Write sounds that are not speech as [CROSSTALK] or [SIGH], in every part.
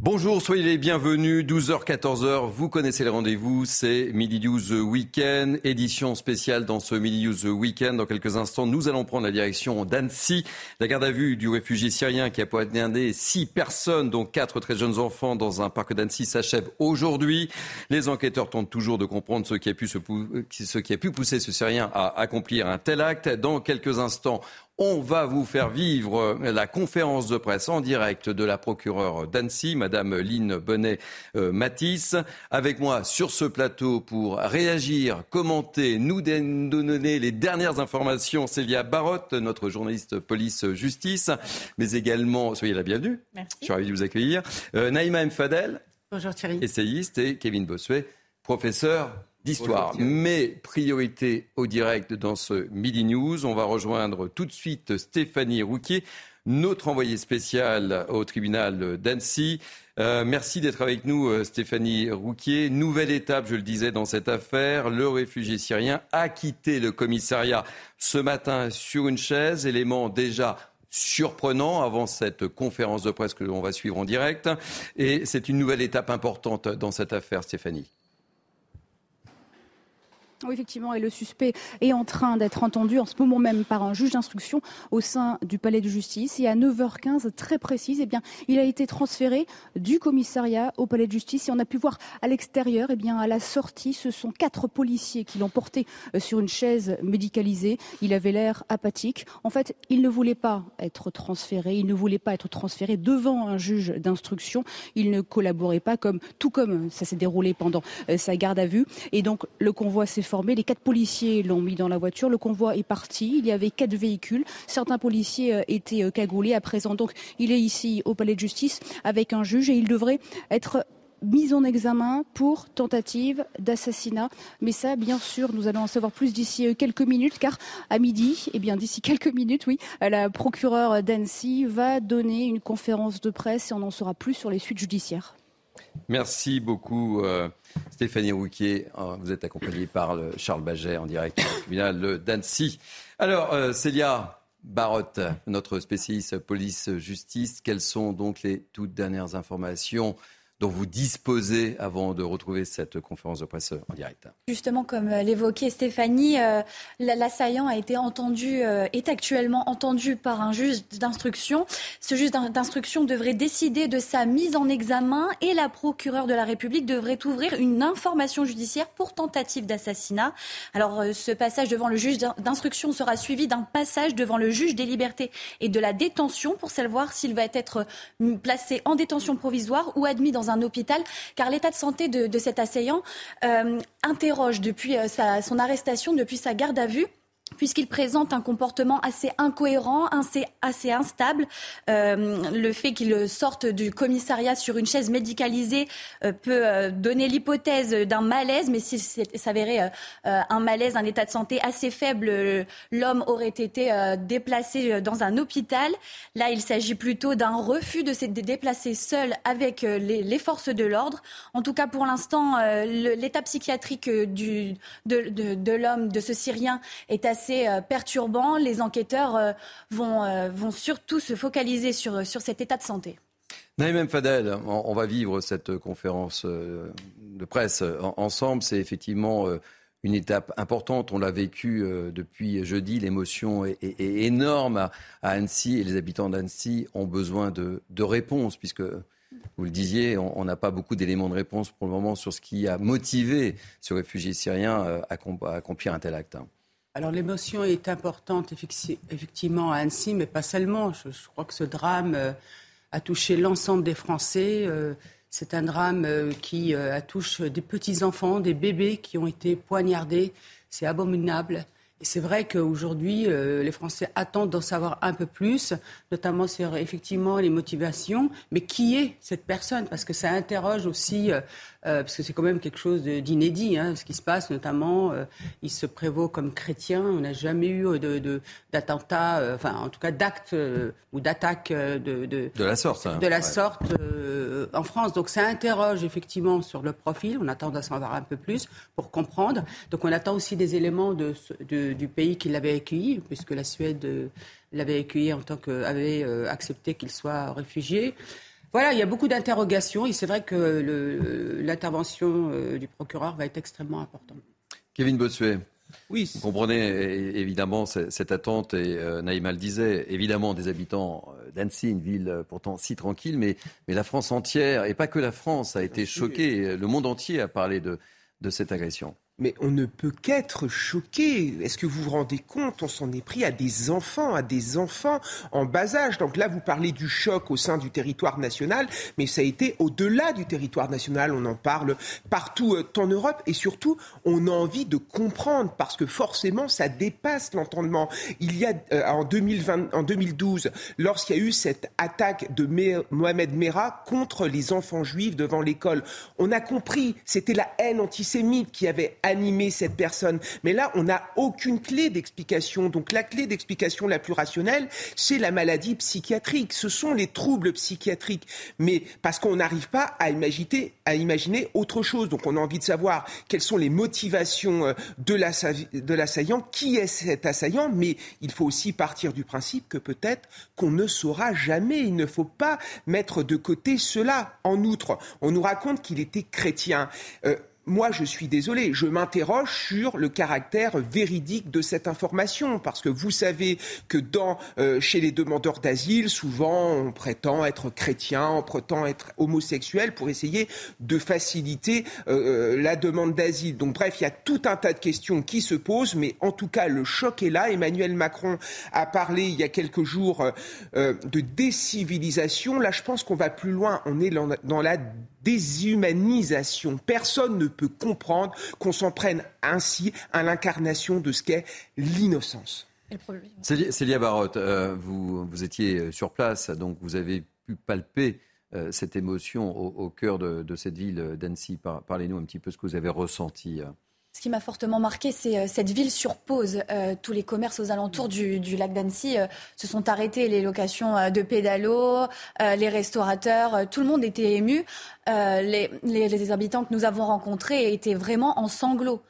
Bonjour, soyez les bienvenus. 12h, 14h, vous connaissez le rendez-vous. C'est Midi News Weekend, édition spéciale dans ce Midi News Weekend. Dans quelques instants, nous allons prendre la direction d'Annecy. La garde à vue du réfugié syrien qui a poignardé six personnes, dont quatre très jeunes enfants, dans un parc d'Annecy s'achève aujourd'hui. Les enquêteurs tentent toujours de comprendre ce qui a pu, se, ce qui a pu pousser ce Syrien à accomplir un tel acte. Dans quelques instants, on va vous faire vivre la conférence de presse en direct de la procureure d'Annecy, Madame Lynne Bonnet-Matisse. Avec moi sur ce plateau pour réagir, commenter, nous donner les dernières informations, Célia Barotte, notre journaliste police-justice, mais également, soyez la bienvenue. Merci. Je suis ravi de vous accueillir. Euh, Naïma Mfadel, Bonjour Thierry. essayiste, et Kevin Bossuet, professeur d'histoire. Mais priorité au direct dans ce Midi News. On va rejoindre tout de suite Stéphanie Rouquier, notre envoyée spéciale au tribunal d'Annecy. Euh, merci d'être avec nous, euh, Stéphanie Rouquier. Nouvelle étape, je le disais, dans cette affaire. Le réfugié syrien a quitté le commissariat ce matin sur une chaise, élément déjà surprenant avant cette conférence de presse que l'on va suivre en direct. Et c'est une nouvelle étape importante dans cette affaire, Stéphanie. Oui, effectivement, et le suspect est en train d'être entendu en ce moment même par un juge d'instruction au sein du palais de justice. Et à 9h15, très précise, eh bien, il a été transféré du commissariat au palais de justice. Et on a pu voir à l'extérieur, eh bien, à la sortie, ce sont quatre policiers qui l'ont porté euh, sur une chaise médicalisée. Il avait l'air apathique. En fait, il ne voulait pas être transféré. Il ne voulait pas être transféré devant un juge d'instruction. Il ne collaborait pas comme, tout comme ça s'est déroulé pendant euh, sa garde à vue. Et donc, le convoi s'est formé. Les quatre policiers l'ont mis dans la voiture. Le convoi est parti. Il y avait quatre véhicules. Certains policiers euh, étaient euh, cagoulés. À présent, donc, il est ici au palais de justice avec un juge et il devrait être mis en examen pour tentative d'assassinat. Mais ça, bien sûr, nous allons en savoir plus d'ici euh, quelques minutes, car à midi, eh bien d'ici [LAUGHS] quelques minutes, oui, la procureure d'Annecy va donner une conférence de presse et on en saura plus sur les suites judiciaires. Merci beaucoup, euh, Stéphanie Rouquier. Euh, Vous êtes accompagnée par le Charles Baget en direct du tribunal d'Annecy. Alors, euh, Célia Barotte, notre spécialiste police-justice, quelles sont donc les toutes dernières informations dont vous disposez avant de retrouver cette conférence de presse en direct Justement, comme euh, l'évoquait Stéphanie, euh, la- l'assaillant a été entendu, euh, est actuellement entendu par un juge d'instruction. Ce juge d'in- d'instruction devrait décider de sa mise en examen et la procureure de la République devrait ouvrir une information judiciaire pour tentative d'assassinat. Alors, ce passage devant le juge d'in- d'instruction sera suivi d'un passage devant le juge des libertés et de la détention pour savoir s'il va être placé en détention provisoire ou admis dans un hôpital, car l'état de santé de, cet assaillant euh, interroge depuis euh, son arrestation, depuis sa garde à vue puisqu'il présente un comportement assez incohérent, assez, assez instable. Euh, le fait qu'il sorte du commissariat sur une chaise médicalisée euh, peut euh, donner l'hypothèse d'un malaise, mais s'est- s'avérait un malaise, un état de santé assez faible, l'homme aurait été déplacé dans un hôpital. Là, il s'agit plutôt d'un refus de se dé- déplacer seul avec les, forces de l'ordre. En tout cas, pour l'instant, l'état psychiatrique de- de l'homme, de ce Syrien, est assez euh, perturbant. Les enquêteurs euh, vont, euh, vont surtout se focaliser sur, cet état de santé. Naïm Fadel, on, va vivre cette conférence de presse en- ensemble. C'est effectivement une étape importante. On l'a vécu depuis jeudi. L'émotion est, énorme à, Annecy et les habitants d'Annecy ont besoin de, réponses puisque vous le disiez, on n'a pas beaucoup d'éléments de réponse pour le moment sur ce qui a motivé ce réfugié syrien à accomplir un tel acte. Alors l'émotion est importante effecti- effectivement à Annecy, mais pas seulement. Je, crois que ce drame euh, a touché l'ensemble des Français. Euh, c'est un drame euh, qui euh, touche des petits-enfants, des bébés qui ont été poignardés. C'est abominable. Et c'est vrai qu'aujourd'hui, les Français attendent d'en savoir un peu plus, notamment sur effectivement les motivations. Mais qui est cette personne? Parce que ça interroge aussi euh, euh, parce que c'est quand même quelque chose d'inédit, hein, ce qui se passe, notamment, euh, il se prévaut comme chrétien, on n'a jamais eu d'attentat, de, euh, enfin en tout cas d'actes ou d'attaques de, de, la sorte, hein. de la sorte en France. Donc ça interroge effectivement sur le profil, on attend d'en savoir un peu plus pour comprendre. Donc on attend aussi des éléments du pays qui l'avait accueilli, puisque la Suède l'avait accueilli en tant qu'avait accepté qu'il soit réfugié. Voilà, il y a beaucoup d'interrogations et c'est vrai que l'intervention euh, du procureur va être extrêmement importante. Kevin Bossuet. Oui. Vous comprenez évidemment cette attente, et euh, Naïma le disait, évidemment des habitants euh, d'Annecy, une ville pourtant si tranquille, mais, mais la France entière, et pas que la France, a été choquée, le monde entier a parlé de, de cette agression mais on ne peut qu'être choqué. Est-ce que vous vous rendez compte On s'en est pris à des enfants, à des enfants en bas âge. Donc là, vous parlez du choc au sein du territoire national, mais ça a été au-delà du territoire national. On en parle partout euh, en Europe et surtout, on a envie de comprendre parce que forcément, ça dépasse l'entendement. Il y a euh, en, 2020, en 2012, lorsqu'il y a eu cette attaque de Mohamed Merah contre les enfants juifs devant l'école, on a compris, c'était la haine antisémite qui avait animer cette personne. Mais là, on n'a aucune clé d'explication. Donc la clé d'explication la plus rationnelle, c'est la maladie psychiatrique. Ce sont les troubles psychiatriques. Mais parce qu'on n'arrive pas à imaginer, à imaginer autre chose. Donc on a envie de savoir quelles sont les motivations euh, de l'assaillant, qui est cet assaillant, mais il faut aussi partir du principe que peut-être qu'on ne saura jamais. Il ne faut pas mettre de côté cela. En outre, on nous raconte qu'il était chrétien. Euh, moi, je suis désolé, je m'interroge sur le caractère véridique de cette information, parce que vous savez que dans, euh, chez les demandeurs d'asile, souvent, on prétend être chrétien, on prétend être homosexuel pour essayer de faciliter euh, euh, la demande d'asile. Donc, bref, il y a tout un tas de questions qui se posent, mais en tout cas, le choc est là. Emmanuel Macron a parlé il y a quelques jours de décivilisation. Là, je pense qu'on va plus loin. On est dans la déshumanisation. Personne ne peut comprendre qu'on s'en prenne ainsi à l'incarnation de ce qu'est l'innocence. Célia Barotte, euh, vous, vous, étiez euh, sur place, donc vous avez pu palper euh, cette émotion au, cœur de, de, cette ville d'Annecy. Parlez-nous un petit peu ce que vous avez ressenti. Ce qui m'a fortement marqué, c'est euh, cette ville sur pause. Euh, tous les commerces aux alentours du, lac d'Annecy euh, se sont arrêtés, les locations de pédalos, les restaurateurs, tout le monde était ému. Les, les, habitants que nous avons rencontrés étaient vraiment en sanglots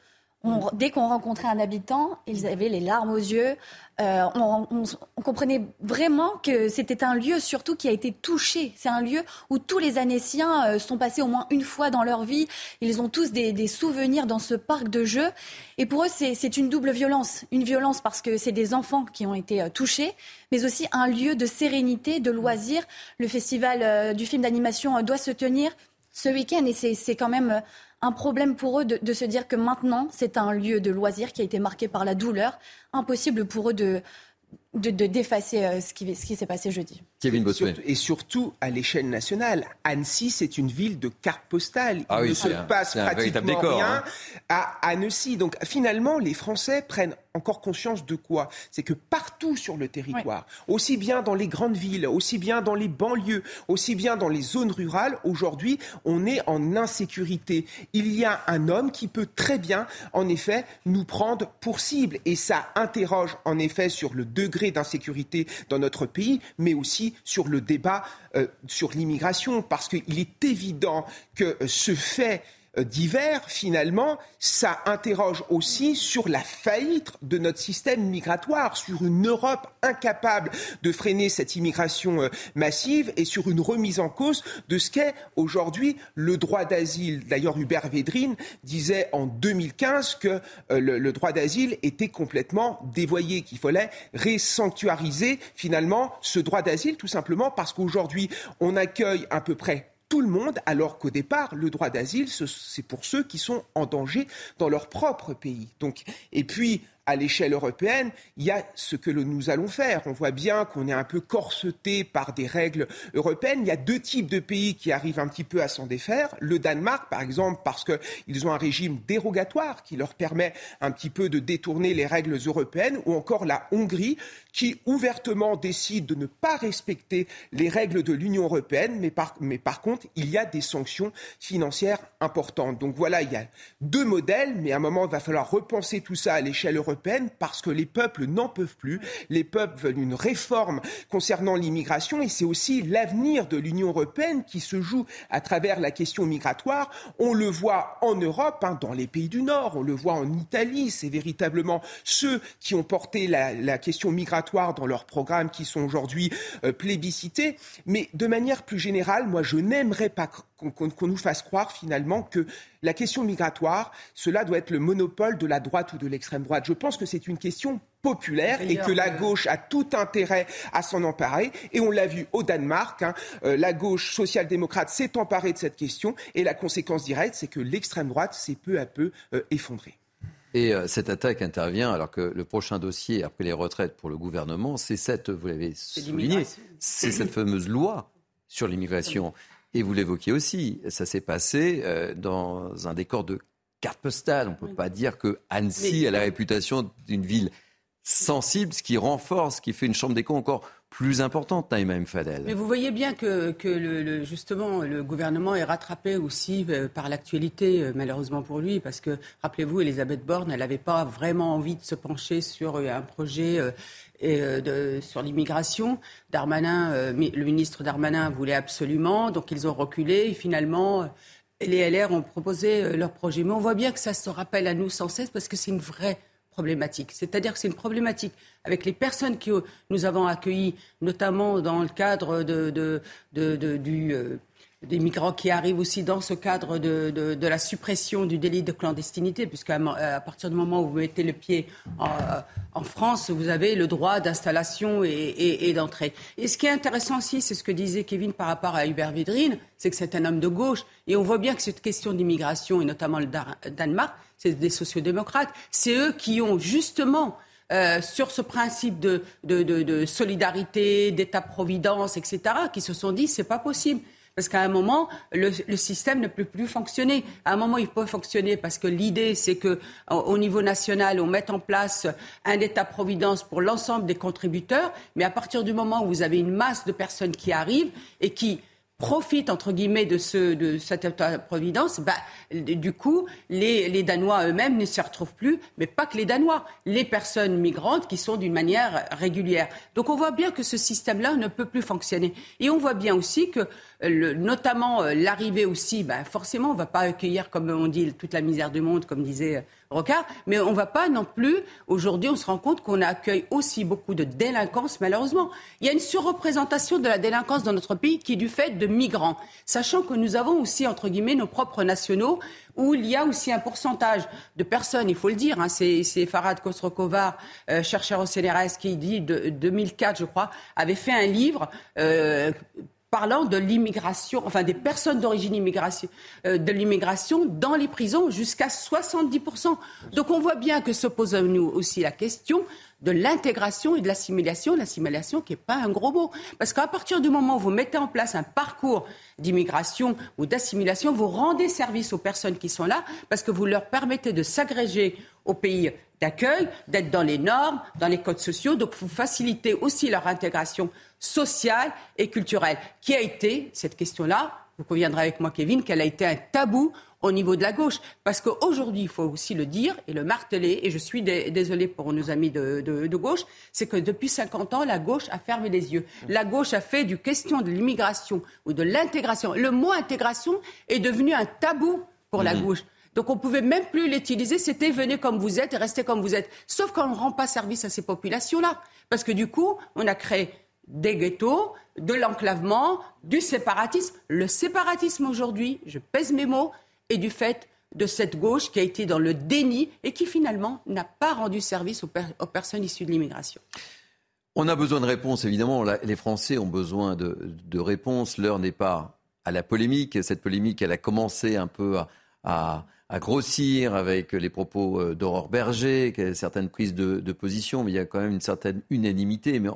dès qu'on rencontrait un habitant, ils avaient les larmes aux yeux. Euh, on, comprenait vraiment que c'était un lieu surtout qui a été touché. C'est un lieu où tous les Annéciens euh, sont passés au moins une fois dans leur vie. Ils ont tous des, souvenirs dans ce parc de jeux. Et pour eux, c'est une double violence. Une violence parce que c'est des enfants qui ont été euh, touchés, mais aussi un lieu de sérénité, de loisirs. Le festival du film d'animation doit se tenir ce week-end et c'est quand même un problème pour eux de, se dire que maintenant, c'est un lieu de loisir qui a été marqué par la douleur. Impossible pour eux de, de, d'effacer euh, ce qui, ce qui s'est passé jeudi. Kevin Bossuet. Et surtout à l'échelle nationale. Annecy, c'est une ville de carte postale. Ah Il ne se passe pratiquement rien hein. à Annecy. Donc finalement, les Français prennent encore conscience de quoi? C'est que partout sur le territoire, aussi bien dans les grandes villes, aussi bien dans les banlieues, aussi bien dans les zones rurales, aujourd'hui, on est en insécurité. Il y a un homme qui peut très bien, en effet, nous prendre pour cible. Et ça interroge, en effet, sur le degré d'insécurité dans notre pays, mais aussi sur le débat euh, sur l'immigration, parce qu'il est évident que ce fait divers, finalement, ça interroge aussi sur la faillite de notre système migratoire, sur une Europe incapable de freiner cette immigration euh, massive et sur une remise en cause de ce qu'est aujourd'hui le droit d'asile. D'ailleurs, Hubert Védrine disait en 2015 que euh, le, droit d'asile était complètement dévoyé, qu'il fallait résanctuariser finalement ce droit d'asile, tout simplement parce qu'aujourd'hui, on accueille à peu près tout le monde, alors qu'au départ, le droit d'asile, c'est pour ceux qui sont en danger dans leur propre pays. Donc, et puis, à l'échelle européenne, il y a ce que nous allons faire. On voit bien qu'on est un peu corseté par des règles européennes. Il y a deux types de pays qui arrivent un petit peu à s'en défaire. Le Danemark, par exemple, parce qu'ils ont un régime dérogatoire qui leur permet un petit peu de détourner les règles européennes, ou encore la Hongrie, qui ouvertement décide de ne pas respecter les règles de l'Union européenne, mais par, mais par contre, il y a des sanctions financières importantes. Donc voilà, il y a deux modèles, mais à un moment, il va falloir repenser tout ça à l'échelle européenne parce que les peuples n'en peuvent plus. Les peuples veulent une réforme concernant l'immigration et c'est aussi l'avenir de l'Union européenne qui se joue à travers la question migratoire. On le voit en Europe, hein, dans les pays du Nord, on le voit en Italie, c'est véritablement ceux qui ont porté la, question migratoire dans leurs programmes qui sont aujourd'hui euh, plébiscités. Mais de manière plus générale, moi, je n'aimerais pas qu'on nous fasse croire finalement que la question migratoire, cela doit être le monopole de la droite ou de l'extrême droite. Je pense que c'est une question populaire et que la gauche a tout intérêt à s'en emparer. Et on l'a vu au Danemark, hein, euh, la gauche social-démocrate s'est emparée de cette question et la conséquence directe, c'est que l'extrême droite s'est peu à peu euh, effondrée. Et euh, cette attaque intervient alors que le prochain dossier après les retraites pour le gouvernement, c'est cette, vous l'avez souligné, c'est cette fameuse loi sur l'immigration. Et vous l'évoquiez aussi, ça s'est passé euh, dans un décor de carte postale. On ne peut pas dire que Annecy a la réputation d'une ville sensible, ce qui renforce, ce qui fait une chambre des cons encore plus importante, Naïma Fadel. Mais vous voyez bien que, que le, justement le gouvernement est rattrapé aussi euh, par l'actualité, euh, malheureusement pour lui, parce que rappelez-vous, Elisabeth Borne, elle n'avait pas vraiment envie de se pencher sur un projet de, sur l'immigration. Darmanin, le ministre Darmanin voulait absolument, donc ils ont reculé et finalement. Les LR ont proposé leur projet. Mais on voit bien que ça se rappelle à nous sans cesse parce que c'est une vraie problématique. C'est-à-dire que c'est une problématique avec les personnes que nous avons accueillies, notamment dans le cadre de, du, euh, des migrants qui arrivent aussi dans ce cadre de, la suppression du délit de clandestinité, puisqu'à à partir du moment où vous mettez le pied en, France, vous avez le droit d'installation et, d'entrée. Et ce qui est intéressant aussi, c'est ce que disait Kevin par rapport à Hubert Vidrine, c'est que c'est un homme de gauche, et on voit bien que cette question d'immigration, et notamment le Danemark, c'est des sociodémocrates, c'est eux qui ont justement euh, sur ce principe de, de solidarité, d'État-providence, etc., qui se sont dit c'est pas possible. Parce qu'à un moment, le, système ne peut plus fonctionner. À un moment, il peut fonctionner parce que l'idée, c'est que au niveau national, on mette en place un État-providence pour l'ensemble des contributeurs. Mais à partir du moment où vous avez une masse de personnes qui arrivent et qui profitent entre guillemets de, ce, de cette providence, bah, du coup, les, les Danois eux-mêmes ne s'y retrouvent plus, mais pas que les Danois, les personnes migrantes qui sont d'une manière régulière. Donc on voit bien que ce système-là ne peut plus fonctionner. Et on voit bien aussi que, le, notamment euh, l'arrivée aussi, bah, forcément, on ne va pas accueillir, comme on dit, toute la misère du monde, comme disait Rocard, mais on ne va pas non plus, aujourd'hui on se rend compte qu'on accueille aussi beaucoup de délinquance malheureusement. Il y a une surreprésentation de la délinquance dans notre pays qui est du fait de migrants, sachant que nous avons aussi, entre guillemets, nos propres nationaux où il y a aussi un pourcentage de personnes, il faut le dire, hein, c'est Farad Kostrokovar, euh, chercheur au CNRS, qui dit de 2004, je crois, avait fait un livre euh, parlant de l'immigration, enfin des personnes d'origine immigration, euh, de l'immigration dans les prisons jusqu'à 70%. Donc on voit bien que se pose à nous aussi la question de l'intégration et de l'assimilation, l'assimilation qui n'est pas un gros mot. Parce qu'à partir du moment où vous mettez en place un parcours d'immigration ou d'assimilation, vous rendez service aux personnes qui sont là parce que vous leur permettez de s'agréger au pays d'accueil, d'être dans les normes, dans les codes sociaux. Donc vous facilitez aussi leur intégration sociale et culturelle, qui a été, cette question-là, vous conviendrez avec moi Kevin, qu'elle a été un tabou au niveau de la gauche. Parce qu'aujourd'hui, il faut aussi le dire et le marteler, et je suis désolée pour nos amis de, de, gauche, c'est que depuis 50 ans, la gauche a fermé les yeux. La gauche a fait du question de l'immigration ou de l'intégration. Le mot intégration est devenu un tabou pour la mmh. gauche. Donc on pouvait même plus l'utiliser, c'était venez comme vous êtes et restez comme vous êtes. Sauf qu'on ne rend pas service à ces populations-là. Parce que du coup, on a créé des ghettos, de l'enclavement, du séparatisme. Le séparatisme aujourd'hui, je pèse mes mots, et du fait de cette gauche qui a été dans le déni et qui finalement n'a pas rendu service aux, personnes issues de l'immigration. On a besoin de réponses, évidemment. Les Français ont besoin de, réponses. L'heure n'est pas à la polémique. Cette polémique, elle a commencé un peu à grossir avec les propos euh, d'Aurore Berger, certaines prises de, de, position, mais il y a quand même une certaine unanimité. Mais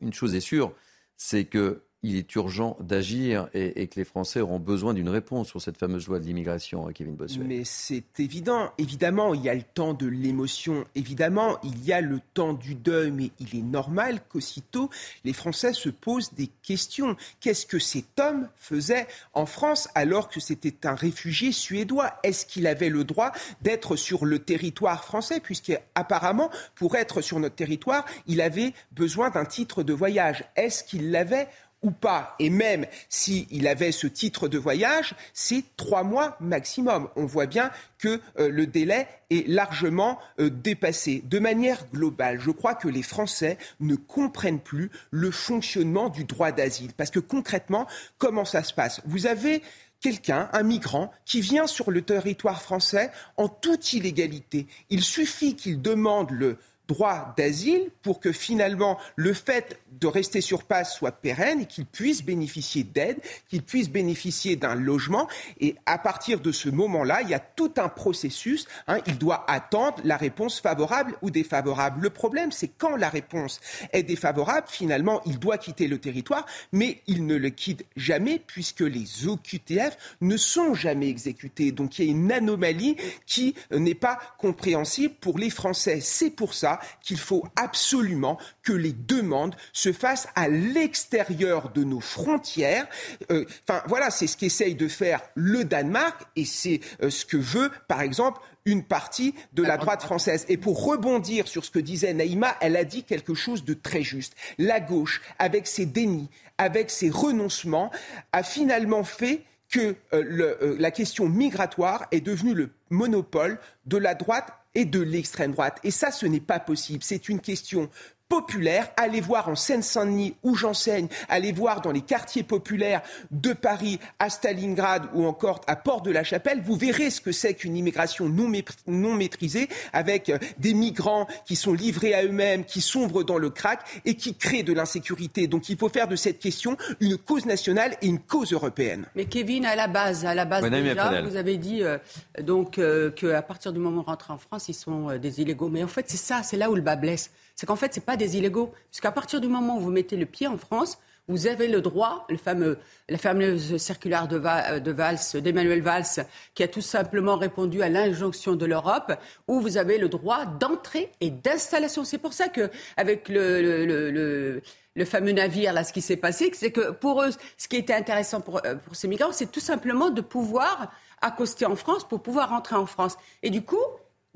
une chose est sûre, c'est que il est urgent d'agir et, que les Français auront besoin d'une réponse sur cette fameuse loi de l'immigration, Kevin Bossuet. Mais c'est évident. Évidemment, il y a le temps de l'émotion. Évidemment, il y a le temps du deuil. Mais il est normal qu'aussitôt, les Français se posent des questions. Qu'est-ce que cet homme faisait en France alors que c'était un réfugié suédois? Est-ce qu'il avait le droit d'être sur le territoire français? Puisqu'apparemment, pour être sur notre territoire, il avait besoin d'un titre de voyage. Est-ce qu'il l'avait ou pas, et même s'il avait ce titre de voyage, c'est trois mois maximum. On voit bien que euh, le délai est largement euh, dépassé. De manière globale, je crois que les Français ne comprennent plus le fonctionnement du droit d'asile. Parce que concrètement, comment ça se passe? Vous avez quelqu'un, un migrant, qui vient sur le territoire français en toute illégalité. Il suffit qu'il demande le droit d'asile pour que finalement le fait de rester sur place soit pérenne et qu'il puisse bénéficier d'aide, qu'il puisse bénéficier d'un logement. Et à partir de ce moment-là, il y a tout un processus. Hein, il doit attendre la réponse favorable ou défavorable. Le problème, c'est quand la réponse est défavorable, finalement, il doit quitter le territoire, mais il ne le quitte jamais puisque les OQTF ne sont jamais exécutés. Donc il y a une anomalie qui n'est pas compréhensible pour les Français. C'est pour ça qu'il faut absolument que les demandes se fassent à l'extérieur de nos frontières. Euh, enfin, voilà, c'est ce qu'essaye de faire le Danemark et c'est euh, ce que veut, par exemple, une partie de la droite française. Et pour rebondir sur ce que disait Naïma, elle a dit quelque chose de très juste. La gauche, avec ses dénis, avec ses renoncements, a finalement fait que euh, la question migratoire est devenue le monopole de la droite et de l'extrême droite. Et ça, ce n'est pas possible. C'est une question populaire. Allez voir en Seine-Saint-Denis où j'enseigne, allez voir dans les quartiers populaires de Paris, à Stalingrad ou encore à Port de la Chapelle. Vous verrez ce que c'est qu'une immigration non, non, maîtrisée avec euh, des migrants qui sont livrés à eux-mêmes, qui sombrent dans le crack et qui créent de l'insécurité. Donc il faut faire de cette question une cause nationale et une cause européenne. Mais Kevin, à la base, à la base déjà, vous avez dit euh, donc euh, qu'à partir du moment où on rentre en France, ils sont des illégaux. Mais en fait, c'est ça, c'est là où le bas blesse c'est qu'en fait, ce n'est des illégaux. Puisqu'à partir du moment où vous mettez le pied en France, vous avez le droit, le fameux, la fameuse circulaire de, de Valls, d'Emmanuel Valls, qui a tout simplement répondu à l'injonction de l'Europe, où vous avez le droit d'entrée et d'installation. C'est pour ça que, avec le, le, le, fameux navire, là, ce qui s'est passé, c'est que pour eux, ce qui était intéressant pour, euh, pour ces migrants, c'est tout simplement de pouvoir accoster en France pour pouvoir rentrer en France. Et du coup,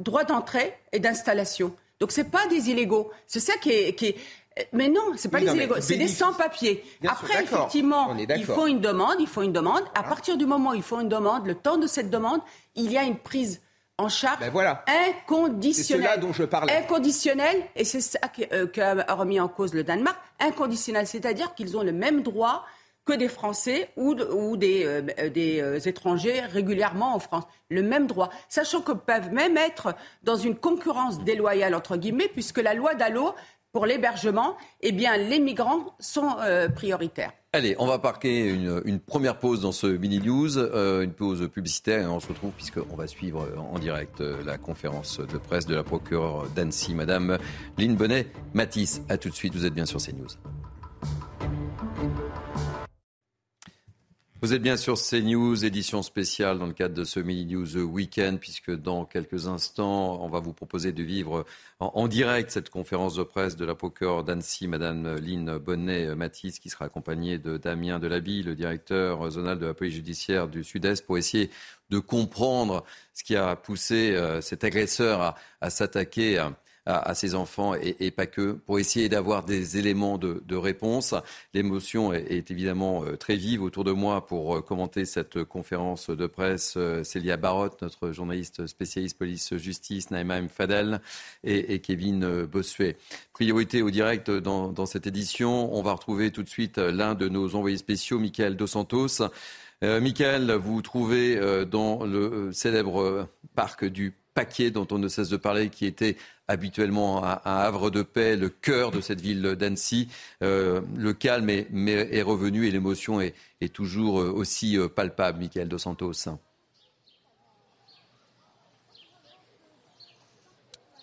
droit d'entrée et d'installation. Donc c'est pas des illégaux. C'est ça qui est, qui est... Mais non, c'est pas des illégaux, c'est des sans-papiers. Après, effectivement, il faut une demande, il faut une demande. À partir du moment où il faut une demande, le temps de cette demande, il y a une prise en charge ben voilà. inconditionnelle. C'est dont je parlais. Inconditionnelle, et c'est ça euh, qu'a remis en cause le Danemark, inconditionnel, c'est-à-dire qu'ils ont le même droit que des Français ou, des, euh, euh, étrangers régulièrement en France. Le même droit. Sachant qu'ils peuvent même être dans une concurrence déloyale, entre guillemets, puisque la loi Dallot, pour l'hébergement, eh bien, les migrants sont euh, prioritaires. Allez, on va parquer une, première pause dans ce mini-news, une pause publicitaire, et on se retrouve puisqu'on va suivre en direct la conférence de presse de la procureure d'Annecy, Madame Lynn Bonnet-Matisse. A tout de suite, vous êtes bien sur CNews. Vous êtes bien sur CNews, édition spéciale dans le cadre de ce Mini News Weekend, puisque dans quelques instants, on va vous proposer de vivre en, direct cette conférence de presse de la d'Annecy, Madame Lynn Bonnet-Matisse, qui sera accompagnée de Damien Delaby, le directeur zonal de la police judiciaire du Sud-Est, pour essayer de comprendre ce qui a poussé euh, cet agresseur à, à s'attaquer à à, ses enfants et, pas que, pour essayer d'avoir des éléments de, réponse. L'émotion est, évidemment euh, très vive autour de moi pour euh, commenter cette conférence de presse. Euh, Célia Barotte, notre journaliste spécialiste police-justice, Naïma Fadel et, Kevin Bossuet. Priorité au direct dans, cette édition. On va retrouver tout de suite l'un de nos envoyés spéciaux, Michael Dos Santos. Michael, vous vous trouvez dans le célèbre parc du Paquier dont on ne cesse de parler, qui était habituellement un, havre de paix, le cœur de cette ville d'Annecy. Euh, le calme est, revenu et l'émotion est, toujours aussi euh, palpable, Michael Dos Santos.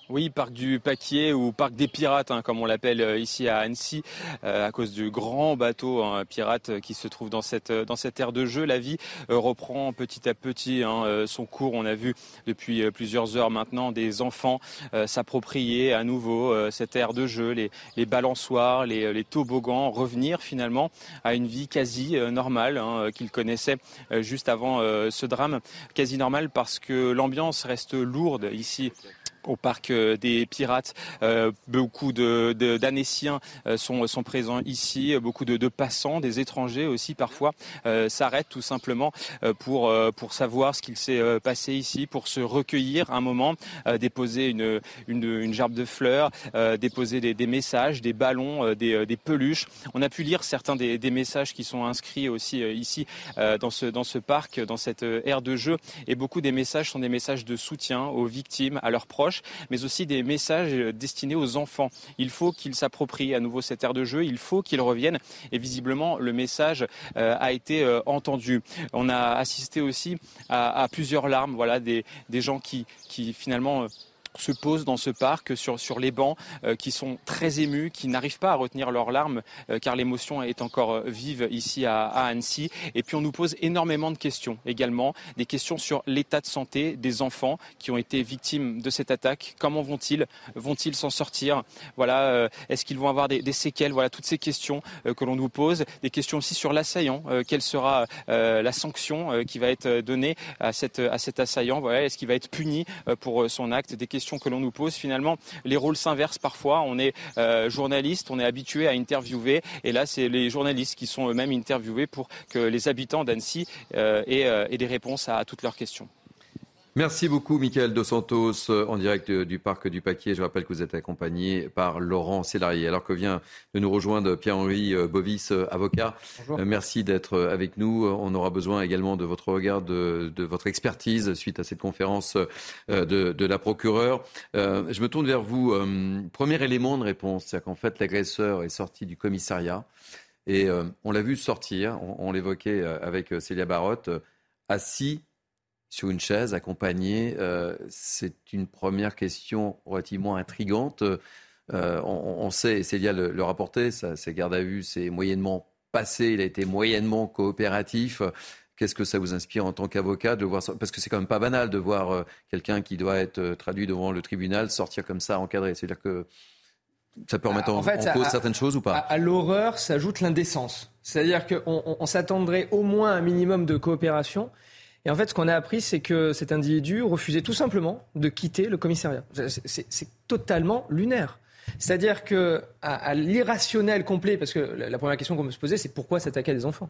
Oui, parc du Paquier ou parc des pirates, hein, comme on l'appelle euh, ici à Annecy, euh, à cause du grand bateau hein, pirate qui se trouve dans cette dans cette aire de jeu. La vie euh, reprend petit à petit hein, son cours. On a vu depuis plusieurs heures maintenant des enfants s'approprier à nouveau cette aire de jeu, les, les balançoires, les, les, toboggans, revenir finalement à une vie quasi normale qu'ils connaissaient juste avant ce drame, quasi normale parce que l'ambiance reste lourde ici au parc euh, des Pirates. Euh, beaucoup d'Annéciens de, euh, sont, sont, présents ici, beaucoup de, de, passants, des étrangers aussi parfois s'arrêtent tout simplement pour, pour savoir ce qu'il s'est passé ici, pour se recueillir un moment, déposer une, une, une, gerbe de fleurs, déposer des, des, messages, des ballons, des, des, peluches. On a pu lire certains des, des messages qui sont inscrits aussi ici dans, ce, dans ce parc, dans cette aire de jeu. Et beaucoup des messages sont des messages de soutien aux victimes, à leurs proches mais aussi des messages destinés aux enfants. Il faut qu'ils s'approprient à nouveau cette aire de jeu, il faut qu'ils reviennent. Et visiblement, le message euh, a été euh, entendu. On a assisté aussi à, plusieurs larmes, voilà, des, des gens qui, qui finalement se posent dans ce parc sur, sur les bancs, euh, qui sont très émus, qui n'arrivent pas à retenir leurs larmes, euh, car l'émotion est encore euh, vive ici à, Annecy. Et puis on nous pose énormément de questions également, des questions sur l'état de santé des enfants qui ont été victimes de cette attaque. Comment vont-ils Vont-ils s'en sortir? Voilà, est-ce qu'ils vont avoir des, des, séquelles? Voilà, toutes ces questions que l'on nous pose. Des questions aussi sur l'assaillant. quelle sera la sanction qui va être donnée à, cette, à cet assaillant? Voilà, est-ce qu'il va être puni pour son acte? Des questions que l'on nous pose. Finalement, les rôles s'inversent parfois. On est euh, journaliste, on est habitué à interviewer, et là, c'est les journalistes qui sont eux-mêmes interviewés pour que les habitants d'Annecy euh, aient, aient des réponses à toutes leurs questions. Merci beaucoup, Michael Dos Santos, euh, en direct du parc du Paquier. Je rappelle que vous êtes accompagné par Laurent Sélarié. Alors que vient de nous rejoindre Pierre-Henri euh, Bovis, euh, avocat. Merci d'être avec nous. On aura besoin également de votre regard, de, votre expertise suite à cette conférence de, la procureure. Je me tourne vers vous. Premier élément de réponse, c'est qu'en fait, l'agresseur est sorti du commissariat et on l'a vu sortir, on, on l'évoquait avec Célia Barotte, assis sur une chaise accompagnée euh, C'est une première question relativement intrigante. Euh, on, sait, et Célia le, le rapportait, ça, ses gardes à vue, c'est moyennement passé, il a été moyennement coopératif. Qu'est-ce que ça vous inspire en tant qu'avocat de voir Parce que c'est quand même pas banal de voir euh, quelqu'un qui doit être traduit devant le tribunal sortir comme ça encadré. C'est-à-dire que ça peut remettre en, cause certaines choses ou pas? À, à l'horreur s'ajoute l'indécence. C'est-à-dire qu'on on s'attendrait au moins un minimum de coopération. Et en fait, ce qu'on a appris, c'est que cet individu refusait tout simplement de quitter le commissariat. C'est totalement lunaire. C'est-à-dire que à, l'irrationnel complet, parce que la, première question qu'on peut se poser, c'est pourquoi s'attaquer à des enfants?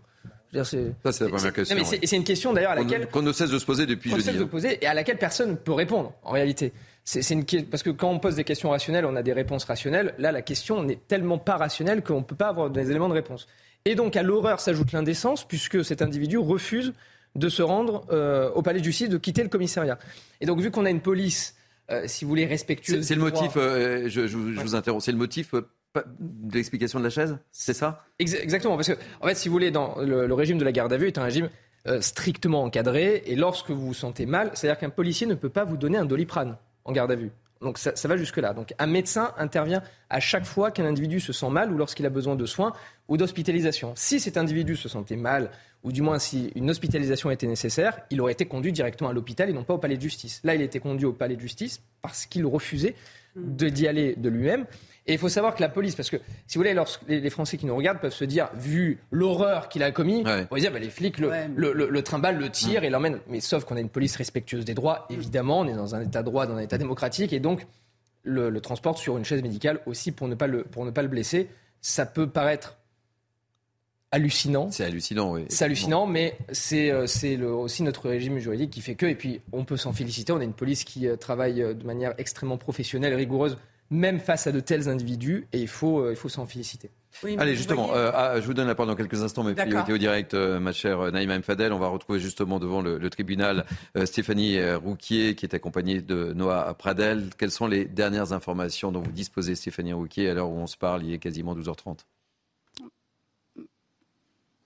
Ça, c'est la première question. C'est une question d'ailleurs à laquelle qu'on ne cesse de se poser depuis jeudi. Cesse de hein. poser et à laquelle personne ne peut répondre en réalité. C'est une parce que quand on pose des questions rationnelles, on a des réponses rationnelles. Là, la question n'est tellement pas rationnelle qu'on ne peut pas avoir des éléments de réponse. Et donc à l'horreur s'ajoute l'indécence puisque cet individu refuse de se rendre euh, au palais de justice, de quitter le commissariat. Et donc, vu qu'on a une police, euh, si vous voulez, respectueuse. C'est le motif, euh, je, vous interromps, c'est le motif de l'explication de la chaise C'est ça? Exactement, parce que, en fait, si vous voulez, dans le, régime de la garde à vue est un régime strictement encadré, et lorsque vous vous sentez mal, c'est-à-dire qu'un policier ne peut pas vous donner un doliprane en garde à vue. Donc ça, va jusque-là. Donc un médecin intervient à chaque fois qu'un individu se sent mal ou lorsqu'il a besoin de soins ou d'hospitalisation. Si cet individu se sentait mal ou du moins si une hospitalisation était nécessaire, il aurait été conduit directement à l'hôpital et non pas au palais de justice. Là, il été conduit au palais de justice parce qu'il refusait d'y aller de lui-même. Et il faut savoir que la police, parce que si vous voulez, les, Français qui nous regardent peuvent se dire, vu l'horreur qu'il a commis, on va dire, bah, les flics le, le, le, le trimballent, le tirent et l'emmènent. Mais sauf qu'on a une police respectueuse des droits, évidemment, on est dans un état de droit, dans un état démocratique, et donc le, transporte sur une chaise médicale aussi pour ne pas le, pour ne pas le blesser. Ça peut paraître hallucinant. C'est hallucinant, oui. C'est hallucinant, mais c'est euh, aussi notre régime juridique qui fait que. Et puis, on peut s'en féliciter. On a une police qui euh, travaille euh, de manière extrêmement professionnelle, rigoureuse, même face à de tels individus, et il faut, il faut s'en féliciter. Allez, justement, ah, je vous donne la parole dans quelques instants, mais priorités au direct, ma chère Naïma Mfadel. On va retrouver justement devant le, tribunal Stéphanie Rouquier, qui est accompagnée de Noah Pradel. Quelles sont les dernières informations dont vous disposez, Stéphanie Rouquier, à l'heure où on se parle, il est quasiment 12h30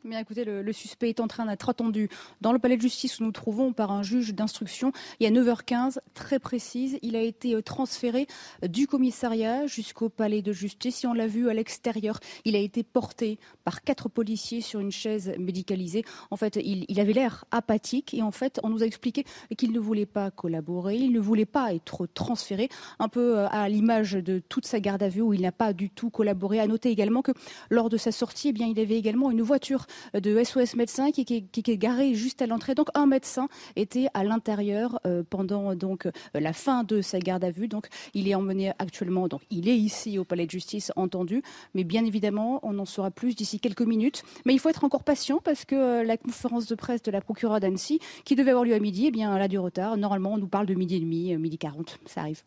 Écoutez, le, suspect est en train d'être attendu dans le palais de justice où nous trouvons par un juge d'instruction. Il y a 9h15, très précise. Il a été euh, transféré du commissariat jusqu'au palais de justice. Si on l'a vu à l'extérieur, il a été porté par quatre policiers sur une chaise médicalisée. En fait, il, il avait l'air apathique et en fait, on nous a expliqué qu'il ne voulait pas collaborer, il ne voulait pas être transféré, un peu euh, à l'image de toute sa garde à vue où il n'a pas du tout collaboré. À noter également que lors de sa sortie, eh bien, il avait également une voiture de SOS médecins qui, est garé juste à l'entrée. Donc un médecin était à l'intérieur euh, pendant donc euh, la fin de sa garde à vue. Donc il est emmené actuellement. Donc il est ici au palais de justice entendu, mais bien évidemment on en saura plus d'ici quelques minutes. Mais il faut être encore patient parce que euh, la conférence de presse de la procureure d'Annecy, qui devait avoir lieu à midi, eh bien elle a du retard. Normalement on nous parle de midi et demi, midi 40. Ça arrive.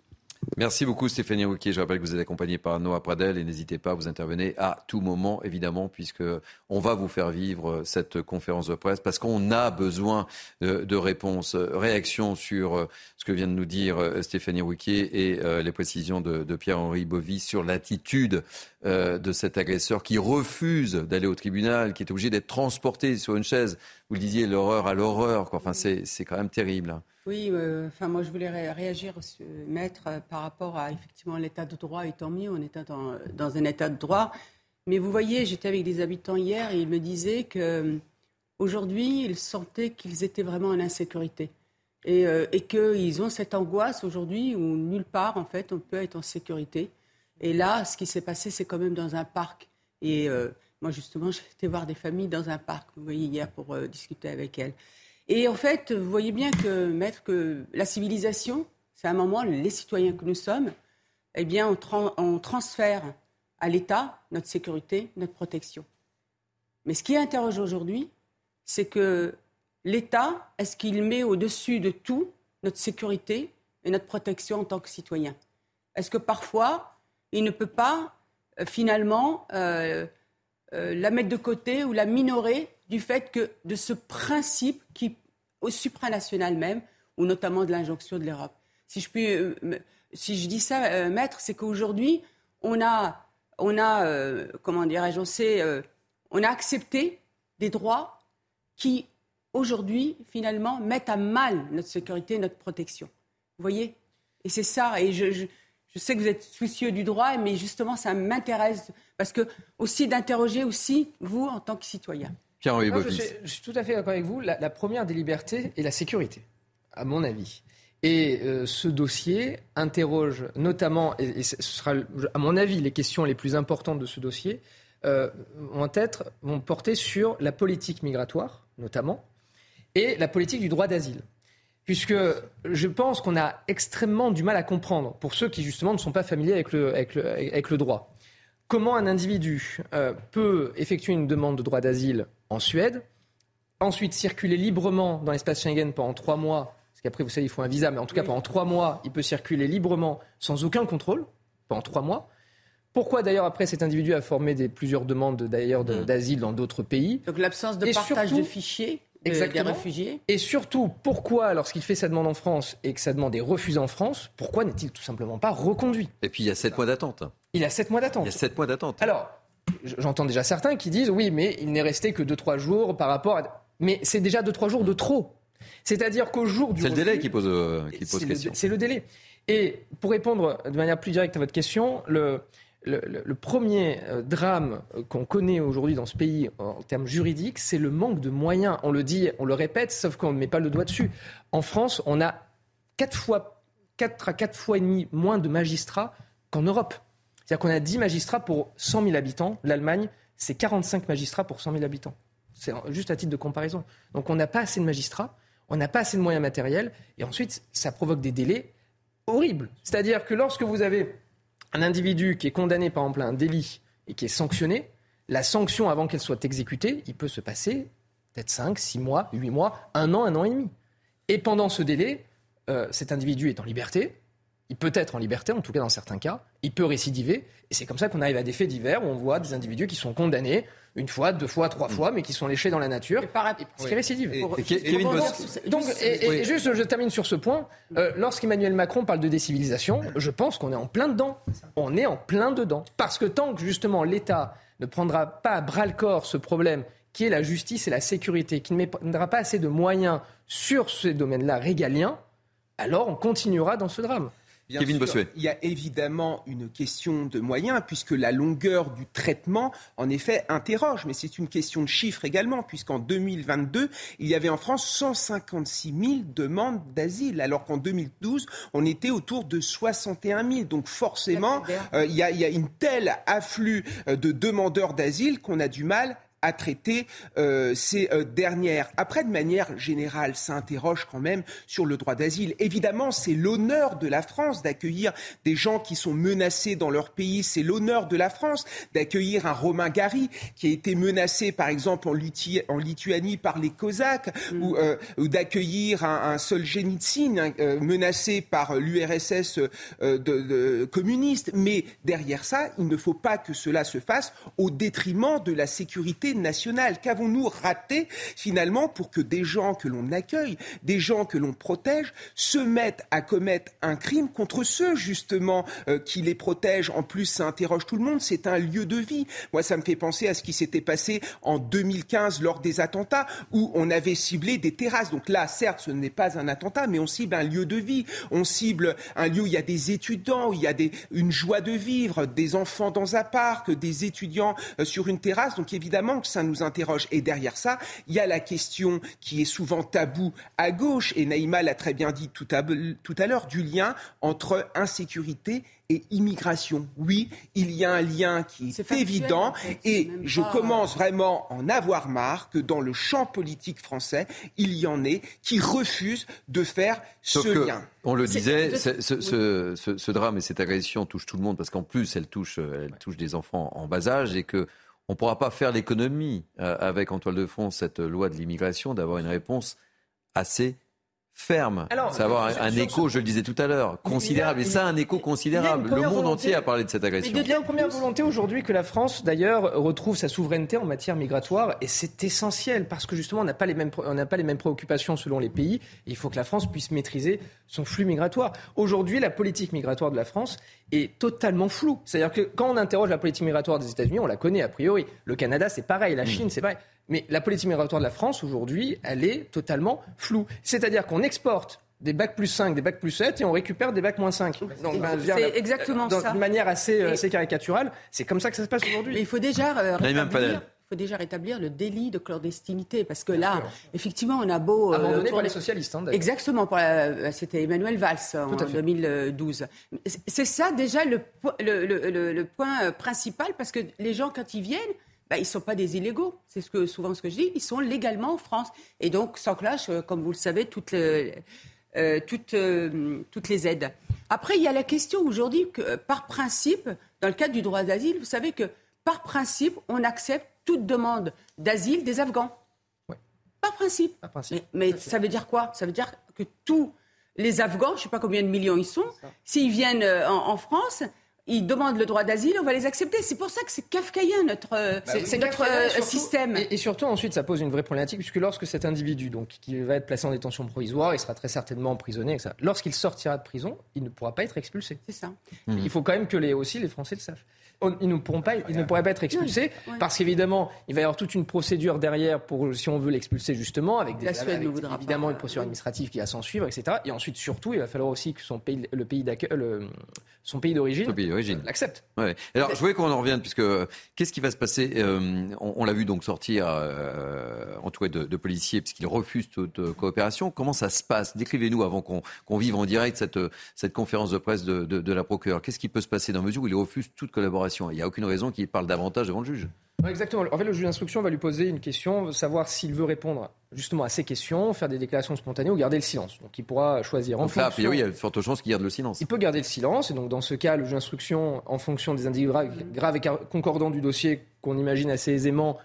Merci beaucoup Stéphanie Rouquier. Je rappelle que vous êtes accompagnée par Noah Pradel et n'hésitez pas vous intervenir à tout moment, évidemment, puisque on va vous faire vivre cette conférence de presse parce qu'on a besoin de, réponses, réactions sur euh, ce que vient de nous dire euh, Stéphanie Rouquier et euh, les précisions de, Pierre-Henri Bovy sur l'attitude de cet agresseur qui refuse d'aller au tribunal, qui est obligé d'être transporté sur une chaise. Vous le disiez, l'horreur à l'horreur. Enfin, c'est quand même terrible. Hein. Oui, euh, enfin moi je voulais réagir, maître, euh, par rapport à effectivement l'état de droit étant mis, on est dans, dans, un état de droit. Mais vous voyez, j'étais avec des habitants hier et ils me disaient que aujourd'hui ils sentaient qu'ils étaient vraiment en insécurité et, euh, et qu'ils ont cette angoisse aujourd'hui où nulle part en fait on peut être en sécurité. Et là, ce qui s'est passé, c'est quand même dans un parc. Et moi justement, [LAUGHS] été voir des familles dans un parc, vous voyez hier pour discuter avec elles. Et en fait, vous voyez bien que, maître, que la civilisation, c'est un moment, les citoyens que nous sommes, eh bien, on, transfère à l'État notre sécurité, notre protection. Mais ce qui interroge aujourd'hui, c'est que l'État, est-ce qu'il met au-dessus de tout notre sécurité et notre protection en tant que citoyen? Est-ce que parfois, il ne peut pas euh, finalement euh, euh, la mettre de côté ou la minorer du fait que de ce principe qui, au supranational même, ou notamment de l'injonction de l'Europe. Si je puis, euh, si je dis ça, euh, maître, c'est qu'aujourd'hui, on a, on a, comment dirais-je, on, on a accepté des droits qui, aujourd'hui, finalement, mettent à mal notre sécurité, notre protection. Vous voyez? Et c'est ça. Et je, je, sais que vous êtes soucieux du droit, mais justement, ça m'intéresse parce que aussi d'interroger aussi vous en tant que citoyen je, suis, tout à fait d'accord avec vous. La, première des libertés est la sécurité, à mon avis. Et euh, ce dossier interroge notamment, et, ce sera à mon avis les questions les plus importantes de ce dossier, euh, vont, être, vont porter sur la politique migratoire, notamment, et la politique du droit d'asile. Puisque je pense qu'on a extrêmement du mal à comprendre, pour ceux qui justement ne sont pas familiers avec le, avec le, avec le droit, comment un individu euh, peut effectuer une demande de droit d'asile en Suède, ensuite circuler librement dans l'espace Schengen pendant trois mois, parce qu'après, vous savez, il faut un visa, mais en tout cas, pendant trois mois, il peut circuler librement sans aucun contrôle, pendant trois mois. Pourquoi d'ailleurs après cet individu a formé des, plusieurs demandes d'ailleurs mmh. d'asile dans d'autres pays? Donc l'absence de partage de fichiers des réfugiés. Et surtout, pourquoi, lorsqu'il fait sa demande en France et que sa demande est refusée en France, pourquoi n'est-il tout simplement pas reconduit? Et puis il y a sept mois d'attente. Il a sept mois d'attente. Il y a sept mois d'attente. Alors, j'entends déjà certains qui disent oui, mais il n'est resté que 2-3 jours par rapport à. Mais c'est déjà 2-3 jours de trop. C'est-à-dire qu'au jour du. C'est le délai qui pose, euh, qui pose question. C'est le délai. Et pour répondre de manière plus directe à votre question, le, le, premier euh, drame qu'on connaît aujourd'hui dans ce pays en termes juridiques, c'est le manque de moyens. On le dit, on le répète, sauf qu'on ne met pas le doigt dessus. En France, on a 4 fois, 4 à 4 fois et demi moins de magistrats qu'en Europe. C'est-à-dire qu'on a 10 magistrats pour 100 000 habitants. L'Allemagne, c'est 45 magistrats pour 100 000 habitants. C'est juste à titre de comparaison. Donc on n'a pas assez de magistrats, on n'a pas assez de moyens matériels, et ensuite ça provoque des délais horribles. C'est-à-dire que lorsque vous avez un individu qui est condamné par exemple à un délit et qui est sanctionné, la sanction avant qu'elle soit exécutée, il peut se passer peut-être 5, 6 mois, 8 mois, un an, un an et demi. Et pendant ce délai, euh, cet individu est en liberté, il peut être en liberté, en tout cas dans certains cas, il peut récidiver, et c'est comme ça qu'on arrive à des faits divers où on voit des individus qui sont condamnés une fois, deux fois, trois fois, mais qui sont léchés dans la nature, et par... qui récidivent. Donc, et, juste, je termine sur ce point. Euh, Lorsqu'Emmanuel Macron parle de décivilisation, je pense qu'on est en plein dedans. On est en plein dedans. Parce que tant que justement l'État ne prendra pas à bras le corps ce problème qui est la justice et la sécurité, qui ne mettra pas assez de moyens sur ces domaines-là régaliens, alors on continuera dans ce drame. Bien sûr, il y a évidemment une question de moyens, puisque la longueur du traitement, en effet, interroge. Mais c'est une question de chiffres également, puisqu'en 2022, il y avait en France 156 000 demandes d'asile, alors qu'en 2012, on était autour de 61 000. Donc forcément, euh, il, y a, il y a une telle afflux euh, de demandeurs d'asile qu'on a du mal à traiter euh, ces euh, dernières. Après, de manière générale, ça interroge quand même sur le droit d'asile. Évidemment, c'est l'honneur de la France d'accueillir des gens qui sont menacés dans leur pays. C'est l'honneur de la France d'accueillir un Romain Gary qui a été menacé, par exemple, en, en Lituanie par les Cosaques, mm. ou, euh, ou d'accueillir un, un Solzhenitsyn hein, menacé par l'URSS de, de, communiste. Mais derrière ça, il ne faut pas que cela se fasse au détriment de la sécurité nationale. Qu'avons-nous raté finalement pour que des gens que l'on accueille, des gens que l'on protège, se mettent à commettre un crime contre ceux justement euh, qui les protègent? En plus, ça interroge tout le monde, c'est un lieu de vie. Moi, ça me fait penser à ce qui s'était passé en 2015 lors des attentats où on avait ciblé des terrasses. Donc là, certes, ce n'est pas un attentat, mais on cible un lieu de vie. On cible un lieu où il y a des étudiants, où il y a une joie de vivre, des enfants dans un parc, des étudiants euh, sur une terrasse. Donc évidemment, ça nous interroge. Et derrière ça, il y a la question qui est souvent tabou à gauche, et Naïma l'a très bien dit tout à, tout à l'heure, du lien entre insécurité et immigration. Oui, il y a un lien qui est, évident et je commence vraiment à en avoir marre que dans le champ politique français, il y en ait qui refusent de faire ce lien. On le disait, ce, ce, ce, drame et cette agression touche tout le monde parce qu'en plus, elle touche, elle touche des enfants en bas âge et que on ne pourra pas faire l'économie euh, avec en toile de fond cette loi de l'immigration d'avoir une réponse assez ferme, Alors, savoir un, écho, je le disais tout à l'heure, considérable. Et ça, un écho considérable. Le monde entier a parlé de cette agression. Il y a une première volonté aujourd'hui que la France, d'ailleurs, retrouve sa souveraineté en matière migratoire. Et c'est essentiel parce que justement, on n'a pas, les mêmes, pas les mêmes préoccupations selon les pays. il faut que la France puisse maîtriser son flux migratoire. Aujourd'hui, la politique migratoire de la France est totalement floue. C'est-à-dire que quand on interroge la politique migratoire des États-Unis, on la connaît a priori. Le Canada, c'est pareil. La mmh. Chine, c'est pareil. Mais la politique migratoire de la France, aujourd'hui, elle est totalement floue. C'est-à-dire qu'on exporte des bacs plus 5, des bacs plus 7 et on récupère des bacs moins 5. Ben, c'est exactement ça. De manière assez, euh, assez caricaturale. C'est comme ça que ça se passe aujourd'hui. Mais il faut déjà euh, rétablir, il faut déjà rétablir le délit de clandestinité parce que là, effectivement, on a beau euh, abandonné par les socialistes. Hein, exactement, c'était Emmanuel Valls en 2012. C'est ça déjà le, le, le, le, point principal parce que les gens quand ils viennent, bah, ils ne sont pas des illégaux. C'est ce que, souvent ce que je dis. Ils sont légalement en France. Et donc, s'enclenchent, euh, comme vous le savez, toutes les, euh, toutes, euh, toutes les aides. Après, il y a la question aujourd'hui que, par principe, dans le cadre du droit d'asile, vous savez que, par principe, on accepte toute demande d'asile des Afghans. Par principe. Mais, ça veut dire quoi? Ça veut dire que tous les Afghans, je ne sais pas combien de millions ils sont, s'ils viennent en France, ils demandent le droit d'asile, on va les accepter. C'est pour ça que c'est kafkaïen notre, bah c'est notre euh, système. Et, surtout ensuite, ça pose une vraie problématique puisque lorsque cet individu, donc qui va être placé en détention provisoire, il sera très certainement emprisonné. Lorsqu'il sortira de prison, il ne pourra pas être expulsé. C'est ça. Il faut quand même que les, aussi les Français le sachent ils ne pourront pas, ils ne pourraient pas être expulsés parce qu'évidemment, il va y avoir toute une procédure derrière pour, si on veut l'expulser justement, avec, des, évidemment une procédure administrative qui va s'en suivre, etc. Et ensuite, surtout, il va falloir aussi que son pays, le pays d'accueil, son pays d'origine, l'accepte. Alors, je voulais qu'on en revienne puisque qu'est-ce qui va se passer euh, On, l'a vu donc sortir euh, en tout cas de, policiers puisqu'ils refusent toute coopération. Comment ça se passe? Décrivez-nous avant qu'on vive en direct cette, cette conférence de presse de, de la procureure. Qu'est-ce qui peut se passer dans la mesure où ils refusent toute collaboration il n'y a aucune raison qu'il parle davantage devant le juge. Exactement. En fait, le juge d'instruction va lui poser une question, savoir s'il veut répondre justement à ces questions, faire des déclarations spontanées ou garder le silence. Donc il pourra choisir en fonction. Là, il y a de fortes chances qu'il garde le silence. Il peut garder le silence, et donc dans ce cas, le juge d'instruction, en fonction des indices graves, et concordants du dossier qu'on imagine assez aisément,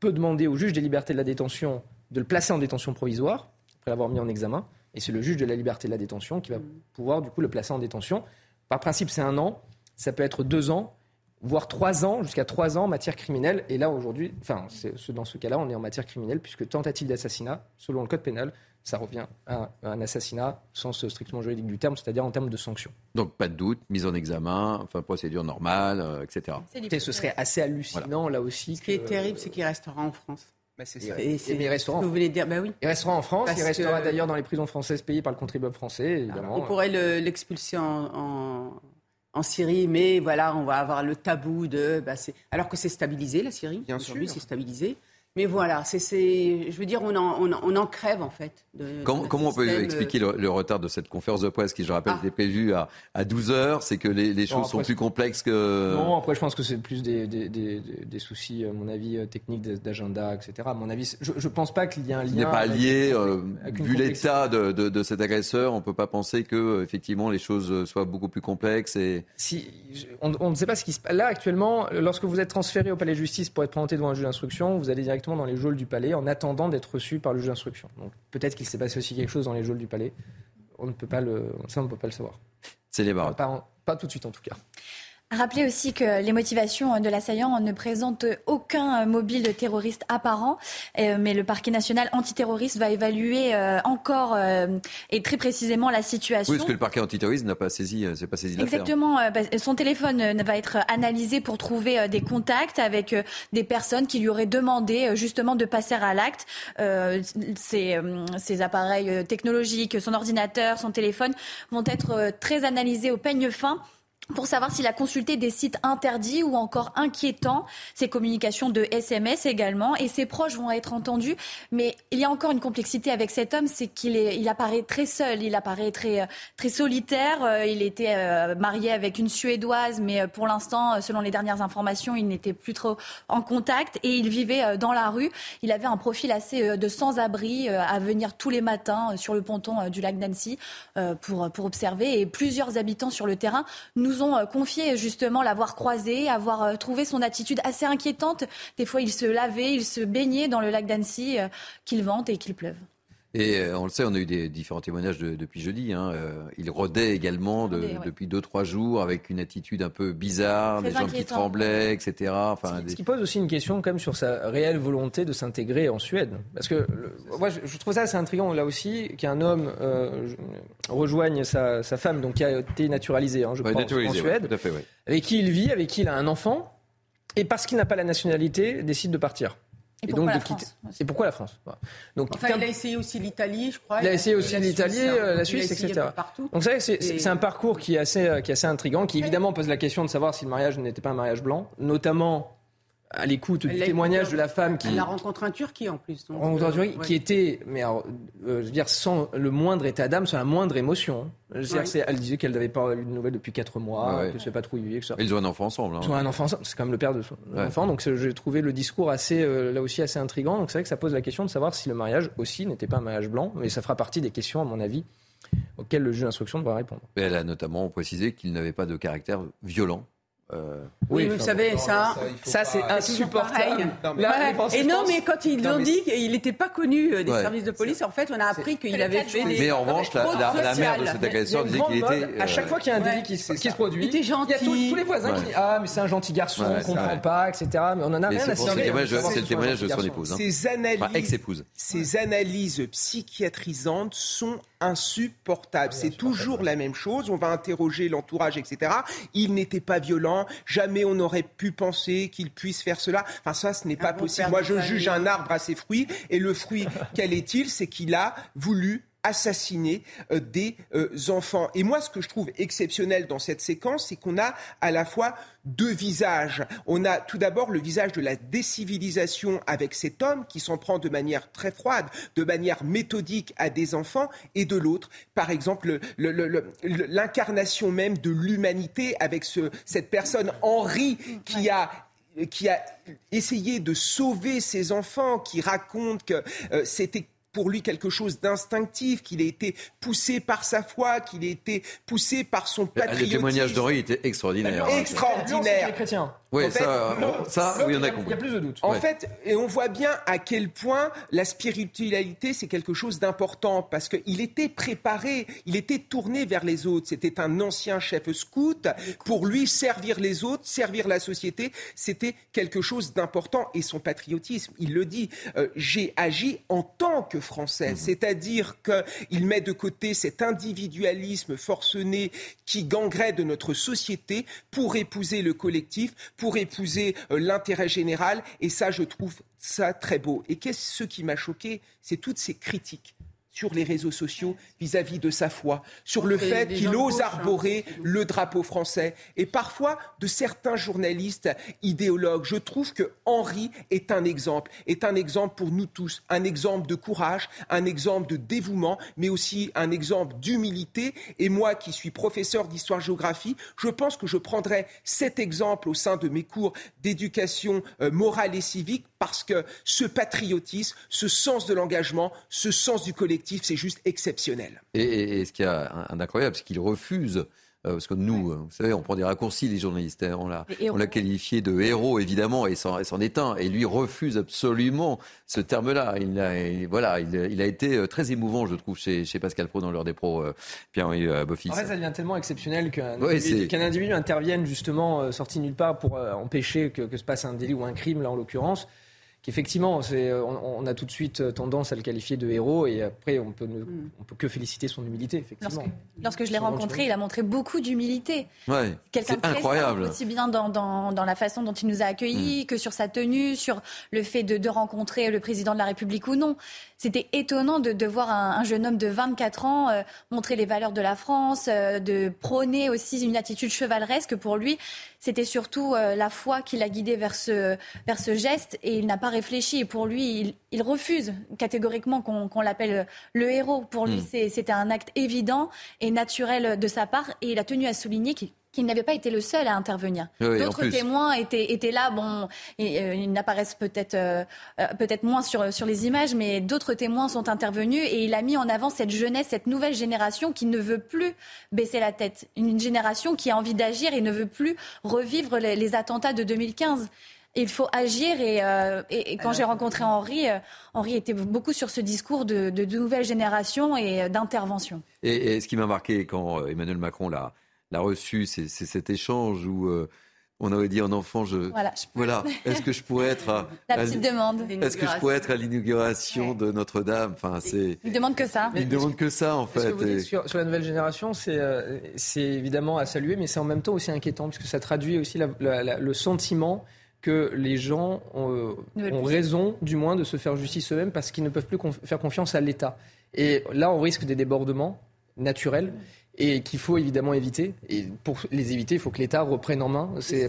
peut demander au juge des libertés de la détention de le placer en détention provisoire, après l'avoir mis en examen. Et c'est le juge de la liberté de la détention qui va pouvoir du coup le placer en détention. Par principe, c'est un an, ça peut être deux ans, voire trois ans, jusqu'à trois ans en matière criminelle. Et là, aujourd'hui, enfin, dans ce cas-là, on est en matière criminelle, puisque tentative d'assassinat, selon le code pénal, ça revient à un assassinat sans sens strictement juridique du terme, c'est-à-dire en termes de sanctions. Donc pas de doute, mise en examen, enfin procédure normale, euh, etc. Et ce serait assez hallucinant là aussi. Ce qui est terrible, c'est qu'il restera en France. Bah, c'est ça. Et, mais vous voulez dire? Bah oui. il restera en France, Parce il restera que- d'ailleurs dans les prisons françaises payées par le contribuable français, évidemment. On pourrait le- l'expulser en, en- en Syrie, mais voilà, on va avoir le tabou de. bah, alors que c'est stabilisé, la Syrie. Bien sûr. c'est stabilisé. Mais voilà, c'est, c'est- je veux dire, on en, on en- on en crève en fait. de- Comment, de comment on peut expliquer le, le retard de cette conférence de presse qui, je rappelle, Ah. était prévue à, à 12 heures C'est que les, les choses Non, sont plus complexes que... Non, après, je pense que c'est plus des, des, des, soucis, à mon avis, euh, techniques d'agenda, etc. À mon avis, je ne pense pas qu'il y ait un lien. Il n'est pas lié, euh, vu l'état de, de- de cet agresseur, on ne peut pas penser que euh, effectivement les choses soient beaucoup plus complexes et Si, on, on ne sait pas ce qui se passe. Là, actuellement, lorsque vous êtes transféré au palais de justice pour être présenté devant un juge d'instruction, vous allez directement dans les geôles du palais en attendant d'être reçu par le juge d'instruction. Donc peut-être qu'il s'est passé aussi quelque chose dans les geôles du palais. On ne peut pas le, ça, on ne peut pas le savoir. c'est les barres. Pas, en- pas tout de suite, en tout cas. Rappelez aussi que les motivations de l'assaillant ne présentent aucun mobile terroriste apparent, euh, mais le parquet national antiterroriste va évaluer euh, encore euh, et très précisément la situation. Oui, parce que le parquet antiterroriste n'a pas saisi, c'est pas saisi. Exactement. Son téléphone va être analysé pour trouver des contacts avec des personnes qui lui auraient demandé justement de passer à l'acte. Ses, ses appareils technologiques, son ordinateur, son téléphone vont être très analysés au peigne fin pour savoir s'il a consulté des sites interdits ou encore inquiétants, ses communications de SMS également, et ses proches vont être entendus. Mais il y a encore une complexité avec cet homme, c'est qu'il apparaît très seul, il apparaît très, très solitaire. Euh, Il était euh, marié avec une Suédoise, mais euh, pour l'instant, euh, selon les dernières informations, il n'était plus trop en contact et il vivait euh, dans la rue. Il avait un profil assez euh, de sans-abri euh, à venir tous les matins euh, sur le ponton euh, du lac d'Annecy euh, pour, pour observer. Et plusieurs habitants sur le terrain nous ont euh, confié justement l'avoir croisé, avoir euh, trouvé son attitude assez inquiétante. Des fois, il se lavait, il se baignait dans le lac d'Annecy, euh, qu'il vente et qu'il pleuve. Et euh, on le sait, on a eu des différents témoignages de- depuis jeudi. hein. Euh, il rôdait également de- ouais. depuis deux trois jours avec une attitude un peu bizarre, des jambes qui tremblaient, etc. Enfin, Ce des- qui pose aussi une question même sur sa réelle volonté de s'intégrer en Suède. Parce que le- moi, je, je trouve ça assez intriguant là aussi qu'un homme euh, rejoigne sa, sa femme, donc qui a été naturalisée, hein, je Ouais, crois, en- naturalisé, en ouais, Suède, tout à fait, ouais. avec qui il vit, avec qui il a un enfant, et parce qu'il n'a pas la nationalité, décide de partir. Et, donc la de quitter. France Et pourquoi la France Voilà. Donc, Enfin, il a essayé aussi l'Italie, je crois. Il a essayé aussi la l'Italie, Suisse, hein. euh, la Suisse, etc. Partout. Donc c'est c'est- c'est c'est un parcours qui est assez, euh, qui est assez intrigant, qui évidemment pose la question de savoir si le mariage n'était pas un mariage blanc, notamment à l'écoute du témoignage de la femme qui, Elle la rencontre en Turquie en plus. donc, en euh, Turquie, ouais. qui était, mais alors, euh, je veux dire, sans le moindre état d'âme, sans la moindre émotion. Je veux dire, Ouais. c'est- elle disait qu'elle n'avait pas eu de nouvelles depuis 4 mois, Ouais, que c'est pas trop que ça. Ils ont un enfant ensemble. hein. Ils ont un enfant, c'est quand même le père de son Ouais. enfant, donc j'ai trouvé le discours assez, euh, là aussi assez intrigant. Donc c'est vrai que ça pose la question de savoir si le mariage aussi n'était pas un mariage blanc, mais ça fera partie des questions, à mon avis, auxquelles le juge d'instruction devra répondre. Et elle a notamment précisé qu'il n'avait pas de caractère violent. Euh, Oui, Oui, vous savez, Non, ça. il Ça, c'est insupportable. Non, mais- Ouais. Et non, mais quand ils l'ont mais dit qu'il n'était pas connu euh, des Ouais. services de police, en fait, on a appris qu'il avait fait des. Mais en revanche, la, fraudes la- la mère de cet agresseur Il disait qu'il était. À chaque euh, fois qu'il y a un délit ouais, qui, se- qui produit, Il était il y a tous, gentil. tous les voisins qui disent Ah, mais c'est un gentil garçon, on c'est comprend pas, etc. Mais on en a rien à savoir c'est le témoignage de gentil son épouse. hein. Ces analyses psychiatrisantes sont insupportables. C'est toujours la même chose. On va interroger l'entourage, etc. Il n'était pas violent. Jamais on n'aurait pu penser qu'il puisse faire cela. Enfin, ça, ce n'est pas possible. Moi, je juge un arbre à ses fruits. Et le fruit, [LAUGHS] quel est-il? C'est qu'il a voulu assassiner euh, des euh, enfants. Et moi, ce que je trouve exceptionnel dans cette séquence, c'est qu'on a à la fois deux visages. On a tout d'abord le visage de la décivilisation avec cet homme qui s'en prend de manière très froide, de manière méthodique à des enfants, et de l'autre, par exemple, le- le- le- le- l'incarnation même de l'humanité avec ce, cette personne Henri qui a qui a essayé de sauver ses enfants, qui raconte que euh, c'était pour lui quelque chose d'instinctif, qu'il a été poussé par sa foi, qu'il a été poussé par son Le patriotisme. témoignage d'Henri était extraordinaire. Ex-. Extraordinaire. Oui, en fait, ça, on- ça, oui, on a Il y a compris. plus de doute. En Ouais. fait, et on voit bien à quel point la spiritualité, c'est quelque chose d'important, parce qu'il était préparé, il était tourné vers les autres. C'était un ancien chef scout. Pour lui, servir les autres, servir la société, c'était quelque chose d'important. Et son patriotisme, il le dit, euh, j'ai agi en tant que Français. C'est-à-dire qu'il met de côté cet individualisme forcené qui gangrait de notre société pour épouser le collectif, pour épouser l'intérêt général. Et ça, je trouve ça très beau. Et qu'est-ce ce qui m'a choqué C'est toutes ces critiques sur les réseaux sociaux vis-à-vis de sa foi, sur le fait qu'il ose hein. arborer le drapeau français et parfois de certains journalistes idéologues. Je trouve que Henri est un exemple, est un exemple pour nous tous, un exemple de courage, un exemple de dévouement, mais aussi un exemple d'humilité. Et moi qui suis professeur d'histoire-géographie, je pense que je prendrai cet exemple au sein de mes cours d'éducation euh, morale et civique parce que ce patriotisme, ce sens de l'engagement, ce sens du collectif, c'est juste exceptionnel. Et, ce qui est incroyable, c'est qu'il refuse euh, parce que nous, euh, vous savez, on prend des raccourcis, les journalistes. Hein, on l'a qualifié de héros, évidemment, et c'en est un. Et lui refuse absolument ce terme-là. Il, a, voilà, il, a été euh, très émouvant, je trouve, chez, Pascal Pro dans l'heure des pros, Pierre-Henri Boffis. En fait, ça devient tellement exceptionnel qu'un individu, intervienne justement sorti nulle part pour empêcher que, que se passe un délit ou un crime, là en l'occurrence qu'effectivement, on, on, a tout de suite tendance à le qualifier de héros et après, on peut, ne, mm. on peut que féliciter son humilité, effectivement. Lorsque, je l'ai rencontré, il a montré beaucoup d'humilité. Ouais, Quelqu'un de incroyable. aussi bien dans, dans, dans, la façon dont il nous a accueillis mm. que sur sa tenue, sur le fait de, de, rencontrer le président de la République ou non. C'était étonnant de, de voir un, jeune homme de 24 ans euh, montrer les valeurs de la France, euh, de prôner aussi une attitude chevaleresque. Pour lui, c'était surtout euh, la foi qui l'a guidé vers ce, vers ce geste et il n'a pas réfléchi. Et pour lui, il, refuse catégoriquement qu'on l'appelle le héros. Pour lui, hmm. c'était un acte évident et naturel de sa part. Et il a tenu à souligner qu'il qu'il n'avait pas été le seul à intervenir. D'autres témoins étaient, étaient, là. Bon, euh, ils n'apparaissent peut-être euh, peut-être moins sur, sur les images, mais d'autres témoins sont intervenus et il a mis en avant cette jeunesse, cette nouvelle génération qui ne veut plus baisser la tête. Une génération qui a envie d'agir et ne veut plus revivre les attentats de 2015 il faut agir. Et, euh, quand j'ai rencontré Henri, euh, Henri était beaucoup sur ce discours de, de, nouvelle génération et d'intervention. Et, ce qui m'a marqué quand euh, Emmanuel Macron l'a, reçu, c'est, cet échange où on aurait dit un enfant, je voilà. Est-ce que je pourrais être à, [LAUGHS] la petite demande Est-ce que je pourrais être à l'inauguration de Notre-Dame? Enfin, c'est. Il demande que ça. Il demande que ça en fait. sur, la nouvelle génération, c'est c'est évidemment à saluer, mais c'est en même temps aussi inquiétant puisque ça traduit aussi le sentiment que les gens ont, raison, du moins, de se faire justice eux-mêmes parce qu'ils ne peuvent plus faire confiance à l'État. Et là, on risque des débordements naturels et qu'il faut évidemment éviter. Et pour les éviter, il faut que l'État reprenne en main ses,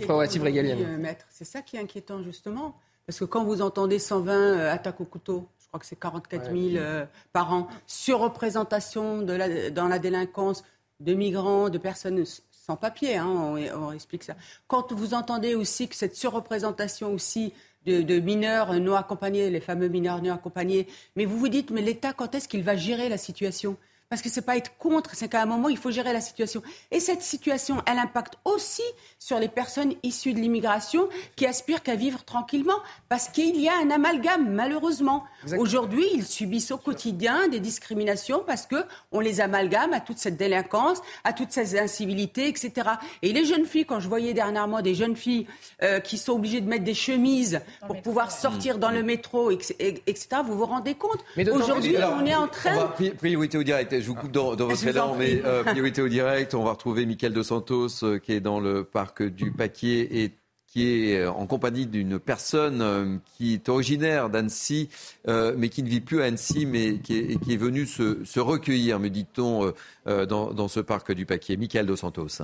prérogatives régaliennes. Euh, c'est ça qui est inquiétant, justement. Parce que quand vous entendez 120 euh, attaques au couteau, je crois que c'est 44 000 euh, par an, surreprésentation de la, dans la délinquance de migrants, de personnes sans papier, hein, on, explique ça. Quand vous entendez aussi que cette surreprésentation aussi de, mineurs non accompagnés, les fameux mineurs non accompagnés, mais vous vous dites, mais l'État, quand est-ce qu'il va gérer la situation? Parce que c'est pas être contre, c'est qu'à un moment, il faut gérer la situation. Et cette situation, elle impacte aussi sur les personnes issues de l'immigration qui aspirent qu'à vivre tranquillement, parce qu'il y a un amalgame, malheureusement. Aujourd'hui, ils subissent au quotidien des discriminations parce que on les amalgame à toute cette délinquance, à toutes ces incivilités, etc. Et les jeunes filles, quand je voyais dernièrement des jeunes filles euh, qui sont obligées de mettre des chemises pour pouvoir sortir dans le métro, etc., vous vous rendez compte? Aujourd'hui, on est en train... Priorité au direct je vous coupe dans, votre élan, mais euh, [LAUGHS] priorité au direct. On va retrouver Michael Dos Santos euh, qui est dans le parc du Paquier et qui est euh, en compagnie d'une personne qui est originaire d'Annecy, mais qui ne vit plus à Annecy, mais qui est, venue se, recueillir, me dit-on, dans, dans, ce parc du Paquier. Michael Dos Santos.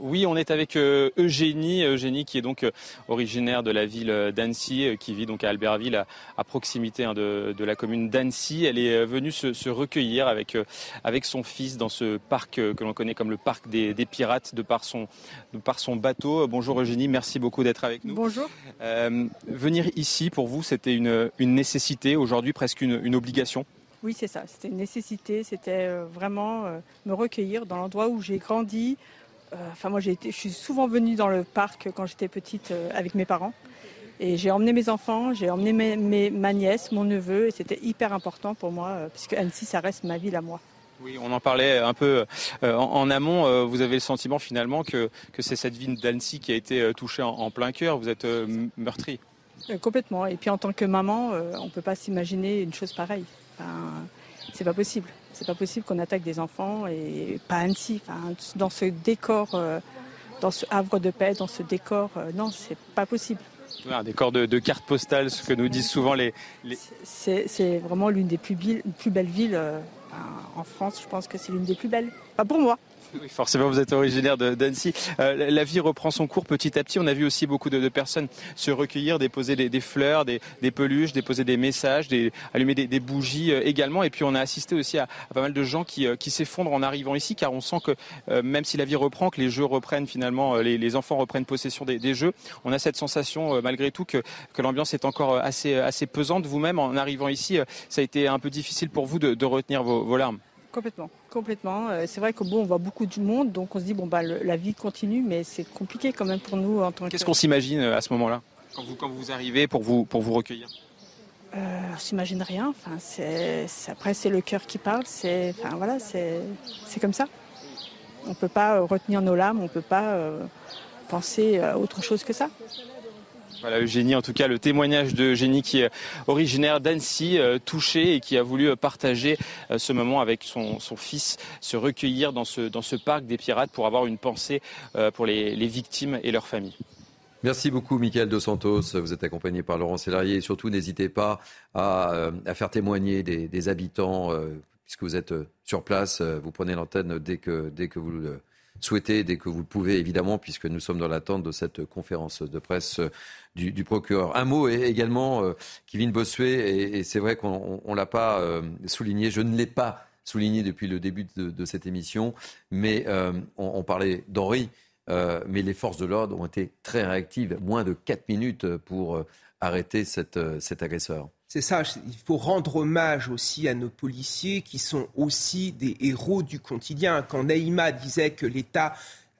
Oui, on est avec euh, Eugénie, Eugénie qui est donc euh, originaire de la ville d'Annecy, euh, qui vit donc à Albertville, à, proximité hein, de, la commune d'Annecy. Elle est venue se, recueillir avec, avec son fils dans ce parc que l'on connaît comme le parc des, pirates, de par, son, de par son bateau. Bonjour Eugénie, merci beaucoup d'être avec nous. Bonjour. venir ici, pour vous, c'était une, une nécessité, aujourd'hui presque une, une obligation? Oui, c'est ça. C'était une nécessité. C'était vraiment me recueillir dans l'endroit où j'ai grandi, enfin, moi, j'ai été, je suis souvent venue dans le parc quand j'étais petite euh, avec mes parents. Et j'ai emmené mes enfants, j'ai emmené mes, ma nièce, mon neveu, et c'était hyper important pour moi, euh, puisque Annecy, ça reste ma ville à moi. Oui, on en parlait un peu en, amont. vous avez le sentiment finalement que, que c'est cette ville d'Annecy qui a été touchée en, plein cœur. Vous êtes meurtri. complètement. Et puis en tant que maman, on ne peut pas s'imaginer une chose pareille. c'est pas possible. C'est pas possible qu'on attaque des enfants et pas Annecy. Enfin, dans ce décor, euh, dans ce havre de paix, dans ce décor, euh, non, c'est pas possible. Un décor de, de cartes postales, ce que nous disent souvent les. les... C'est vraiment l'une des plus, plus, belles villes euh, en France. Je pense que c'est l'une des plus belles. Pas pour moi. Oui, forcément, vous êtes originaire d'Annecy. Euh, la vie reprend son cours petit à petit. On a vu aussi beaucoup de, personnes se recueillir, déposer des, fleurs, des, peluches, déposer des messages, allumer des, bougies euh, également. Et puis, on a assisté aussi à, pas mal de gens qui, euh, qui s'effondrent en arrivant ici, car on sent que euh, même si la vie reprend, que les jeux reprennent finalement, les, enfants reprennent possession des, jeux, on a cette sensation malgré tout que, l'ambiance est encore assez, pesante. Vous-même, en arrivant ici, ça a été un peu difficile pour vous de, de retenir vos, vos larmes? Complètement, complètement. Euh, c'est vrai que bon, on voit beaucoup du monde, donc on se dit bon bah la vie continue, mais c'est compliqué quand même pour nous en tant Qu'est-ce qu'on s'imagine euh, à ce moment-là, quand vous quand vous arrivez pour vous pour vous recueillir euh, On s'imagine rien. Enfin, c'est après c'est le cœur qui parle. C'est enfin voilà, c'est c'est comme ça. On peut pas retenir nos larmes, on peut pas penser à autre chose que ça. Voilà Eugénie, en tout cas le témoignage de Eugénie qui est originaire d'Annecy, euh, touchée et qui a voulu partager euh, ce moment avec son, son, fils, se recueillir dans ce, dans ce parc des pirates pour avoir une pensée euh, pour les, les victimes et leurs familles. Merci beaucoup, Michael Dos Santos. Vous êtes accompagné par Laurent Sélarié. Et surtout, n'hésitez pas à, à, faire témoigner des, des habitants, puisque vous êtes sur place. Vous prenez l'antenne dès que, dès que vous le souhaitez, dès que vous pouvez, évidemment, puisque nous sommes dans l'attente de cette conférence de presse du, du procureur. Un mot également, euh, Kevin Bossuet, et, c'est vrai qu'on ne l'a pas euh, souligné, je ne l'ai pas souligné depuis le début de, cette émission, mais euh, on, parlait d'Henri, euh, mais les forces de l'ordre ont été très réactives, moins de 4 minutes pour euh, arrêter cet agresseur. C'est ça, il faut rendre hommage aussi à nos policiers qui sont aussi des héros du quotidien. Quand Naïma disait que l'État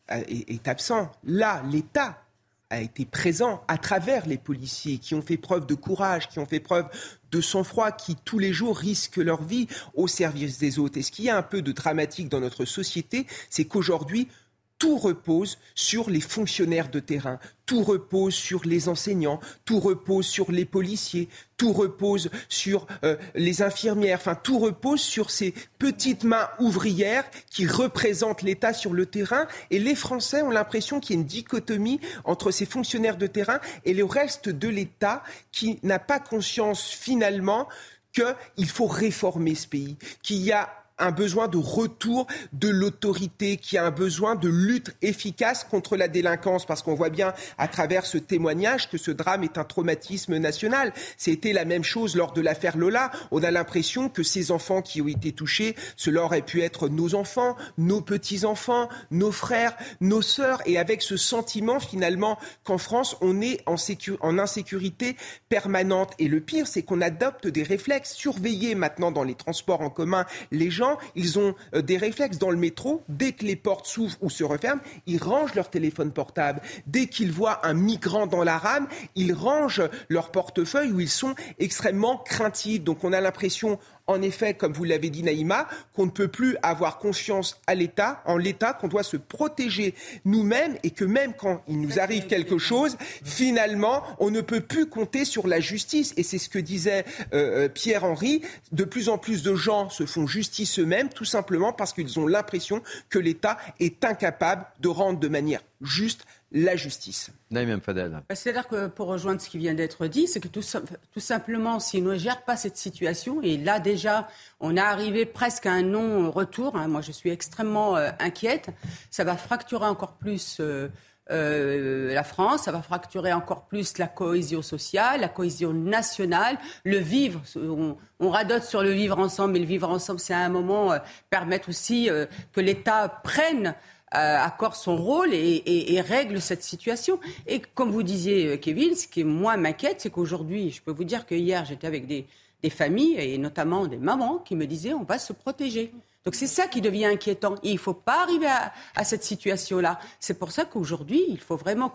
est absent, là, l'État a été présent à travers les policiers qui ont fait preuve de courage, qui ont fait preuve de sang-froid, qui tous les jours risquent leur vie au service des autres. Et ce qui est un peu de dramatique dans notre société, c'est qu'aujourd'hui, tout repose sur les fonctionnaires de terrain, tout repose sur les enseignants, tout repose sur les policiers, tout repose sur euh, les infirmières, enfin tout repose sur ces petites mains ouvrières qui représentent l'État sur le terrain. Et les Français ont l'impression qu'il y a une dichotomie entre ces fonctionnaires de terrain et le reste de l'État qui n'a pas conscience finalement qu'il faut réformer ce pays, qu'il y a un besoin de retour de l'autorité, qui a un besoin de lutte efficace contre la délinquance, parce qu'on voit bien à travers ce témoignage que ce drame est un traumatisme national. C'était la même chose lors de l'affaire Lola. On a l'impression que ces enfants qui ont été touchés, cela aurait pu être nos enfants, nos petits-enfants, nos frères, nos sœurs, et avec ce sentiment finalement qu'en France, on est en, insécurité permanente. Et le pire, c'est qu'on adopte des réflexes. Surveiller maintenant dans les transports en commun les gens ils ont euh, des réflexes dans le métro. Dès que les portes s'ouvrent ou se referment, ils rangent leur téléphone portable. Dès qu'ils voient un migrant dans la rame, ils rangent leur portefeuille où ils sont extrêmement craintifs. Donc on a l'impression en effet, comme vous l'avez dit Naïma, qu'on ne peut plus avoir confiance à l'État, en l'État, qu'on doit se protéger nous-mêmes et que même quand il nous arrive quelque chose, finalement, on ne peut plus compter sur la justice. Et c'est ce que disait euh, euh Pierre-Henri. De plus en plus de gens se font justice eux-mêmes, tout simplement parce qu'ils ont l'impression que l'État est incapable de rendre de manière juste la justice. Bah, c'est-à-dire que pour rejoindre ce qui vient d'être dit, c'est que tout, tout simplement, s'ils ne gèrent pas cette situation, et là déjà, on est arrivé presque à un non-retour, hein, moi je suis extrêmement euh, inquiète, ça va fracturer encore plus euh, euh, la France, ça va fracturer encore plus la cohésion sociale, la cohésion nationale, le vivre. On, on radote sur le vivre ensemble, mais le vivre ensemble, c'est à un moment permettre aussi que l'État prenne accorde son rôle et, et, et, règle cette situation. Et comme vous disiez, euh, Kevin, ce qui moi m'inquiète, c'est qu'aujourd'hui, je peux vous dire que hier, j'étais avec des, des familles et notamment des mamans qui me disaient on va se protéger. Donc c'est ça qui devient inquiétant. il ne faut pas arriver à, à cette situation-là. C'est pour ça qu'aujourd'hui, il faut vraiment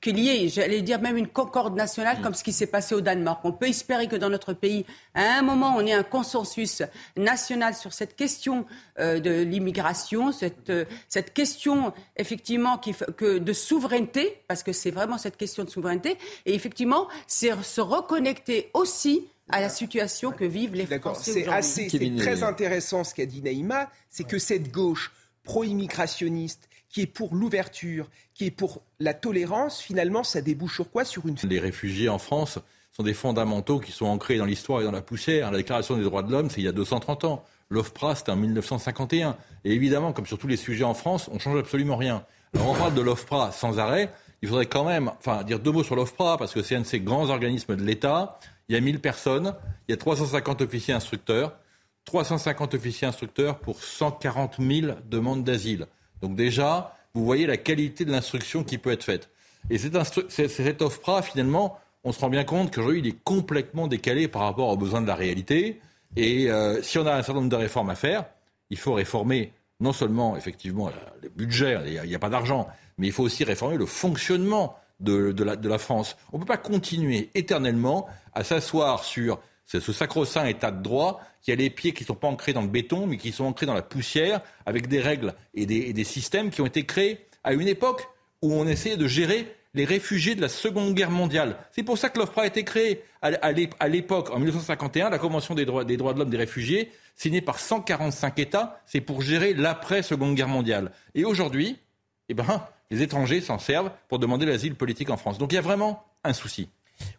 qu'il y ait, j'allais dire même une concorde nationale comme ce qui s'est passé au Danemark. On peut espérer que dans notre pays, à un moment, on ait un consensus national sur cette question euh, de l'immigration, cette, euh, cette question effectivement qui, que, de souveraineté, parce que c'est vraiment cette question de souveraineté. Et effectivement, c'est se reconnecter aussi à la situation que vivent les Français C'est assez, c'est très intéressant ce qu'a dit Naïma, c'est que cette gauche pro-immigrationniste qui est pour l'ouverture, qui est pour la tolérance, finalement, ça débouche sur quoi? Sur une... Les réfugiés en France sont des fondamentaux qui sont ancrés dans l'histoire et dans la poussière. La Déclaration des droits de l'homme, c'est il y a 230 ans. L'OFPRA, c'était en 1951. Et évidemment, comme sur tous les sujets en France, on change absolument rien. Alors on parle de l'OFPRA sans arrêt. Il faudrait quand même enfin, dire deux mots sur l'OFPRA, parce que c'est un de ces grands organismes de l'État. Il y a 1000 personnes, il y a 350 officiers instructeurs, 350 officiers instructeurs pour 140 000 demandes d'asile. Donc déjà, vous voyez la qualité de l'instruction qui peut être faite. Et cet, cet OFPRA, finalement, on se rend bien compte qu'aujourd'hui, il est complètement décalé par rapport aux besoins de la réalité. Et euh, si on a un certain nombre de réformes à faire, il faut réformer non seulement, effectivement, le budget, il n'y a, pas d'argent, mais il faut aussi réformer le fonctionnement de la, France. On ne peut pas continuer éternellement à s'asseoir sur ce sacro-saint état de droit qui a les pieds qui ne sont pas ancrés dans le béton, mais qui sont ancrés dans la poussière, avec des règles et des, systèmes qui ont été créés à une époque où on essayait de gérer les réfugiés de la Seconde Guerre mondiale. C'est pour ça que l'OFPRA a été créée. À l'époque, en 1951, la Convention des droits, des droits de l'homme des réfugiés, signée par 145 États, c'est pour gérer l'après-Seconde Guerre mondiale. Et aujourd'hui, eh ben, les étrangers s'en servent pour demander l'asile politique en France. Donc il y a vraiment un souci.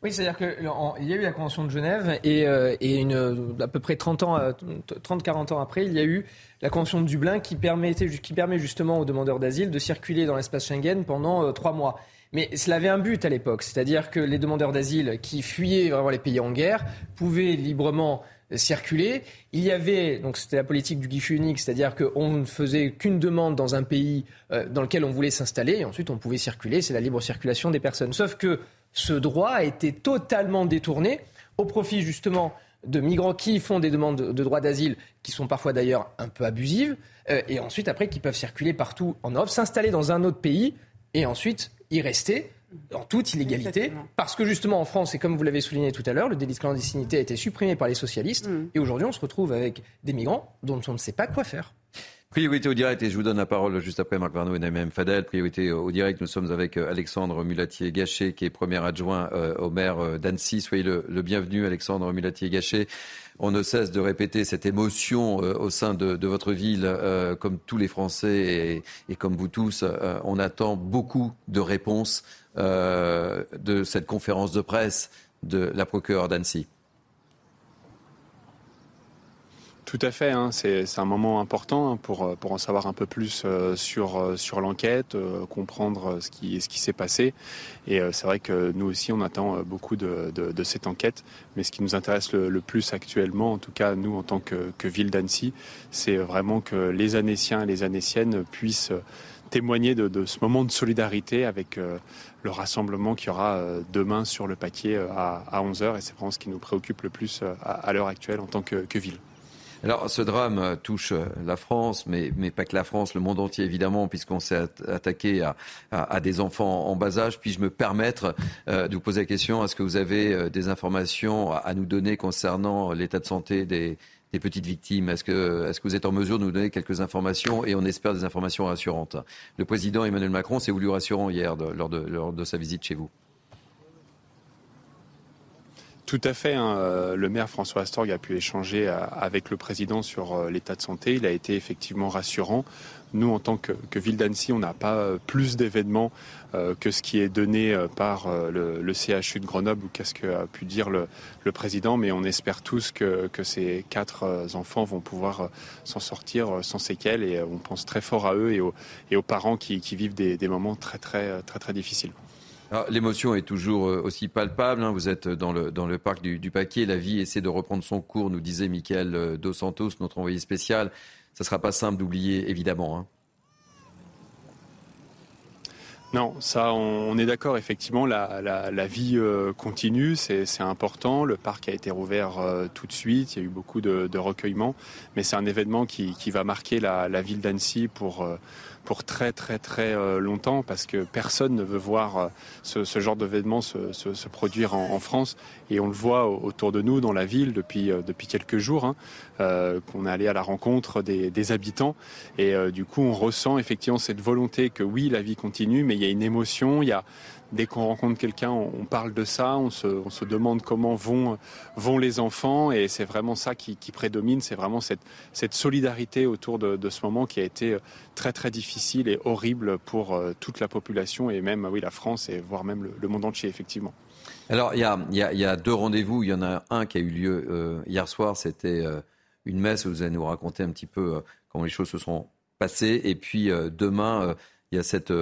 Oui, c'est-à-dire qu'il y a eu la Convention de Genève et, euh, une, à peu près 30 ans, 30-40 ans après, il y a eu la Convention de Dublin qui, permettait, qui permet justement aux demandeurs d'asile de circuler dans l'espace Schengen pendant euh, trois mois. Mais cela avait un but à l'époque, c'est-à-dire que les demandeurs d'asile qui fuyaient vraiment les pays en guerre pouvaient librement circuler. Il y avait, donc c'était la politique du guichet unique, c'est-à-dire qu'on ne faisait qu'une demande dans un pays euh, dans lequel on voulait s'installer et ensuite on pouvait circuler, c'est la libre circulation des personnes. Sauf que ce droit a été totalement détourné au profit justement de migrants qui font des demandes de droit d'asile, qui sont parfois d'ailleurs un peu abusives, euh, et ensuite après qui peuvent circuler partout en Europe, s'installer dans un autre pays, et ensuite y rester en toute illégalité, parce que justement en France, et comme vous l'avez souligné tout à l'heure, le délit de clandestinité a été supprimé par les socialistes, mm. et aujourd'hui on se retrouve avec des migrants dont on ne sait pas quoi faire. Priorité au direct, et je vous donne la parole juste après Marc Varno et Naïm Fadel. Priorité au direct, nous sommes avec euh, Alexandre Mulatier-Gachet, qui est premier adjoint euh, au maire euh, d'Annecy. Soyez le, bienvenu, Alexandre Mulatier-Gachet. On ne cesse de répéter cette émotion au sein de, votre ville, comme tous les Français et, comme vous tous. on attend beaucoup de réponses de cette conférence de presse de la procureure d'Annecy. Tout à fait, hein. c'est un moment important hein, pour, pour en savoir un peu plus euh, sur, euh, sur l'enquête, euh, comprendre ce qui, ce qui s'est passé. Et c'est vrai que nous aussi, on attend beaucoup de, de, cette enquête. Mais ce qui nous intéresse le, plus actuellement, en tout cas nous en tant que, que ville d'Annecy, c'est vraiment que les Annéciens et les Annéciennes puissent témoigner de, de, ce moment de solidarité avec le rassemblement qui aura demain sur le paquet à, à 11h. Et c'est vraiment ce qui nous préoccupe le plus à, l'heure actuelle en tant que, que ville. Alors, ce drame touche la France, mais, pas que la France, le monde entier évidemment, puisqu'on s'est attaqué à, des enfants en bas âge. Puis-je me permettre euh, de vous poser la question est-ce que vous avez euh, des informations à, nous donner concernant l'état de santé des, petites victimes? Est-ce que, vous êtes en mesure de nous donner quelques informations et on espère des informations rassurantes? Le président Emmanuel Macron s'est voulu rassurant hier lors de sa visite chez vous. Tout à fait. Hein. Euh, le maire François Astorg a pu échanger euh, avec le président sur euh, l'état de santé. Il a été effectivement rassurant. Nous, en tant que, ville d'Annecy, on n'a pas plus d'événements que ce qui est donné par le, CHU de Grenoble ou qu'est-ce qu'a pu dire le, président. Mais on espère tous que, ces quatre enfants vont pouvoir s'en sortir sans séquelles et on pense très fort à eux et aux, parents qui, vivent des, des moments très, très, très, très difficiles. L'émotion est toujours euh, aussi palpable. Hein. Vous êtes dans le, parc du, Paquet. La vie essaie de reprendre son cours, nous disait Michael euh, Dos Santos, notre envoyé spécial. Ça ne sera pas simple d'oublier, évidemment. Hein. Non, ça, on, est d'accord. Effectivement, la, vie euh, continue, c'est important. Le parc a été rouvert tout de suite. Il y a eu beaucoup de, de recueillements, mais c'est un événement qui, va marquer la, la ville d'Annecy pour pour très très très euh, longtemps parce que personne ne veut voir euh, ce, genre d'événement se, produire en, France. Et on le voit autour de nous dans la ville depuis, euh, depuis quelques jours hein, qu'on est allé à la rencontre des habitants. Et du coup on ressent effectivement cette volonté que oui la vie continue mais il y a une émotion, il y a dès qu'on rencontre quelqu'un, on, parle de ça, on se, demande comment vont, vont les enfants, et c'est vraiment ça qui, prédomine, c'est vraiment cette, solidarité autour de, ce moment qui a été très très difficile et horrible pour euh, toute la population et même oui, la France et voire même le, monde entier, effectivement. Alors, il y a, deux rendez-vous. Il y en a un qui a eu lieu euh, hier soir. C'était euh, une messe. Vous allez nous raconter un petit peu comment les choses se sont passées. Et puis, demain, il y a cette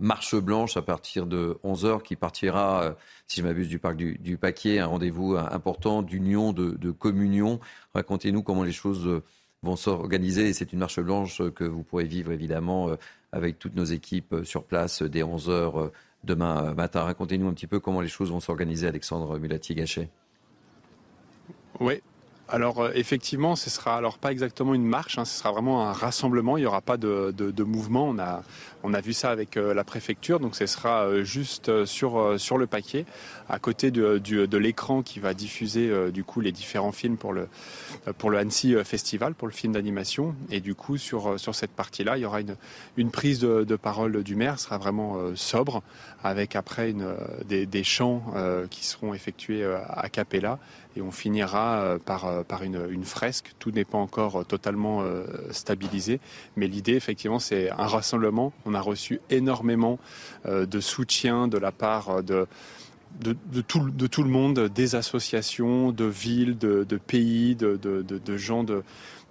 marche blanche à partir de 11h qui partira, euh, si je m'abuse, du parc du, Paquier, un rendez-vous important d'union, de, communion. Racontez-nous comment les choses euh, vont s'organiser c'est une marche blanche que vous pourrez vivre évidemment euh, avec toutes nos équipes sur place dès 11h demain matin. Racontez-nous un petit peu comment les choses vont s'organiser, Alexandre Mulatier-Gachet. Oui, alors euh, effectivement, ce sera alors pas exactement une marche, hein, ce sera vraiment un rassemblement. Il n'y aura pas de, mouvement. On a, on a vu ça avec euh, la préfecture, donc ce sera euh, juste sur, sur le paquet, à côté de, de l'écran qui va diffuser du coup les différents films pour le, pour le Annecy Festival, pour le film d'animation. Et du coup, sur, sur cette partie-là, il y aura une, une prise de, parole du maire, ce sera vraiment sobre, avec après une, des, des chants qui seront effectués à Capella et on finira euh, par, euh, par une, fresque. Tout n'est pas encore euh, totalement stabilisé, mais l'idée, effectivement, c'est un rassemblement. On a reçu énormément de soutien de la part de, de, de, tout, de tout le monde, des associations, de villes, de, de pays, de, de gens de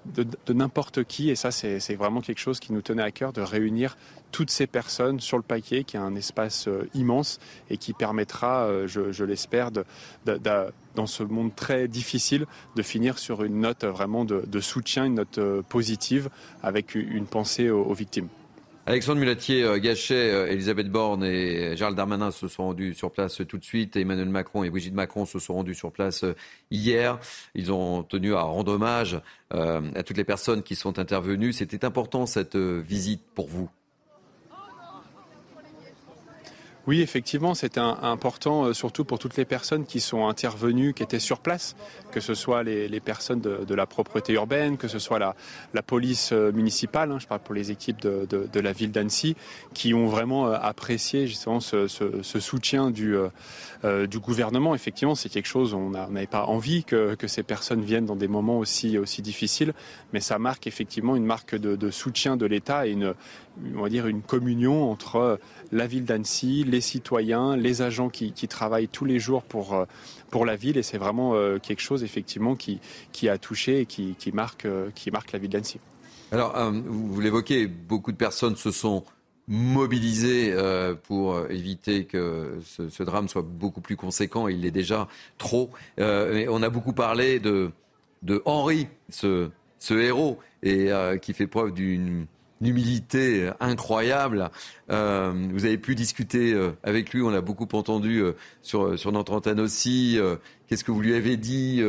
de, n'importe qui. Et ça, c'est vraiment quelque chose qui nous tenait à cœur de réunir toutes ces personnes sur le paquet, qui a un espace immense et qui permettra, euh, je, l'espère, dans ce monde très difficile, de finir sur une note vraiment de, soutien, une note euh, positive, avec une pensée aux victimes. Alexandre Mulatier, euh, Gachet, euh, Elisabeth Borne et Gérald Darmanin se sont rendus sur place tout de suite. Emmanuel Macron et Brigitte Macron se sont rendus sur place hier. Ils ont tenu à rendre hommage à toutes les personnes qui sont intervenues. C'était important cette visite pour vous Oui, effectivement, c'était important, euh, surtout pour toutes les personnes qui sont intervenues, qui étaient sur place, que ce soit les, personnes de, la propreté urbaine, que ce soit la, la police euh, municipale, hein, je parle pour les équipes de, la ville d'Annecy, qui ont vraiment euh, apprécié justement ce, soutien du, du gouvernement. Effectivement, c'est quelque chose, on n'avait pas envie que, ces personnes viennent dans des moments aussi, aussi difficiles, mais ça marque effectivement une marque de, soutien de l'État et une, on va dire une communion entre la ville d'Annecy, les citoyens, les agents qui, travaillent tous les jours pour, euh, pour la ville. Et c'est vraiment euh, quelque chose, effectivement, qui, qui a touché et qui, qui marque, euh, qui marque la ville d'Annecy. Alors, vous l'évoquez, beaucoup de personnes se sont mobilisées pour éviter que ce, drame soit beaucoup plus conséquent. Il l'est déjà trop. on a beaucoup parlé de, de Henri, ce, ce héros, et qui fait preuve d'une humilité incroyable. Euh, vous avez pu discuter euh, avec lui, on l'a beaucoup entendu euh, sur, sur notre antenne aussi. Qu'est-ce que vous lui avez dit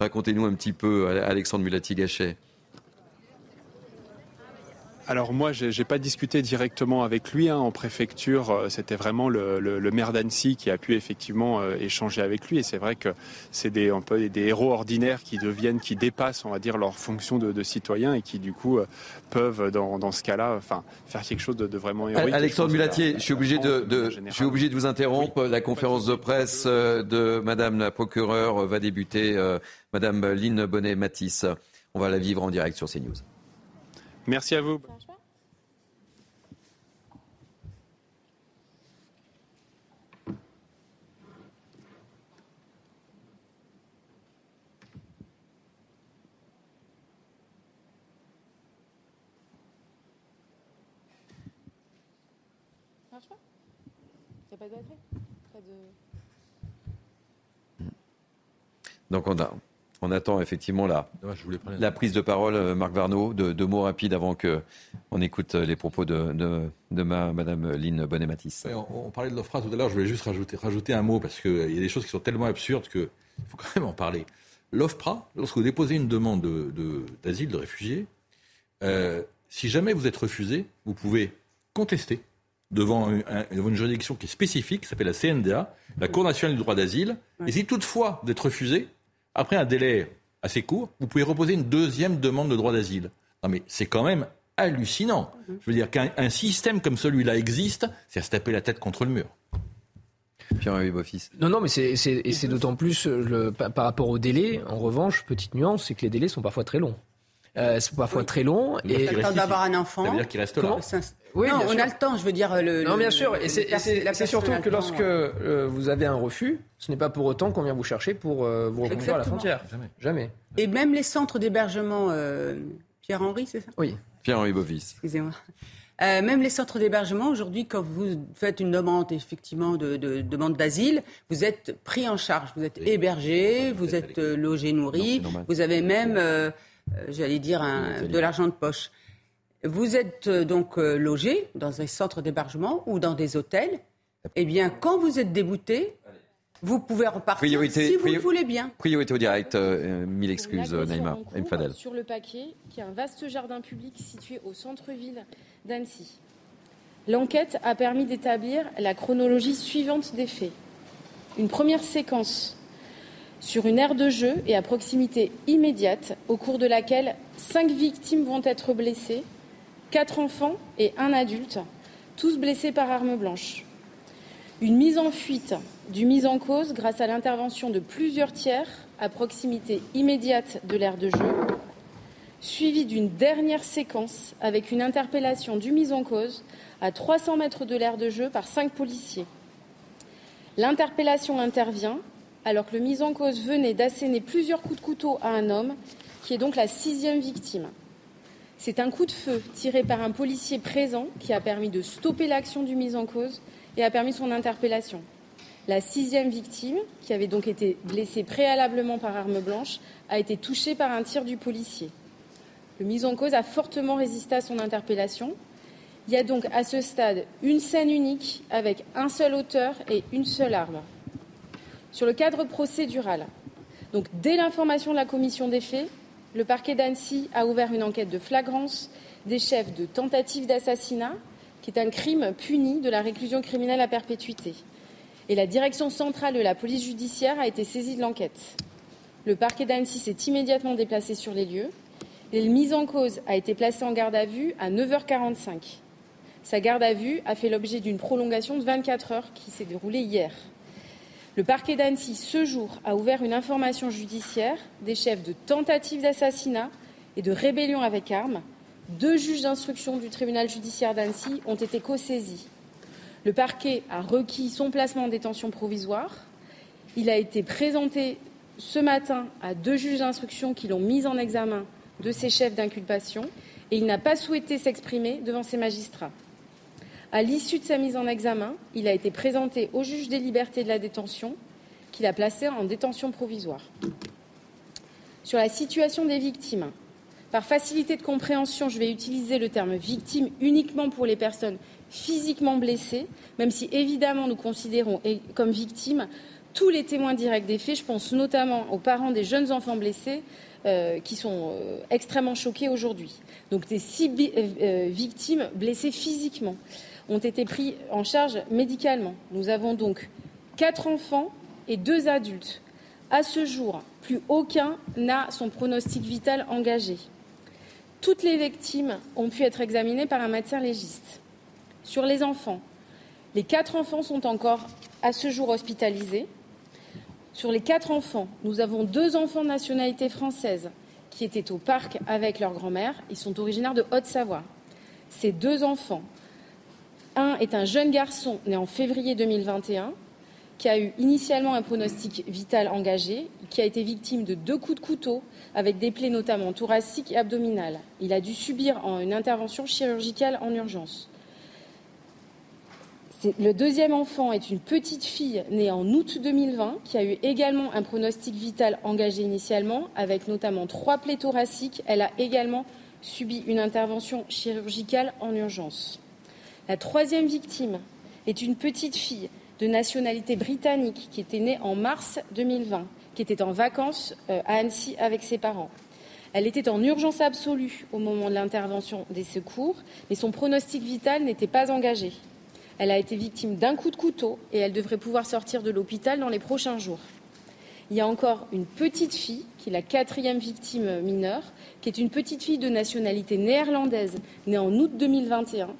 Racontez-nous un petit peu, Alexandre Mulati-Gachet. Alors moi, je n'ai pas discuté directement avec lui hein, en préfecture. Euh, c'était vraiment le, maire d'Annecy qui a pu effectivement euh, échanger avec lui. Et c'est vrai que c'est des, un peu des héros ordinaires qui deviennent, qui dépassent, on va dire, leur fonction de, de citoyen et qui du coup euh, peuvent, dans, ce cas-là, enfin, faire quelque chose de, vraiment héroïque. Alexandre Mulatier, je suis obligé de, je suis obligé de vous interrompre. La conférence de presse de Madame la procureure va débuter. Madame Lynne Bonnet-Matisse, on va la vivre en direct sur CNews. Merci à vous. Donc on a, on attend effectivement la, la prise de parole, euh, Marc Varnaud, de deux mots rapides avant que on écoute euh, les propos de, de, ma, Madame Lynn Bonnet-Matisse. on, parlait de l'OFRA tout à l'heure, je voulais juste rajouter, rajouter un mot parce qu'il y a des choses qui sont tellement absurdes qu'il faut quand même en parler. L'OFPRA, lorsque vous déposez une demande d'asile, de, de, réfugié, euh, si jamais vous êtes refusé, vous pouvez contester devant, une juridiction qui est spécifique, qui s'appelle la CNDA, la Cour nationale du droit d'asile. Et si toutefois vous êtes refusé, après un délai assez court, vous pouvez reposer une deuxième demande de droit d'asile. Non mais c'est quand même hallucinant. Je veux dire qu'un système comme celui-là existe, c'est à se taper la tête contre le mur. Pierre-Henri. Non, non, mais c'est, c'est, et c'est d'autant plus le, par rapport au délai. En revanche, petite nuance, c'est que les délais sont parfois très longs. Euh, c'est parfois très long. Et le temps d'avoir un enfant. Ça veut dire qu'il reste là. Oui, non, on a le temps, je veux dire. Le, non, bien sûr. Et c'est surtout que lorsque euh, vous avez un refus, ce n'est pas pour autant qu'on vient vous chercher pour euh, vous reconduire à la frontière. Jamais. Jamais. Et même les centres d'hébergement, Pierre-Henri, c'est ça? Oui. Pierre-Henri Bovis. Excusez-moi. même les centres d'hébergement, aujourd'hui, quand vous faites une demande, effectivement, de, demande d'asile, vous êtes pris en charge. Vous êtes hébergé, vous êtes logé, nourri. vous avez même euh, j'allais dire, de l'argent de poche. Vous êtes euh, donc euh, logé dans un centre d'hébergement ou dans des hôtels. Eh bien, quand vous êtes débouté, vous pouvez repartir si vous le voulez bien. Priorité au direct, mille excuses, Naïma Fadel. Sur le paquet, qui est un vaste jardin public situé au centre-ville d'Annecy. L'enquête a permis d'établir la chronologie suivante des faits. Une première séquence sur une aire de jeu et à proximité immédiate, au cours de laquelle cinq victimes vont être blessées, quatre enfants et un adulte, tous blessés par arme blanche. Une mise en fuite du mise en cause grâce à l'intervention de plusieurs tiers à proximité immédiate de l'aire de jeu, suivie d'une dernière séquence avec une interpellation du mise en cause à 300 mètres de l'aire de jeu par cinq policiers. L'interpellation intervient alors que le mis en cause venait d'asséner plusieurs coups de couteau à un homme, qui est donc la sixième victime. C'est un coup de feu tiré par un policier présent qui a permis de stopper l'action du mis en cause et a permis son interpellation. La sixième victime, qui avait donc été blessée préalablement par arme blanche, a été touchée par un tir du policier. Le mis en cause a fortement résisté à son interpellation. Il y a donc à ce stade une scène unique avec un seul auteur et une seule arme. Sur le cadre procédural, donc dès l'information de la commission des faits, le parquet d'Annecy a ouvert une enquête de flagrance des chefs de tentative d'assassinat, qui est un crime puni de la réclusion criminelle à perpétuité. Et la direction centrale de la police judiciaire a été saisie de l'enquête. Le parquet d'Annecy s'est immédiatement déplacé sur les lieux et le mise en cause a été placé en garde à vue à 9h45. Sa garde à vue a fait l'objet d'une prolongation de 24 heures qui s'est déroulée hier. Le parquet d'Annecy, ce jour, a ouvert une information judiciaire des chefs de tentative d'assassinat et de rébellion avec armes. Deux juges d'instruction du tribunal judiciaire d'Annecy ont été co-saisis. Le parquet a requis son placement en détention provisoire. Il a été présenté ce matin à deux juges d'instruction qui l'ont mis en examen de ses chefs d'inculpation et il n'a pas souhaité s'exprimer devant ces magistrats. À l'issue de sa mise en examen, il a été présenté au juge des libertés de la détention, qu'il a placé en détention provisoire. Sur la situation des victimes, par facilité de compréhension, je vais utiliser le terme victime uniquement pour les personnes physiquement blessées, même si évidemment nous considérons comme victimes tous les témoins directs des faits. Je pense notamment aux parents des jeunes enfants blessés euh, qui sont euh, extrêmement choqués aujourd'hui. Donc des six euh, victimes blessées physiquement ont été pris en charge médicalement. Nous avons donc quatre enfants et deux adultes. À ce jour, plus aucun n'a son pronostic vital engagé. Toutes les victimes ont pu être examinées par un médecin légiste. Sur les enfants, les quatre enfants sont encore à ce jour hospitalisés. Sur les quatre enfants, nous avons deux enfants de nationalité française qui étaient au parc avec leur grand-mère. Ils sont originaires de Haute-Savoie. Ces deux enfants un est un jeune garçon né en février 2021 qui a eu initialement un pronostic vital engagé, qui a été victime de deux coups de couteau avec des plaies notamment thoraciques et abdominales. Il a dû subir une intervention chirurgicale en urgence. Le deuxième enfant est une petite fille née en août 2020 qui a eu également un pronostic vital engagé initialement avec notamment trois plaies thoraciques. Elle a également subi une intervention chirurgicale en urgence. La troisième victime est une petite fille de nationalité britannique qui était née en mars 2020, qui était en vacances euh, à Annecy avec ses parents. Elle était en urgence absolue au moment de l'intervention des secours, mais son pronostic vital n'était pas engagé. Elle a été victime d'un coup de couteau et elle devrait pouvoir sortir de l'hôpital dans les prochains jours. Il y a encore une petite fille, qui est la quatrième victime mineure, qui est une petite fille de nationalité néerlandaise, née en août 2021,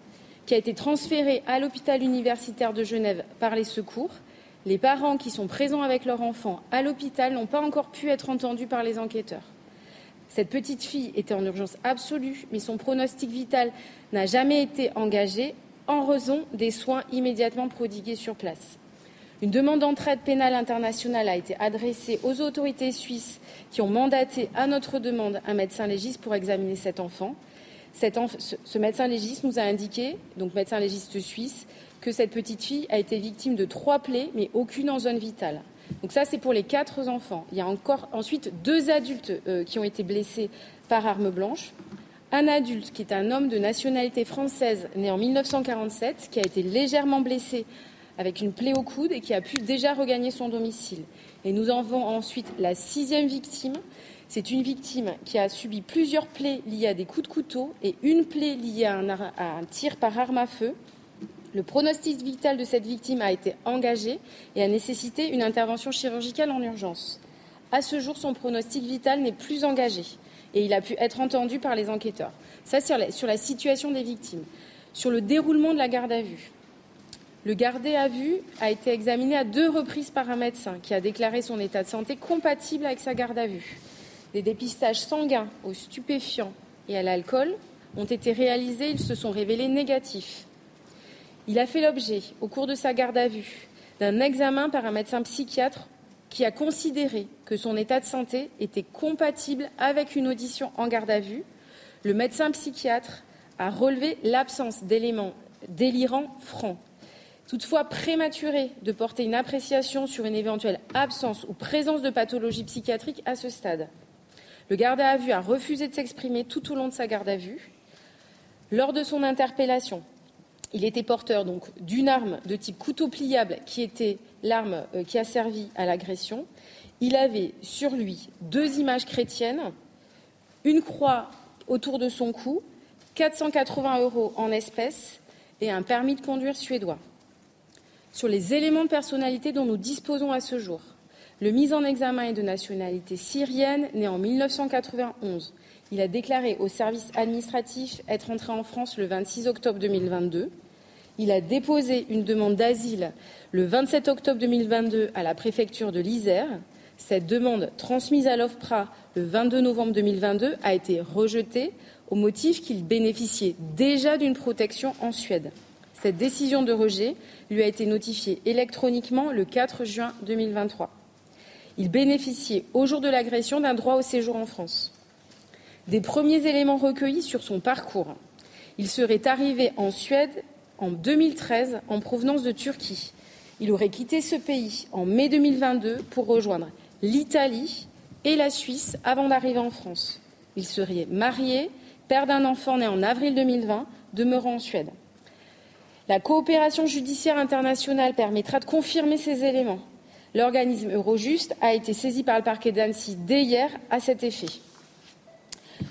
qui a été transférée à l'hôpital universitaire de Genève par les secours. Les parents qui sont présents avec leur enfant à l'hôpital n'ont pas encore pu être entendus par les enquêteurs. Cette petite fille était en urgence absolue, mais son pronostic vital n'a jamais été engagé en raison des soins immédiatement prodigués sur place. Une demande d'entraide pénale internationale a été adressée aux autorités suisses qui ont mandaté à notre demande un médecin légiste pour examiner cet enfant. Ce médecin légiste nous a indiqué, donc médecin légiste suisse, que cette petite fille a été victime de trois plaies, mais aucune en zone vitale. Donc ça, c'est pour les quatre enfants. Il y a encore ensuite deux adultes euh, qui ont été blessés par arme blanche. Un adulte qui est un homme de nationalité française né en 1947, qui a été légèrement blessé avec une plaie au coude et qui a pu déjà regagner son domicile. Et nous en avons ensuite la sixième victime. C'est une victime qui a subi plusieurs plaies liées à des coups de couteau et une plaie liée à un, tir par arme à feu. Le pronostic vital de cette victime a été engagé et a nécessité une intervention chirurgicale en urgence. À ce jour, son pronostic vital n'est plus engagé et il a pu être entendu par les enquêteurs. Ça, sur sur la situation des victimes. Sur le déroulement de la garde à vue. Le gardé à vue a été examiné à deux reprises par un médecin qui a déclaré son état de santé compatible avec sa garde à vue. Des dépistages sanguins aux stupéfiants et à l'alcool ont été réalisés. Ils se sont révélés négatifs. Il a fait l'objet, au cours de sa garde à vue, d'un examen par un médecin psychiatre qui a considéré que son état de santé était compatible avec une audition en garde à vue. Le médecin psychiatre a relevé l'absence d'éléments délirants francs. Toutefois, prématuré de porter une appréciation sur une éventuelle absence ou présence de pathologie psychiatrique à ce stade. Le garde à vue a refusé de s'exprimer tout au long de sa garde à vue. Lors de son interpellation, il était porteur donc d'une arme de type couteau pliable qui était l'arme euh, qui a servi à l'agression. Il avait sur lui deux images chrétiennes, une croix autour de son cou, 480 euros en espèces et un permis de conduire suédois. Sur les éléments de personnalité dont nous disposons à ce jour, le mis en examen est de nationalité syrienne, né en 1991. Il a déclaré au service administratif être entré en France le 26 octobre 2022. Il a déposé une demande d'asile le 27 octobre 2022 à la préfecture de l'Isère. Cette demande, transmise à l'OFPRA le 22 novembre 2022, a été rejetée au motif qu'il bénéficiait déjà d'une protection en Suède. Cette décision de rejet lui a été notifiée électroniquement le 4 juin 2023. Il bénéficiait au jour de l'agression d'un droit au séjour en France des premiers éléments recueillis sur son parcours. Il serait arrivé en Suède en 2013 en provenance de Turquie. Il aurait quitté ce pays en mai 2022 pour rejoindre l'Italie et la Suisse avant d'arriver en France. Il serait marié, père d'un enfant né en avril 2020, demeurant en Suède. La coopération judiciaire internationale permettra de confirmer ces éléments. L'organisme Eurojust a été saisi par le parquet d'Annecy dès hier à cet effet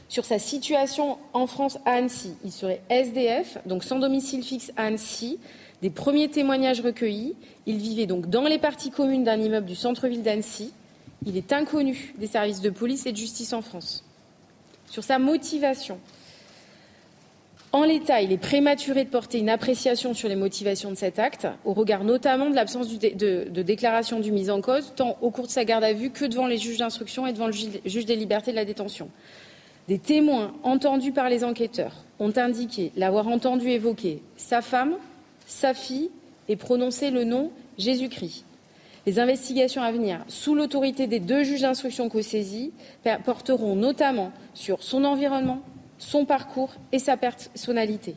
sur sa situation en France à Annecy. Il serait SDF, donc sans domicile fixe à Annecy. Des premiers témoignages recueillis, il vivait donc dans les parties communes d'un immeuble du centre-ville d'Annecy. Il est inconnu des services de police et de justice en France. Sur sa motivation, en l'état, il est prématuré de porter une appréciation sur les motivations de cet acte, au regard notamment de l'absence de, de, déclaration du mise en cause, tant au cours de sa garde à vue que devant les juges d'instruction et devant le juge des libertés de la détention. Des témoins entendus par les enquêteurs ont indiqué l'avoir entendu évoquer sa femme, sa fille et prononcer le nom Jésus-Christ. Les investigations à venir, sous l'autorité des deux juges d'instruction co-saisis, porteront notamment sur son environnement, son parcours et sa personnalité.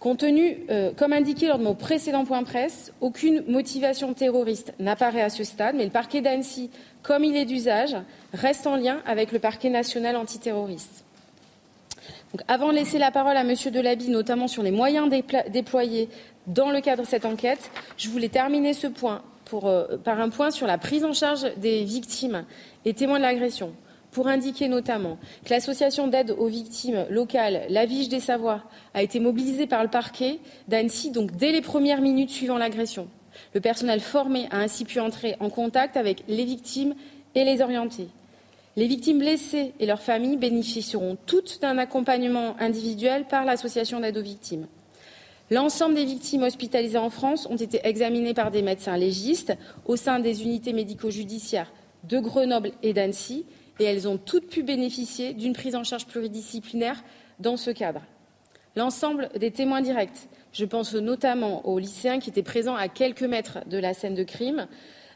Compte tenu, euh, comme indiqué lors de mon précédent point presse, aucune motivation terroriste n'apparaît à ce stade, mais le parquet d'Annecy, comme il est d'usage, reste en lien avec le parquet national antiterroriste. Avant de laisser la parole à M. Delaby, notamment sur les moyens déployés dans le cadre de cette enquête, je voulais terminer ce point euh, par un point sur la prise en charge des victimes et témoins de l'agression pour indiquer notamment que l'association d'aide aux victimes locales, la Vige des Savoies, a été mobilisée par le parquet d'Annecy, donc dès les premières minutes suivant l'agression. Le personnel formé a ainsi pu entrer en contact avec les victimes et les orienter. Les victimes blessées et leurs familles bénéficieront toutes d'un accompagnement individuel par l'association d'aide aux victimes. L'ensemble des victimes hospitalisées en France ont été examinées par des médecins légistes au sein des unités médico-judiciaires de Grenoble et d'Annecy et elles ont toutes pu bénéficier d'une prise en charge pluridisciplinaire dans ce cadre. L'ensemble des témoins directs, je pense notamment aux lycéens qui étaient présents à quelques mètres de la scène de crime,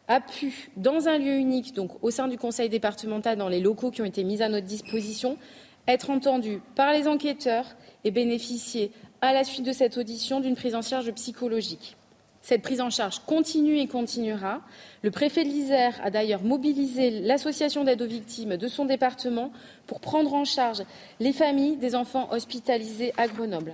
a pu, dans un lieu unique, donc au sein du conseil départemental, dans les locaux qui ont été mis à notre disposition, être entendu par les enquêteurs et bénéficier à la suite de cette audition d'une prise en charge psychologique. Cette prise en charge continue et continuera. Le préfet de l'Isère a d'ailleurs mobilisé l'association d'aide aux victimes de son département pour prendre en charge les familles des enfants hospitalisés à Grenoble.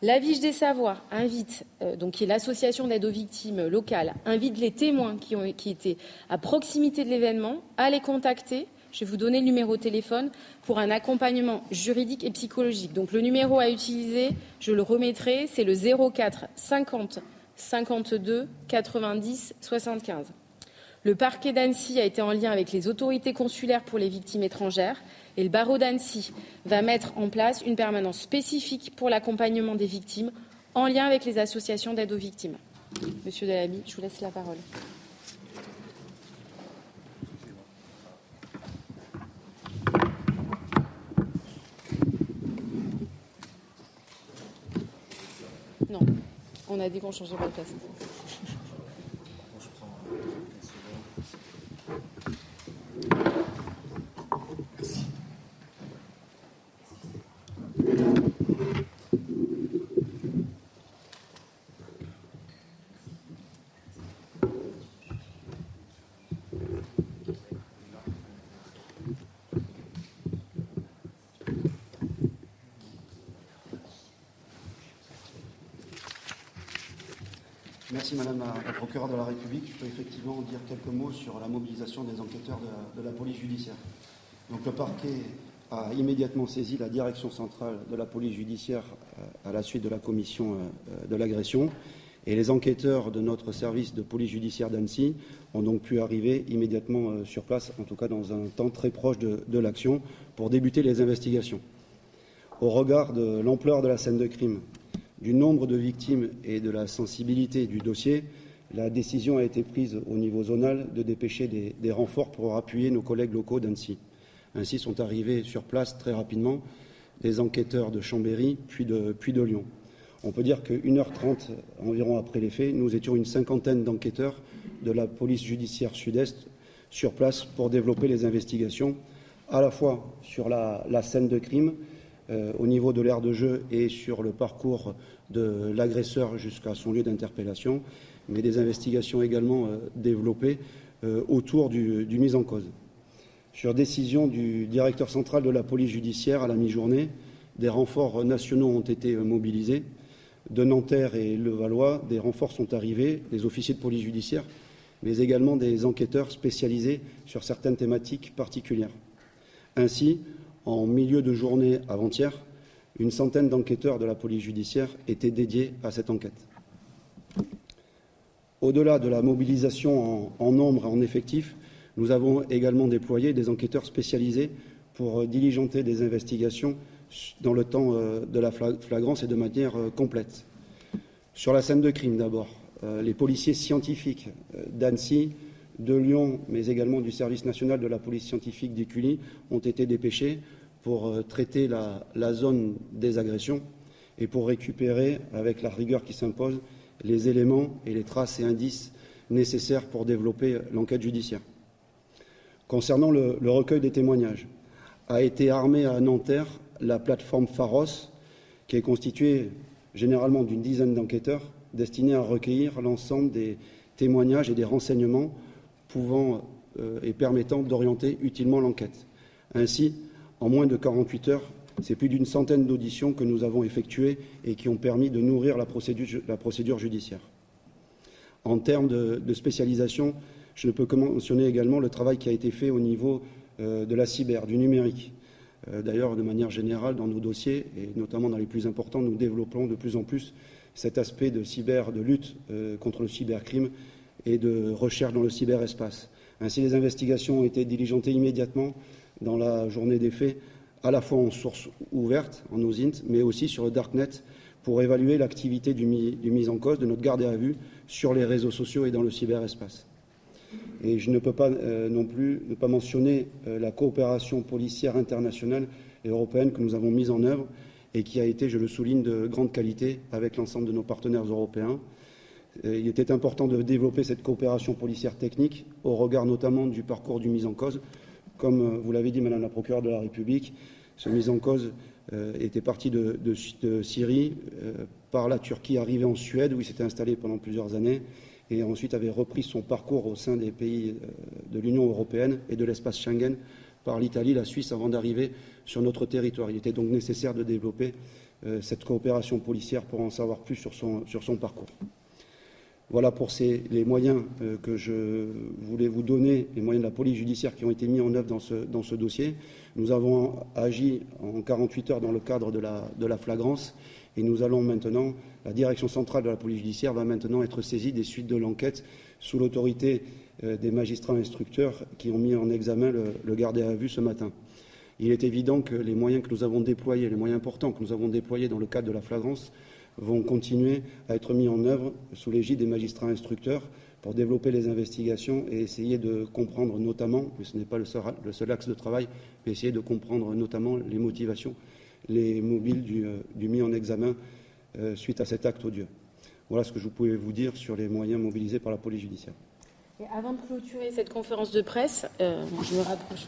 La Vige des Savoirs invite, euh, donc qui est l'association d'aide aux victimes locales, invite les témoins qui, ont, qui étaient à proximité de l'événement à les contacter je vais vous donner le numéro de téléphone pour un accompagnement juridique et psychologique. Donc le numéro à utiliser, je le remettrai, c'est le 04 50 52 90 75. Le parquet d'Annecy a été en lien avec les autorités consulaires pour les victimes étrangères et le barreau d'Annecy va mettre en place une permanence spécifique pour l'accompagnement des victimes en lien avec les associations d'aide aux victimes. Monsieur Delamy, je vous laisse la parole. Non, on a dit qu'on changeait pas de place. Merci Madame la, procureure de la République. Je peux effectivement dire quelques mots sur la mobilisation des enquêteurs de, la police judiciaire. Donc le parquet a immédiatement saisi la direction centrale de la police judiciaire euh, à la suite de la commission euh, de l'agression. Et les enquêteurs de notre service de police judiciaire d'Annecy ont donc pu arriver immédiatement euh, sur place, en tout cas dans un temps très proche de l'action, pour débuter les investigations. Au regard de l'ampleur de la scène de crime du nombre de victimes et de la sensibilité du dossier, la décision a été prise au niveau zonal de dépêcher des, renforts pour appuyer nos collègues locaux d'Annecy. Ainsi sont arrivés sur place très rapidement des enquêteurs de Chambéry puis de, Lyon. On peut dire que 1h30 environ après les faits, nous étions une cinquantaine d'enquêteurs de la police judiciaire sud-est sur place pour développer les investigations, à la fois sur la scène de crime, euh, au niveau de l'aire de jeu et sur le parcours de l'agresseur jusqu'à son lieu d'interpellation, mais des investigations également euh, développées euh, autour du, du mise en cause. Sur décision du directeur central de la police judiciaire à la mi-journée, des renforts nationaux ont été mobilisés. De Nanterre et Levallois, des renforts sont arrivés, des officiers de police judiciaire, mais également des enquêteurs spécialisés sur certaines thématiques particulières. Ainsi, en milieu de journée avant-hier, une centaine d'enquêteurs de la police judiciaire étaient dédiés à cette enquête. Au-delà de la mobilisation en, nombre et en effectif, nous avons également déployé des enquêteurs spécialisés pour diligenter des investigations dans le temps euh, de la flagrance et de manière euh, complète. Sur la scène de crime d'abord, euh, les policiers scientifiques d'Annecy, de Lyon, mais également du service national de la police scientifique d'Écully, ont été dépêchés pour euh, traiter la, zone des agressions et pour récupérer, avec la rigueur qui s'impose, les éléments et les traces et indices nécessaires pour développer l'enquête judiciaire. Concernant le, le, recueil des témoignages, a été armée à Nanterre la plateforme Pharos, qui est constituée généralement d'une dizaine d'enquêteurs destinés à recueillir l'ensemble des témoignages et des renseignements pouvant euh, et permettant d'orienter utilement l'enquête. Ainsi, en moins de 48 heures, c'est plus d'une centaine d'auditions que nous avons effectuées et qui ont permis de nourrir la procédure, judiciaire. En termes de, spécialisation, je ne peux que mentionner également le travail qui a été fait au niveau euh, de la cyber, du numérique. Euh, d'ailleurs, de manière générale, dans nos dossiers, et notamment dans les plus importants, nous développons de plus en plus cet aspect de cyber, de lutte contre le cybercrime et de recherche dans le cyberespace. Ainsi, les investigations ont été diligentées immédiatement dans la journée des faits, à la fois en source ouverte, en OSINT, mais aussi sur le Darknet, pour évaluer l'activité du, mise en cause de notre garde à vue sur les réseaux sociaux et dans le cyberespace. Et je ne peux pas euh, non plus ne pas mentionner euh, la coopération policière internationale et européenne que nous avons mise en œuvre et qui a été, je le souligne, de grande qualité avec l'ensemble de nos partenaires européens. Euh, il était important de développer cette coopération policière technique au regard notamment du parcours du mise en cause. Comme vous l'avez dit, Madame la procureure de la République, ce mise en cause était parti de, Syrie par la Turquie, arrivé en Suède où il s'était installé pendant plusieurs années et ensuite avait repris son parcours au sein des pays euh, de l'Union européenne et de l'espace Schengen par l'Italie, la Suisse, avant d'arriver sur notre territoire. Il était donc nécessaire de développer euh, cette coopération policière pour en savoir plus sur son parcours. Voilà pour les moyens euh, que je voulais vous donner, les moyens de la police judiciaire qui ont été mis en œuvre dans ce, dossier. Nous avons agi en 48 heures dans le cadre de la, flagrance et nous allons maintenant, la direction centrale de la police judiciaire va maintenant être saisie des suites de l'enquête sous l'autorité euh, des magistrats instructeurs qui ont mis en examen le, le à vue ce matin. Il est évident que les moyens que nous avons déployés, les moyens importants que nous avons déployés dans le cadre de la flagrance, vont continuer à être mis en œuvre sous l'égide des magistrats instructeurs pour développer les investigations et essayer de comprendre notamment, mais ce n'est pas le seul, axe de travail, mais essayer de comprendre notamment les motivations les mobiles du, euh, mis en examen euh, suite à cet acte odieux. Voilà ce que je pouvais vous dire sur les moyens mobilisés par la police judiciaire. Avant de clôturer cette conférence de presse, euh, je me rapproche.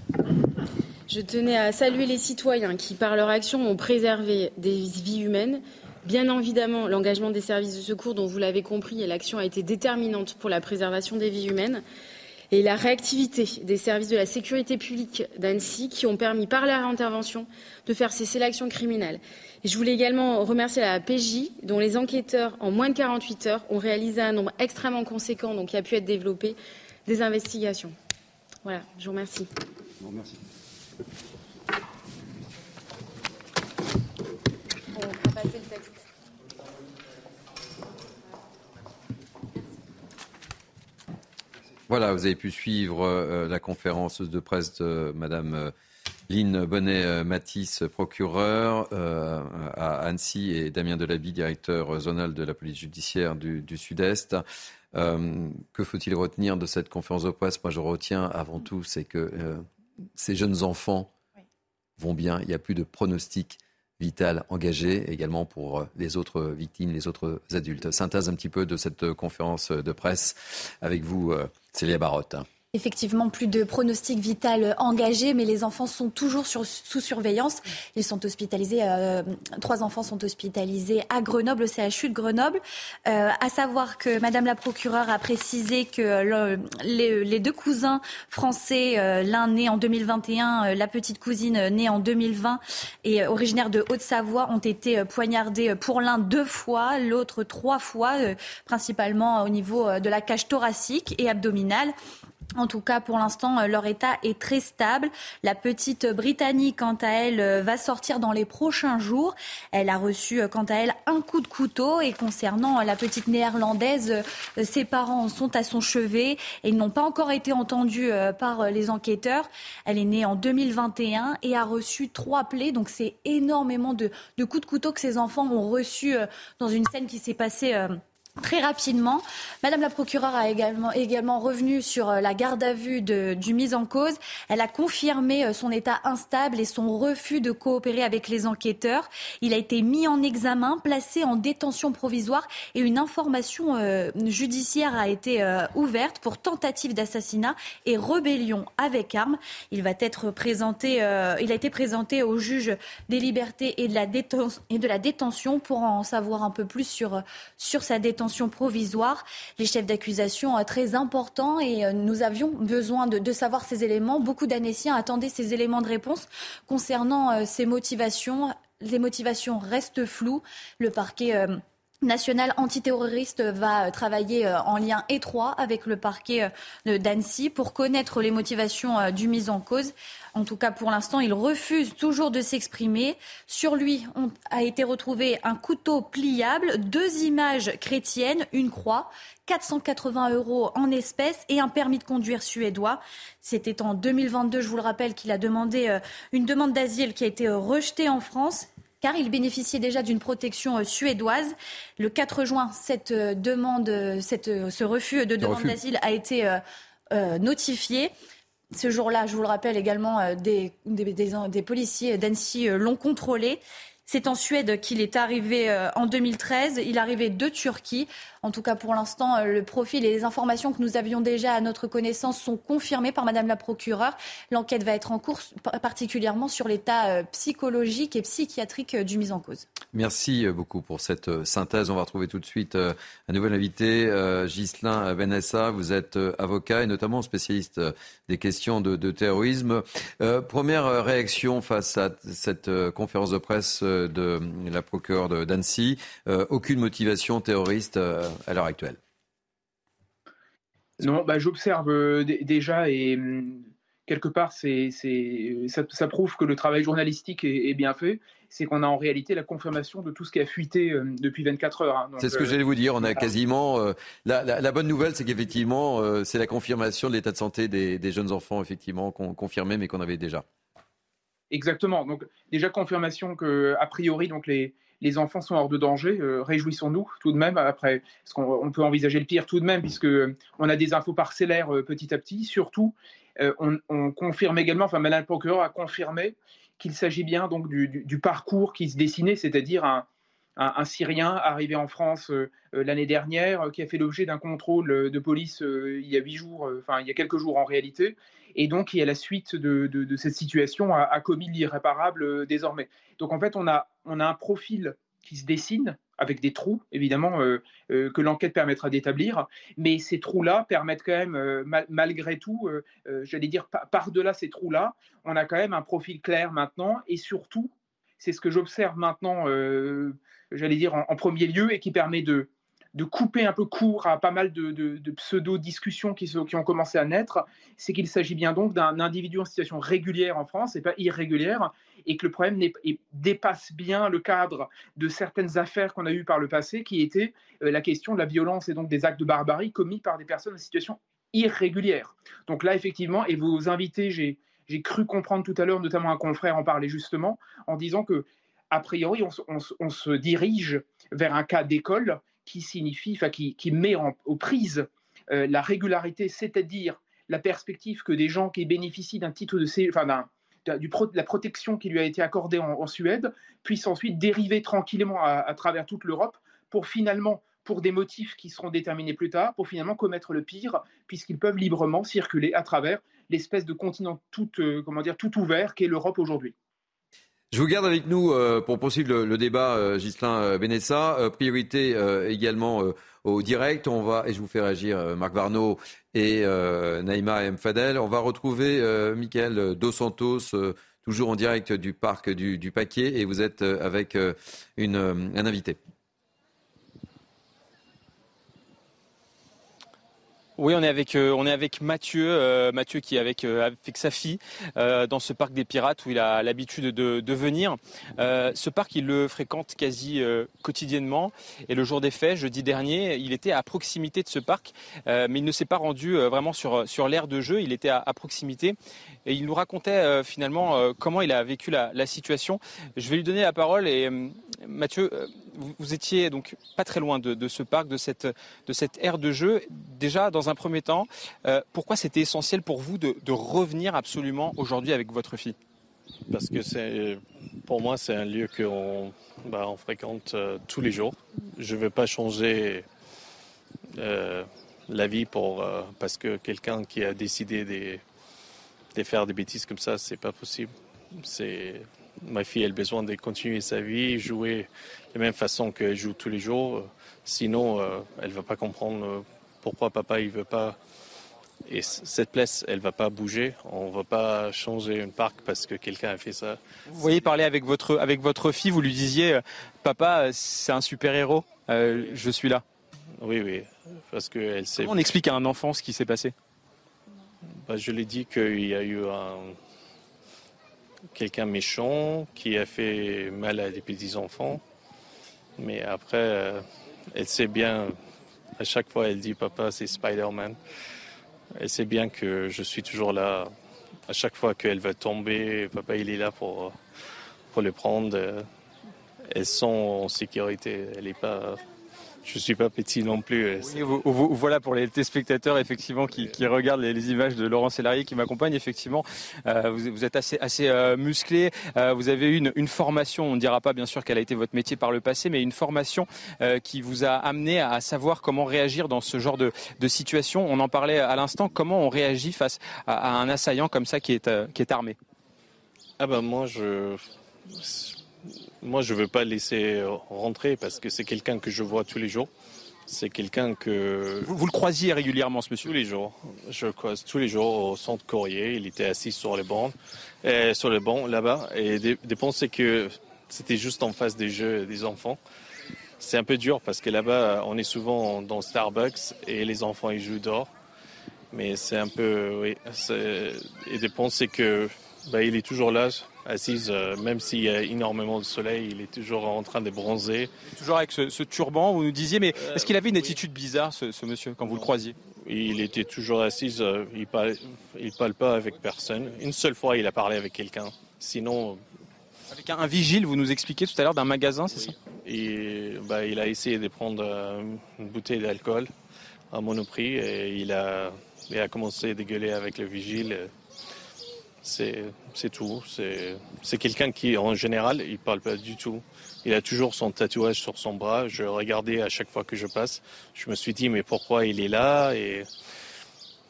Je tenais à saluer les citoyens qui, par leur action, ont préservé des vies humaines. Bien évidemment, l'engagement des services de secours, dont vous l'avez compris, et l'action a été déterminante pour la préservation des vies humaines et la réactivité des services de la sécurité publique d'Annecy qui ont permis, par leur intervention, de faire cesser l'action criminelle. Et je voulais également remercier la PJ, dont les enquêteurs, en moins de 48 heures, ont réalisé un nombre extrêmement conséquent, donc qui a pu être développé, des investigations. Voilà, je vous remercie. On va passer le texte. Voilà, vous avez pu suivre euh, la conférence de presse de Madame euh, Lynn Bonnet-Matisse, procureur à Annecy, et Damien Delaby, directeur zonal de la police judiciaire du, Sud-Est. que faut-il retenir de cette conférence de presse? Moi, je retiens avant tout, c'est que ces jeunes enfants vont bien. Il n'y a plus de pronostic vital engagé, également pour les autres victimes, les autres adultes. Synthèse un petit peu de cette conférence de presse avec vous, Célia Barotte. Effectivement, plus de pronostics vital engagés, mais les enfants sont toujours sous surveillance. Ils sont hospitalisés, euh, trois enfants sont hospitalisés à Grenoble, au CHU de Grenoble. Euh, à savoir que Madame la procureure a précisé que les, deux cousins français, euh, l'un né en 2021, la petite cousine née en 2020 et originaire de Haute-Savoie, ont été poignardés pour l'un deux fois, l'autre trois fois, principalement au niveau de la cage thoracique et abdominale. En tout cas, pour l'instant, euh, leur état est très stable. La petite Britannique, quant à elle, euh, va sortir dans les prochains jours. Elle a reçu, euh, quant à elle, un coup de couteau. Et concernant la petite néerlandaise, ses parents sont à son chevet et ils n'ont pas encore été entendus par les enquêteurs. Elle est née en 2021 et a reçu trois plaies. Donc, c'est énormément de, de, coups de couteau que ces enfants ont reçus dans une scène qui s'est passée Très rapidement, Madame la procureure a également, également revenu sur euh, la garde à vue du mise en cause. Elle a confirmé euh, son état instable et son refus de coopérer avec les enquêteurs. Il a été mis en examen, placé en détention provisoire et une information euh, judiciaire a été ouverte pour tentative d'assassinat et rébellion avec arme. Il va être présenté, il a été présenté au juge des libertés et de la, et de la détention pour en savoir un peu plus sur, sur sa détention provisoire. Les chefs d'accusation euh, très importants et euh, nous avions besoin de, savoir ces éléments. Beaucoup d'Annéciens attendaient ces éléments de réponse concernant ces euh, motivations. Les motivations restent floues. Le parquet national antiterroriste va travailler en lien étroit avec le parquet d'Annecy pour connaître les motivations du mis en cause. En tout cas, pour l'instant, il refuse toujours de s'exprimer. Sur lui a été retrouvé un couteau pliable, deux images chrétiennes, une croix, 480 euros en espèces et un permis de conduire suédois. C'était en 2022, je vous le rappelle, qu'il a demandé euh, une demande d'asile qui a été euh, rejetée en France. Car il bénéficiait déjà d'une protection suédoise. Le 4 juin, cette demande, cette, ce refus de demande d'asile a été notifié. Ce jour-là, je vous le rappelle également, des, des, des policiers d'Annecy l'ont contrôlé. C'est en Suède qu'il est arrivé euh, en 2013. Il arrivait de Turquie. En tout cas, pour l'instant, euh, le profil et les informations que nous avions déjà à notre connaissance sont confirmées par Madame la procureure. L'enquête va être en cours, particulièrement sur l'état euh, psychologique et psychiatrique du mis en cause. Merci beaucoup pour cette synthèse. On va retrouver tout de suite un nouvel invité, Ghislain Benessa. Vous êtes avocat et notamment spécialiste des questions de, terrorisme. Première réaction face à cette conférence de presse de la procureure d'Annecy. Euh, aucune motivation terroriste euh, à l'heure actuelle. Non, bah, j'observe euh, déjà et hum, quelque part, c'est, ça, prouve que le travail journalistique est, bien fait. C'est qu'on a en réalité la confirmation de tout ce qui a fuité depuis 24 heures. Hein. c'est ce que j'allais vous dire. On a quasiment. la, bonne nouvelle, c'est qu'effectivement, c'est la confirmation de l'état de santé des, des jeunes enfants, effectivement, qu'on confirmait, mais qu'on avait déjà. Exactement. Donc déjà confirmation que a priori donc les, les enfants sont hors de danger. Euh, réjouissons-nous tout de même. Après, parce qu'on peut envisager le pire tout de même puisque on a des infos parcellaires euh, petit à petit. Surtout, euh, on, confirme également, enfin Madame le procureur a confirmé qu'il s'agit bien donc du, parcours qui se dessinait, c'est-à-dire un, un, Syrien arrivé en France l'année dernière qui a fait l'objet d'un contrôle de police il y a huit jours, enfin il y a quelques jours en réalité, et donc qui, à la suite de, cette situation, a, commis l'irréparable euh, désormais. Donc en fait, on a, a un profil qui se dessine avec des trous, évidemment, euh, euh, que l'enquête permettra d'établir. Mais ces trous-là permettent quand même, malgré tout, j'allais dire, par-delà ces trous-là, on a quand même un profil clair maintenant. Et surtout, c'est ce que j'observe maintenant, j'allais dire, en, premier lieu, et qui permet de, de couper un peu court à pas mal de, pseudo-discussions qui, qui, ont commencé à naître, c'est qu'il s'agit bien donc d'un individu en situation régulière en France et pas irrégulière, et que le problème dépasse bien le cadre de certaines affaires qu'on a eues par le passé, qui était euh, la question de la violence et donc des actes de barbarie commis par des personnes en situation irrégulière. Donc là, effectivement, et vos invités, j'ai cru comprendre tout à l'heure, notamment un confrère en parlait justement, en disant que a priori, on se dirige vers un cas d'école qui signifie, enfin, qui, met aux prises euh, la régularité, c'est-à-dire la perspective que des gens qui bénéficient d'un titre de enfin, d'un, du la protection qui lui a été accordée en, Suède puissent ensuite dériver tranquillement à, travers toute l'Europe pour finalement, pour des motifs qui seront déterminés plus tard, pour finalement commettre le pire, puisqu'ils peuvent librement circuler à travers l'espèce de continent tout, euh, comment dire, tout ouvert qu'est l'Europe aujourd'hui. Je vous garde avec nous euh, pour poursuivre le, débat, euh, Gislain euh, Benessa. priorité également au direct. On va, et je vous fais réagir Marc Varno et Naïma M. Fadel. On va retrouver Michael Dos Santos, toujours en direct du parc du, du Paquet, et vous êtes avec une, un invité. Oui, on est avec euh, on est avec Mathieu, euh, Mathieu qui est avec euh, avec sa fille dans ce parc des pirates où il a l'habitude de, venir. ce parc, il le fréquente quasi quotidiennement. Et le jour des faits, jeudi dernier, il était à proximité de ce parc, mais il ne s'est pas rendu vraiment sur sur l'aire de jeu. Il était à, proximité et il nous racontait finalement comment il a vécu la, situation. Je vais lui donner la parole et Mathieu, vous, étiez donc pas très loin de, de, ce parc, de cette de cette aire de jeu. Déjà dans dans premier temps, euh, pourquoi c'était essentiel pour vous de, revenir absolument aujourd'hui avec votre fille? Parce que c'est, pour moi, c'est un lieu qu'on bah, fréquente euh, tous les jours. Je ne veux pas changer euh, la vie pour, parce que quelqu'un qui a décidé de, de, faire des bêtises comme ça, c'est pas possible. C'est ma fille, elle a besoin de continuer sa vie, jouer de la même façon qu'elle joue tous les jours. Sinon, elle va pas comprendre pourquoi papa il veut pas et cette place, elle va pas bouger. On va pas changer un parc parce que quelqu'un a fait ça. Vous voyez parler avec votre avec votre fille, vous lui disiez, euh, papa, c'est un super héros. Euh, je suis là. Oui, oui, parce que elle sait. Comment on explique à un enfant ce qui s'est passé? Bah, Je lui ai dit qu'il y a eu un quelqu'un méchant qui a fait mal à des petits enfants, mais après, euh, elle sait bien à chaque fois, elle dit Papa, c'est Spider-Man. Elle sait bien que je suis toujours là. À chaque fois qu'elle va tomber, Papa, il est là pour, pour le prendre. elles sont en sécurité. Elle est pas je suis pas petit non plus. voilà pour les téléspectateurs effectivement qui, regardent les, images de Laurent Sélarié qui m'accompagne. Effectivement, euh, vous, êtes assez, assez euh, musclé. Euh, vous avez eu une, une, formation. On ne dira pas bien sûr qu'elle a été votre métier par le passé, mais une formation qui vous a amené à, savoir comment réagir dans ce genre de, de situation. On en parlait à l'instant. Comment on réagit face à, un assaillant comme ça qui est, qui est armé? Ah ben moi je moi, je ne veux pas laisser rentrer parce que c'est quelqu'un que je vois tous les jours. C'est quelqu'un que... Vous, le croisiez régulièrement, ce monsieur? Tous les jours. Je le croise tous les jours au centre courrier. Il était assis sur les bancs, et sur le banc là-bas. Et des, c'est que c'était juste en face des jeux des enfants. C'est un peu dur parce que là-bas, on est souvent dans Starbucks et les enfants, ils jouent dehors. Mais c'est un peu... Oui. Et des c'est que bah, il est toujours là assise, euh, même s'il y a énormément de soleil, il est toujours en train de bronzer. Toujours avec ce, turban, vous nous disiez, mais euh, est-ce qu'il avait une attitude bizarre, ce, monsieur, quand vous le croisiez? Il était toujours assis, euh, il ne parle, pas avec personne. Une seule fois, il a parlé avec quelqu'un. Sinon. Avec un, vigile, vous nous expliquiez tout à l'heure, d'un magasin, c'est ça? Et, bah, Il a essayé de prendre une bouteille d'alcool à monoprix et il a, il a commencé à dégueuler avec le vigile. C'est tout. C'est quelqu'un qui, en général, il parle pas du tout. Il a toujours son tatouage sur son bras. Je regardais à chaque fois que je passe. Je me suis dit, mais pourquoi il est là? Et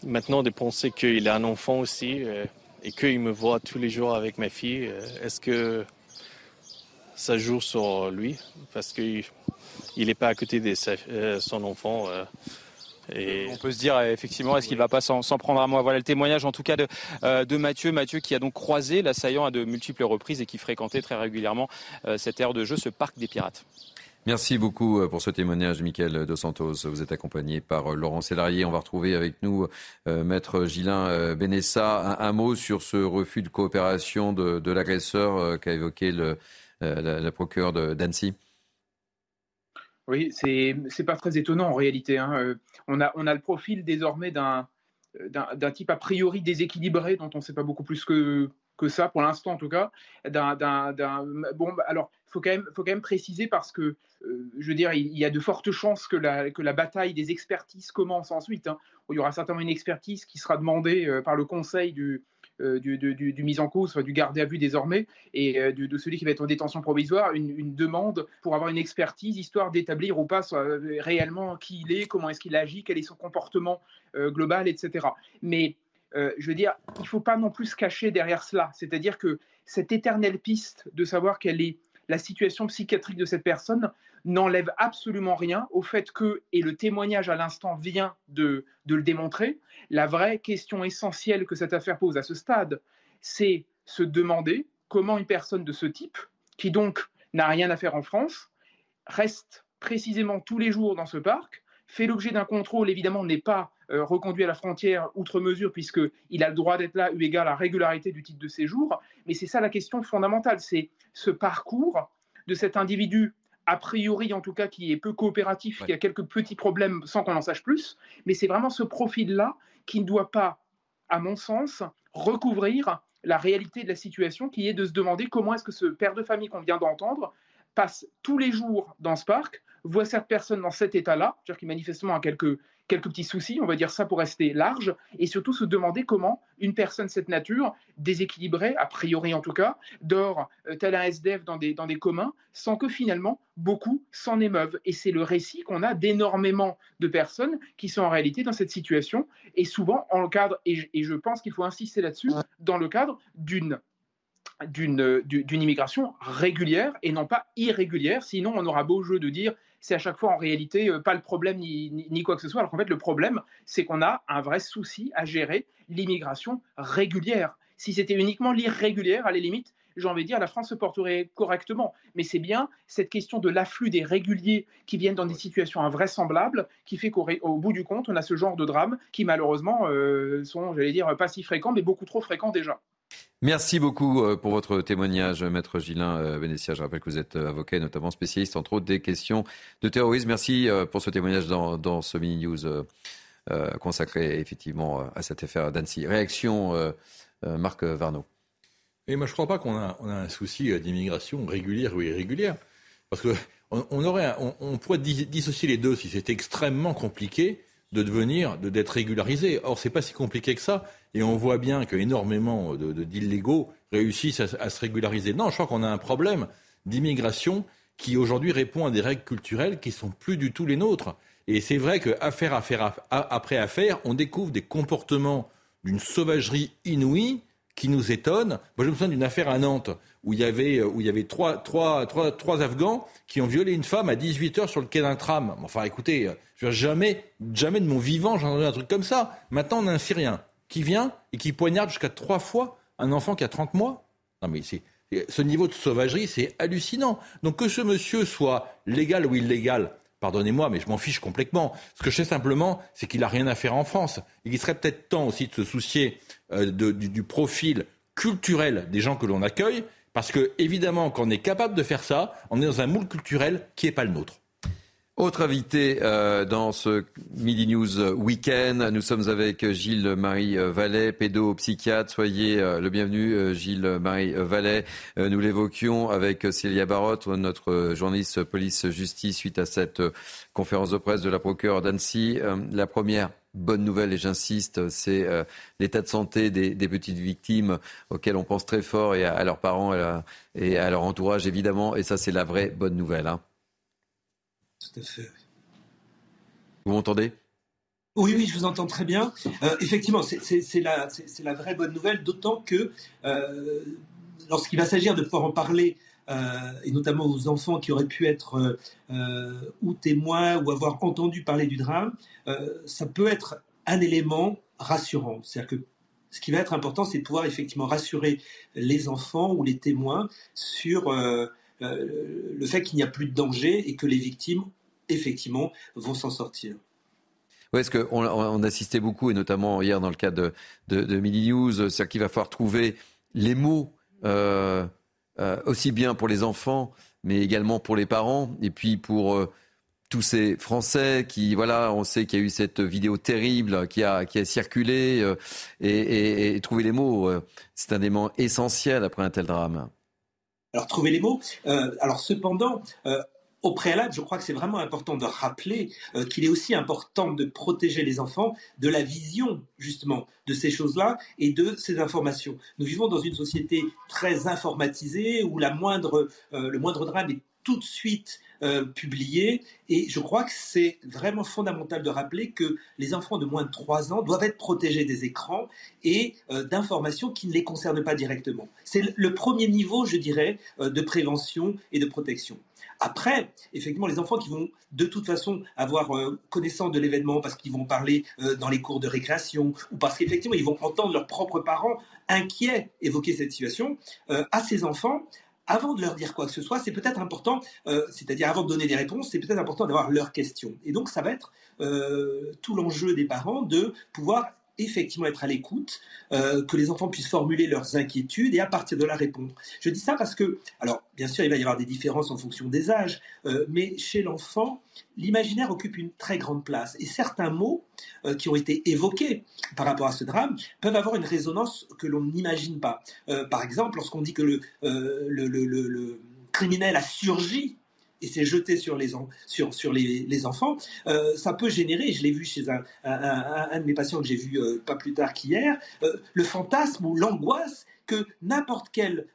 maintenant, de penser qu'il a un enfant aussi euh, et qu'il me voit tous les jours avec ma fille, euh, est-ce que ça joue sur lui? Parce qu'il n'est pas à côté de euh, son enfant. On peut se dire effectivement, est-ce qu'il ne va pas s'en prendre à moi? Voilà le témoignage en tout cas de, euh, de Mathieu. Mathieu qui a donc croisé l'assaillant à de multiples reprises et qui fréquentait très régulièrement euh, cette aire de jeu, ce parc des pirates. Merci beaucoup euh, pour ce témoignage, Michael Dos Santos. Vous êtes accompagné par Laurent Sélarié. On va retrouver avec nous Maître Gilin Benessa. Un, mot sur ce refus de coopération de, l'agresseur qu'a évoqué le, la, la procureure d'Annecy? Oui, c'est n'est pas très étonnant en réalité. Hein. Euh, on, a, on a le profil désormais d'un d'un type a priori déséquilibré dont on ne sait pas beaucoup plus que, que ça pour l'instant en tout cas. D'un bon, bah, alors faut quand même faut quand même préciser parce que euh, je veux dire il, y a de fortes chances que la que la bataille des expertises commence ensuite. Hein. Il y aura certainement une expertise qui sera demandée euh, par le conseil du euh, du, du, mise en cause, du gardé à vue désormais, et euh, de, celui qui va être en détention provisoire, une, demande pour avoir une expertise, histoire d'établir ou pas euh, réellement qui il est, comment est-ce qu'il agit, quel est son comportement global, etc. Mais je veux dire, il ne faut pas non plus se cacher derrière cela. C'est-à-dire que cette éternelle piste de savoir quelle est la situation psychiatrique de cette personne n'enlève absolument rien au fait que, et le témoignage à l'instant vient de, le démontrer, la vraie question essentielle que cette affaire pose à ce stade, c'est se demander comment une personne de ce type, qui donc n'a rien à faire en France, reste précisément tous les jours dans ce parc, fait l'objet d'un contrôle, évidemment, n'est pas euh, reconduit à la frontière outre mesure, puisqu'il a le droit d'être là, eu égard à la régularité du titre de séjour. Mais c'est ça la question fondamentale, c'est ce parcours de cet individu a priori en tout cas qui est peu coopératif, qui a quelques petits problèmes sans qu'on en sache plus, mais c'est vraiment ce profil-là qui ne doit pas, à mon sens, recouvrir la réalité de la situation, qui est de se demander comment est-ce que ce père de famille qu'on vient d'entendre passe tous les jours dans ce parc, voit cette personne dans cet état-là, c'est-à-dire qu'il manifestement a quelques quelques petits soucis, on va dire ça pour rester large, et surtout se demander comment une personne de cette nature, déséquilibrée, a priori en tout cas, dort euh, tel un SDF dans des, dans des communs, sans que finalement beaucoup s'en émeuvent. Et c'est le récit qu'on a d'énormément de personnes qui sont en réalité dans cette situation, et souvent en le cadre, et, et je pense qu'il faut insister là-dessus, dans le cadre d'une d'une immigration régulière et non pas irrégulière. Sinon, on aura beau jeu de dire c'est à chaque fois en réalité euh, pas le problème ni, quoi que ce soit. Alors qu'en fait, le problème, c'est qu'on a un vrai souci à gérer l'immigration régulière. Si c'était uniquement l'irrégulière, à la limite, j'ai envie de dire, la France se porterait correctement. Mais c'est bien cette question de l'afflux des réguliers qui viennent dans des situations invraisemblables qui fait qu'au bout du compte, on a ce genre de drames qui malheureusement euh, sont, j'allais dire, pas si fréquents, mais beaucoup trop fréquents déjà. Merci beaucoup euh, pour votre témoignage, Maître Gilin Vénétia. Je rappelle que vous êtes euh, avocat notamment spécialiste, entre autres, des questions de terrorisme. Merci euh, pour ce témoignage dans, ce mini-news consacré effectivement à cette affaire d'Annecy. Réaction, Marc Varno. Et moi, je ne crois pas qu'on a, un souci d'immigration régulière ou irrégulière. Parce que on, pourrait dissocier les deux si c'était extrêmement compliqué de devenir, de d'être régularisé. Or, c'est pas si compliqué que ça, et on voit bien qu'énormément de, d'illégaux réussissent à, se régulariser. Non, je crois qu'on a un problème d'immigration qui aujourd'hui répond à des règles culturelles qui sont plus du tout les nôtres. Et c'est vrai qu'affaire affaire, après affaire, on découvre des comportements d'une sauvagerie inouïe qui nous étonne. Moi, je me souviens d'une affaire à Nantes où il y avait, trois, Afghans qui ont violé une femme à 18 heures sur le quai d'un tram. Enfin, écoutez, je jamais, jamais de mon vivant j'ai entendu un truc comme ça. Maintenant, on a un Syrien qui vient et qui poignarde jusqu'à trois fois un enfant qui a 30 mois. Non, mais c'est, ce niveau de sauvagerie, c'est hallucinant. Donc que ce monsieur soit légal ou illégal, pardonnez-moi, mais je m'en fiche complètement. Ce que je sais simplement, c'est qu'il n'a rien à faire en France. Il serait peut-être temps aussi de se soucier euh, du, profil culturel des gens que l'on accueille, parce que évidemment, quand on est capable de faire ça, on est dans un moule culturel qui n'est pas le nôtre. Autre invité euh, dans ce Midi News Weekend, nous sommes avec Gilles-Marie Vallet, pédopsychiatre. Soyez euh, le bienvenu, Gilles-Marie Vallet. Euh, nous l'évoquions avec Célia Barotte, notre journaliste police-justice, suite à cette conférence de presse de la procureure d'Annecy. La première bonne nouvelle, et j'insiste, c'est l'état de santé des, petites victimes auxquelles on pense très fort et à, leurs parents et à, leur entourage, évidemment. Et ça, c'est la vraie bonne nouvelle. Hein. Tout à fait. Vous m'entendez? Oui, oui, je vous entends très bien. Euh, effectivement, c'est la, la, vraie bonne nouvelle, d'autant que euh, lorsqu'il va s'agir de pouvoir en parler, euh, et notamment aux enfants qui auraient pu être ou témoins ou avoir entendu parler du drame, ça peut être un élément rassurant. C'est-à-dire que ce qui va être important, c'est de pouvoir effectivement rassurer les enfants ou les témoins sur euh, le fait qu'il n'y a plus de danger et que les victimes, effectivement, vont s'en sortir. Oui, est-ce qu'on on assistait beaucoup, et notamment hier dans le cadre de, de, Mini News, c'est-à-dire qu'il va falloir trouver les mots euh, euh, aussi bien pour les enfants, mais également pour les parents, et puis pour tous ces Français qui, voilà, on sait qu'il y a eu cette vidéo terrible qui a, circulé, et, trouver les mots, c'est un élément essentiel après un tel drame. Alors, trouver les mots. Euh, alors, cependant, euh, au préalable, je crois que c'est vraiment important de rappeler euh, qu'il est aussi important de protéger les enfants de la vision, justement, de ces choses-là et de ces informations. Nous vivons dans une société très informatisée où le moindre drame est tout de suite euh, publié. Et je crois que c'est vraiment fondamental de rappeler que les enfants de moins de 3 ans doivent être protégés des écrans et euh, d'informations qui ne les concernent pas directement. C'est le premier niveau, je dirais, euh, de prévention et de protection. Après, effectivement, les enfants qui vont de toute façon avoir connaissance de l'événement parce qu'ils vont parler dans les cours de récréation ou parce qu'effectivement ils vont entendre leurs propres parents inquiets évoquer cette situation, à ces enfants, avant de leur dire quoi que ce soit, c'est peut-être important, euh, c'est-à-dire avant de donner des réponses, c'est peut-être important d'avoir leurs questions. Et donc, ça va être euh, tout l'enjeu des parents de pouvoir effectivement être à l'écoute, euh, que les enfants puissent formuler leurs inquiétudes et à partir de là répondre. Je dis ça parce que, alors bien sûr il va y avoir des différences en fonction des âges, euh, mais chez l'enfant, l'imaginaire occupe une très grande place et certains mots euh, qui ont été évoqués par rapport à ce drame peuvent avoir une résonance que l'on n'imagine pas. par exemple, lorsqu'on dit que le, criminel a surgi et s'est jeté sur les, sur, sur les, enfants, euh, ça peut générer, je l'ai vu chez un, de mes patients que j'ai vu euh, pas plus tard qu'hier, euh, le fantasme ou l'angoisse que n'importe quel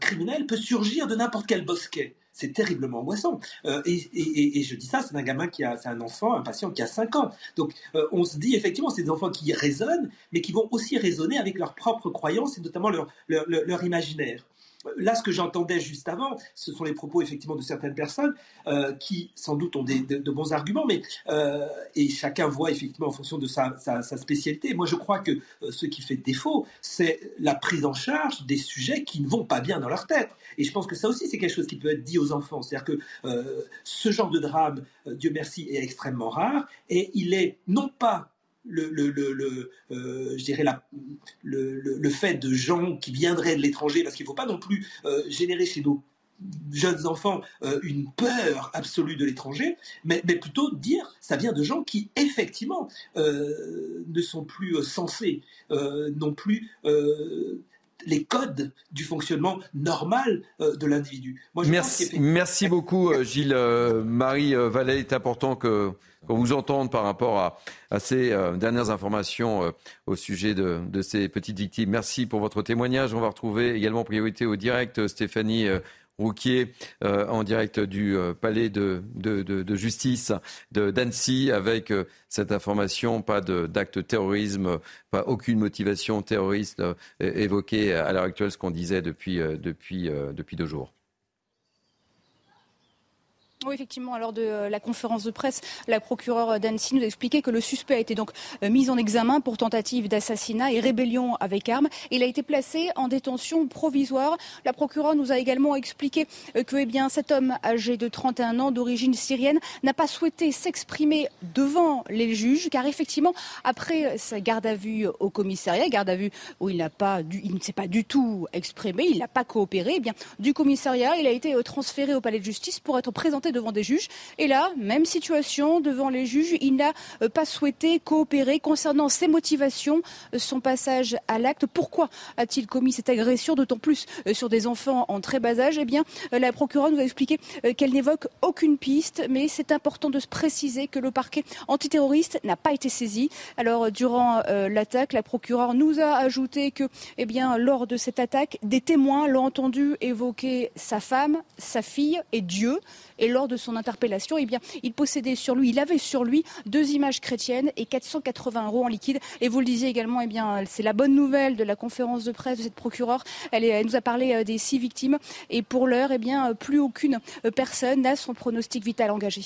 criminel peut surgir de n'importe quel bosquet c'est terriblement angoissant. et, je dis ça, c'est un gamin qui a, c'est un enfant, un patient qui a 5 ans. Donc on se dit effectivement, c'est des enfants qui raisonnent, mais qui vont aussi raisonner avec leurs propres croyances et notamment leur imaginaire. Là, ce que j'entendais juste avant, ce sont les propos effectivement de certaines personnes euh, qui, sans doute, ont des, de, bons arguments, mais euh, et chacun voit effectivement en fonction de sa, spécialité. Moi, je crois que euh, ce qui fait défaut, c'est la prise en charge des sujets qui ne vont pas bien dans leur tête. Et je pense que ça aussi, c'est quelque chose qui peut être dit aux enfants. C'est-à-dire que ce genre de drame, Dieu merci, est extrêmement rare et il est non pas le, le, euh, je dirais la, le, fait de gens qui viendraient de l'étranger, parce qu'il ne faut pas non plus euh, générer chez nos jeunes enfants euh, une peur absolue de l'étranger, mais, mais, plutôt dire ça vient de gens qui effectivement ne sont plus censés, non plus les codes du fonctionnement normal euh, de l'individu. Merci, merci beaucoup euh, Gilles. Euh, Marie Vallet, est important que qu'on vous entende par rapport à, à ces dernières informations au sujet de, de, ces petites victimes. Merci pour votre témoignage. On va retrouver également priorité au direct Stéphanie Rouquier euh, en direct du euh, palais de, justice de d'Annecy avec euh, cette information, pas d'acte de terrorisme, pas aucune motivation terroriste évoquée à l'heure actuelle, ce qu'on disait depuis, depuis, depuis deux jours. Oui, effectivement, lors de euh, la conférence de presse, la procureure d'Annecy nous a expliqué que le suspect a été donc euh, mis en examen pour tentative d'assassinat et rébellion avec arme. Il a été placé en détention provisoire. La procureure nous a également expliqué euh, que eh bien, cet homme âgé de 31 ans d'origine syrienne n'a pas souhaité s'exprimer devant les juges, car effectivement, après sa garde à vue au commissariat, garde à vue où il, n'a pas il ne s'est pas du tout exprimé, il n'a pas coopéré, eh bien, du commissariat, il a été transféré au palais de justice pour être présenté devant des juges. Et là, même situation devant les juges, il n'a euh, pas souhaité coopérer concernant ses motivations, euh, son passage à l'acte. Pourquoi a-t-il commis cette agression, d'autant plus euh, sur des enfants en très bas âge? Eh bien, la procureure nous a expliqué qu'elle n'évoque aucune piste, mais c'est important de se préciser que le parquet antiterroriste n'a pas été saisi. Alors, durant l'attaque, la procureure nous a ajouté que, eh bien, lors de cette attaque, des témoins l'ont entendu évoquer sa femme, sa fille et Dieu. Et lors de son interpellation, eh bien, il possédait sur lui, il avait sur lui deux images chrétiennes et 480 euros en liquide. Et vous le disiez également, eh bien, c'est la bonne nouvelle de la conférence de presse de cette procureure. Elle, nous a parlé euh, des six victimes et pour l'heure, eh bien, plus aucune personne n'a son pronostic vital engagé.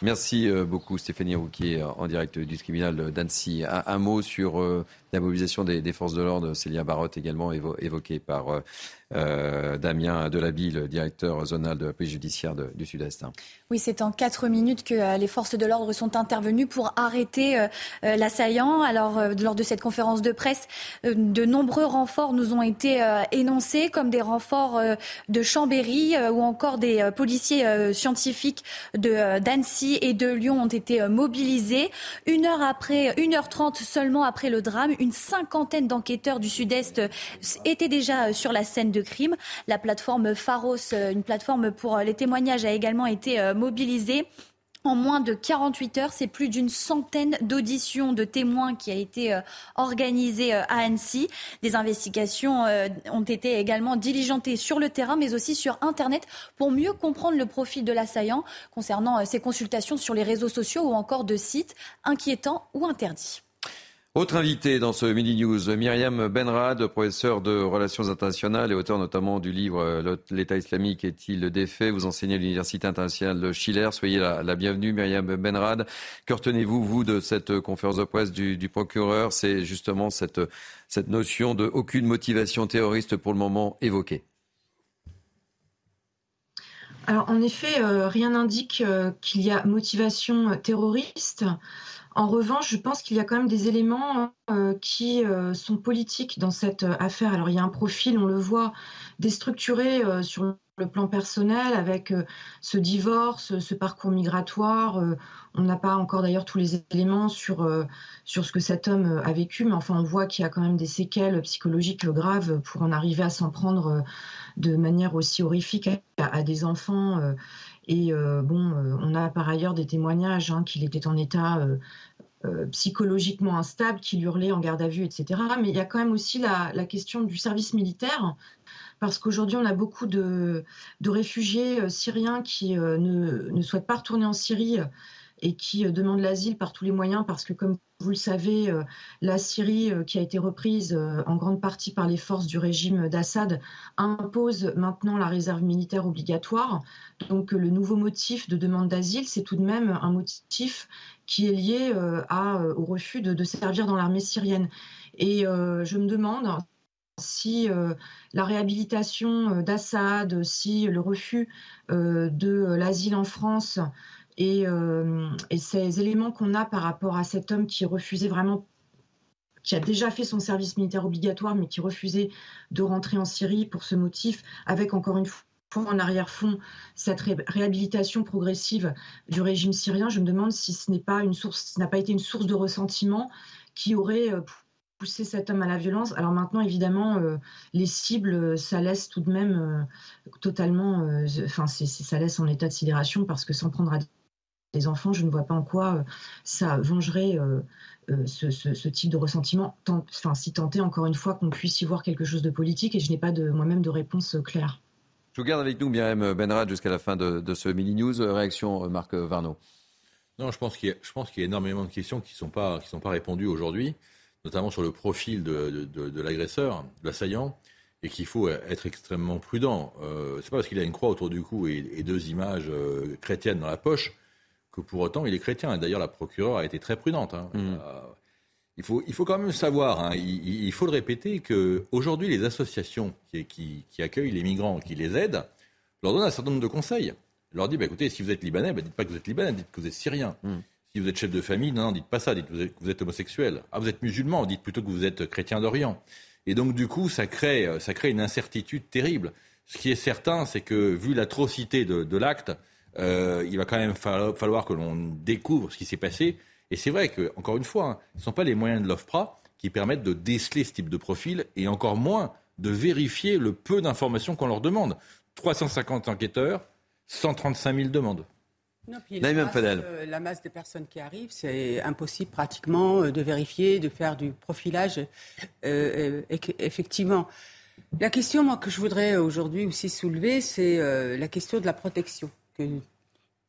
Merci euh, beaucoup Stéphanie Rouquier en direct du criminal d'Annecy. Un, mot sur euh, la mobilisation des, forces de l'ordre, Célia Barotte également évoquée par euh, Damien Delabille, directeur zonal de la police judiciaire du Sud-Est. Oui, c'est en quatre minutes que euh, les forces de l'ordre sont intervenues pour arrêter euh, l'assaillant. Alors, lors de cette conférence de presse, de nombreux renforts nous ont été énoncés, comme des renforts de Chambéry ou encore des policiers scientifiques de d'Annecy et de Lyon ont été mobilisés. Une heure après, une heure trente seulement après le drame, une cinquantaine d'enquêteurs du Sud-Est étaient déjà sur la scène de crime. La plateforme Pharos, euh, une plateforme pour euh, les témoignages, a également été euh, mobilisée. En moins de 48 heures, c'est plus d'une centaine d'auditions de témoins qui a été organisée à Annecy. Des investigations ont été également diligentées sur le terrain, mais aussi sur Internet pour mieux comprendre le profil de l'assaillant concernant ses consultations sur les réseaux sociaux ou encore de sites inquiétants ou interdits. Autre invité dans ce Mini News, Myriam Benrad, professeur de relations internationales et auteur notamment du livre euh, L'État islamique est-il défait? Vous enseignez à l'Université internationale de Schiller. Soyez la, bienvenue, Myriam Benrad. Que retenez-vous, vous, de cette conférence de presse du, procureur? C'est justement cette, cette notion de aucune motivation terroriste pour le moment évoquée. Alors, en effet, euh, rien n'indique euh, qu'il y a motivation terroriste. En revanche, je pense qu'il y a quand même des éléments euh, qui euh, sont politiques dans cette euh, affaire. Alors il y a un profil, on le voit, déstructuré sur le plan personnel avec ce divorce, ce parcours migratoire. on n'a pas encore d'ailleurs tous les éléments sur, sur ce que cet homme a vécu, mais enfin on voit qu'il y a quand même des séquelles psychologiques graves pour en arriver à s'en prendre de manière aussi horrifique à, des enfants. Et bon, on a par ailleurs des témoignages hein, qu'il était en état euh, psychologiquement instable, qui hurlait en garde à vue, etc. Mais il y a quand même aussi la, question du service militaire, parce qu'aujourd'hui, on a beaucoup de, réfugiés euh, syriens qui euh, ne, souhaitent pas retourner en Syrie et qui demandent l'asile par tous les moyens, parce que, comme vous le savez, la Syrie, qui a été reprise en grande partie par les forces du régime d'Assad, impose maintenant la réserve militaire obligatoire. Donc le nouveau motif de demande d'asile, c'est tout de même un motif qui est lié euh, euh, au refus de, servir dans l'armée syrienne. Et euh, je me demande si la réhabilitation d'Assad, si le refus de l'asile en France et, ces éléments qu'on a par rapport à cet homme qui refusait vraiment qui a déjà fait son service militaire obligatoire, mais qui refusait de rentrer en Syrie pour ce motif, avec encore une fois en arrière-fond cette réhabilitation progressive du régime syrien, je me demande si ce n'est pas une source, n'a pas été une source de ressentiment qui aurait euh, pousser cet homme à la violence. Alors maintenant, évidemment, les cibles, ça laisse tout de même totalement, enfin, ça laisse en état de sidération parce que sans prendre à des enfants, je ne vois pas en quoi ça vengerait ce, type de ressentiment, enfin, si tenté encore une fois qu'on puisse y voir quelque chose de politique et je n'ai pas moi-même de réponse claire. Je vous garde avec nous, Myriam Benrad, jusqu'à la fin de, ce mini-news. Réaction, Marc Varno. Non, je pense qu'il y, y, a énormément de questions qui ne sont, pas, sont pas répondues aujourd'hui, notamment sur le profil de, de l'agresseur, de l'assaillant, et qu'il faut être extrêmement prudent. Euh, c'est pas parce qu'il a une croix autour du cou et, deux images euh, chrétiennes dans la poche que pour autant il est chrétien. D'ailleurs, la procureure a été très prudente. Hein. Mm. Euh, il faut, il faut quand même savoir, hein, il, faut le répéter, qu'aujourd'hui, les associations qui, qui, accueillent les migrants, qui les aident, leur donnent un certain nombre de conseils. Leur dit, bah, écoutez, si vous êtes libanais, bah, dites pas que vous êtes libanais, dites que vous êtes syrien. Hmm. Si vous êtes chef de famille, non, non, dites pas ça, dites que vous êtes, homosexuel. Ah, vous êtes musulman, dites plutôt que vous êtes chrétien d'Orient. Et donc, du coup, ça crée, ça crée une incertitude terrible. Ce qui est certain, c'est que, vu l'atrocité de, l'acte, euh, il va quand même falloir, que l'on découvre ce qui s'est passé et c'est vrai que, encore une fois, hein, ce ne sont pas les moyens de l'OFPRA qui permettent de déceler ce type de profil et encore moins de vérifier le peu d'informations qu'on leur demande. 350 enquêteurs, 135 000 demandes. Non, la, masse, euh, la, masse, des personnes qui arrivent, c'est impossible pratiquement euh, de vérifier, de faire du profilage. Euh, effectivement. La question moi, que je voudrais aujourd'hui aussi soulever, c'est la question de la protection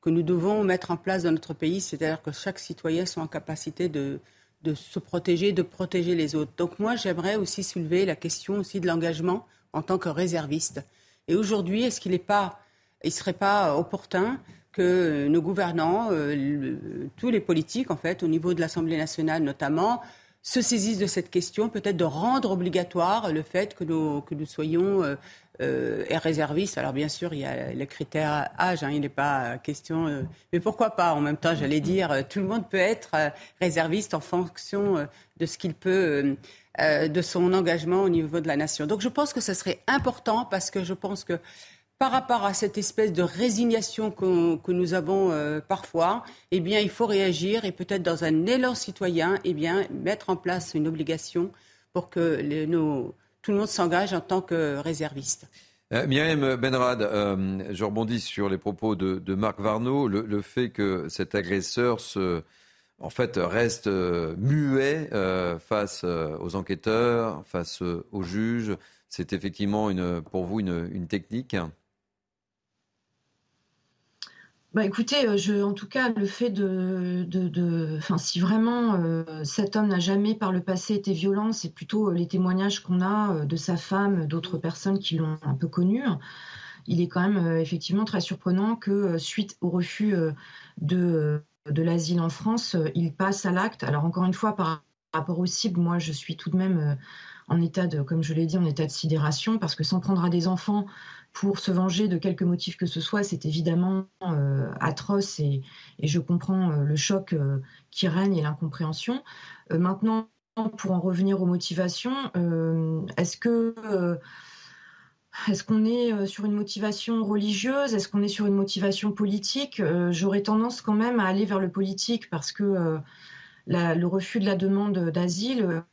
que nous devons mettre en place dans notre pays, c'est-à-dire que chaque citoyen soit en capacité de, de se protéger, de protéger les autres. Donc moi, j'aimerais aussi soulever la question aussi de l'engagement en tant que réserviste. Et aujourd'hui, est-ce qu'il n'est pas, il serait pas opportun que nos gouvernants, euh, tous les politiques en fait, au niveau de l'Assemblée nationale notamment, se saisissent de cette question, peut-être de rendre obligatoire le fait que nous, que nous soyons euh, euh, réservistes. Alors bien sûr, il y a le critère âge, hein, il n'est pas question... Euh, mais pourquoi pas? En même temps, j'allais dire, euh, tout le monde peut être réserviste en fonction de ce qu'il peut... de son engagement au niveau de la nation. Donc je pense que ce serait important parce que je pense que par rapport à cette espèce de résignation que, nous avons euh, parfois, eh bien, il faut réagir et peut-être dans un élan citoyen, eh bien, mettre en place une obligation pour que tout le monde s'engage en tant que réserviste. Euh, Benrad, euh, je rebondis sur les propos de, Marc Varnaud. Le, fait que cet agresseur en fait, reste muet face aux enquêteurs, face aux juges, c'est effectivement pour vous une technique? Bah écoutez, euh, je, en tout cas, le fait de, de, si vraiment euh, cet homme n'a jamais par le passé été violent, c'est plutôt euh, les témoignages qu'on a de sa femme, d'autres personnes qui l'ont un peu connu. Il est quand même effectivement très surprenant que suite au refus de, de l'asile en France, il passe à l'acte. Alors encore une fois, par rapport aux cibles, moi je suis tout de même en état de, comme je l'ai dit, en état de sidération, parce que s'en prendre à des enfants pour se venger de quelque motif que ce soit, c'est évidemment euh, atroce et, je comprends euh, le choc euh, qui règne et l'incompréhension. maintenant, pour en revenir aux motivations, est-ce que est-ce qu'on est sur une motivation religieuse? Est-ce qu'on est sur une motivation politique? J'aurais tendance quand même à aller vers le politique parce que le refus de la demande d'asile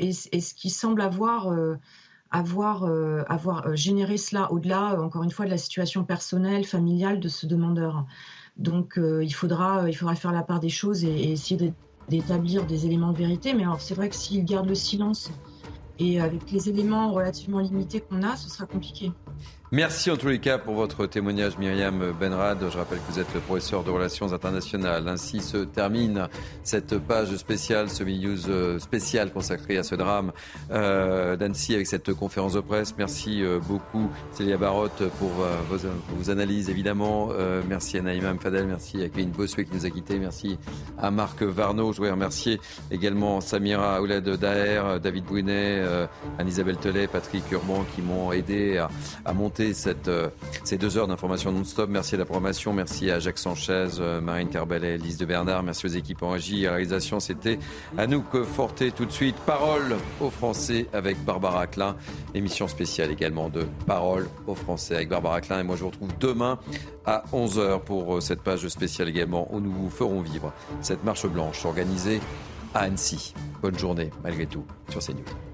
est, ce qui semble avoir avoir, euh, avoir euh, généré cela au-delà, euh, encore une fois, de la situation personnelle, familiale de ce demandeur. Donc il, faudra, il faudra faire la part des choses et, essayer d'établir des éléments de vérité. Mais alors c'est vrai que s'il garde le silence et avec les éléments relativement limités qu'on a, ce sera compliqué. Merci en tous les cas pour votre témoignage, Myriam Benrad. Je rappelle que vous êtes le professeur de relations internationales. Ainsi se termine cette page spéciale, ce news euh, spécial consacré à ce drame euh, d'Annecy avec cette conférence de presse. Merci euh, beaucoup, Célia Barotte, pour, vos, analyses, évidemment. merci à Naïma Mfadel, merci à Kevin Bossuet qui nous a quittés, merci à Marc Varnaud. Je voudrais remercier également Samira Ouled Daher, David Bouinet, Anne-Isabelle Telet, Patrick Urban qui m'ont aidé à, monter euh, ces deux heures d'information non-stop. Merci à la programmation, merci à Jacques Sanchez, euh, Marine Carbalet, Lise de Bernard, merci aux équipes en régie. À la réalisation, c'était Anouk Forté tout de suite. Parole aux Français avec Barbara Klein. Émission spéciale également de Parole aux Français avec Barbara Klein. Et moi, je vous retrouve demain à 11h pour euh, cette page spéciale également où nous vous ferons vivre cette marche blanche organisée à Annecy. Bonne journée malgré tout sur CNews.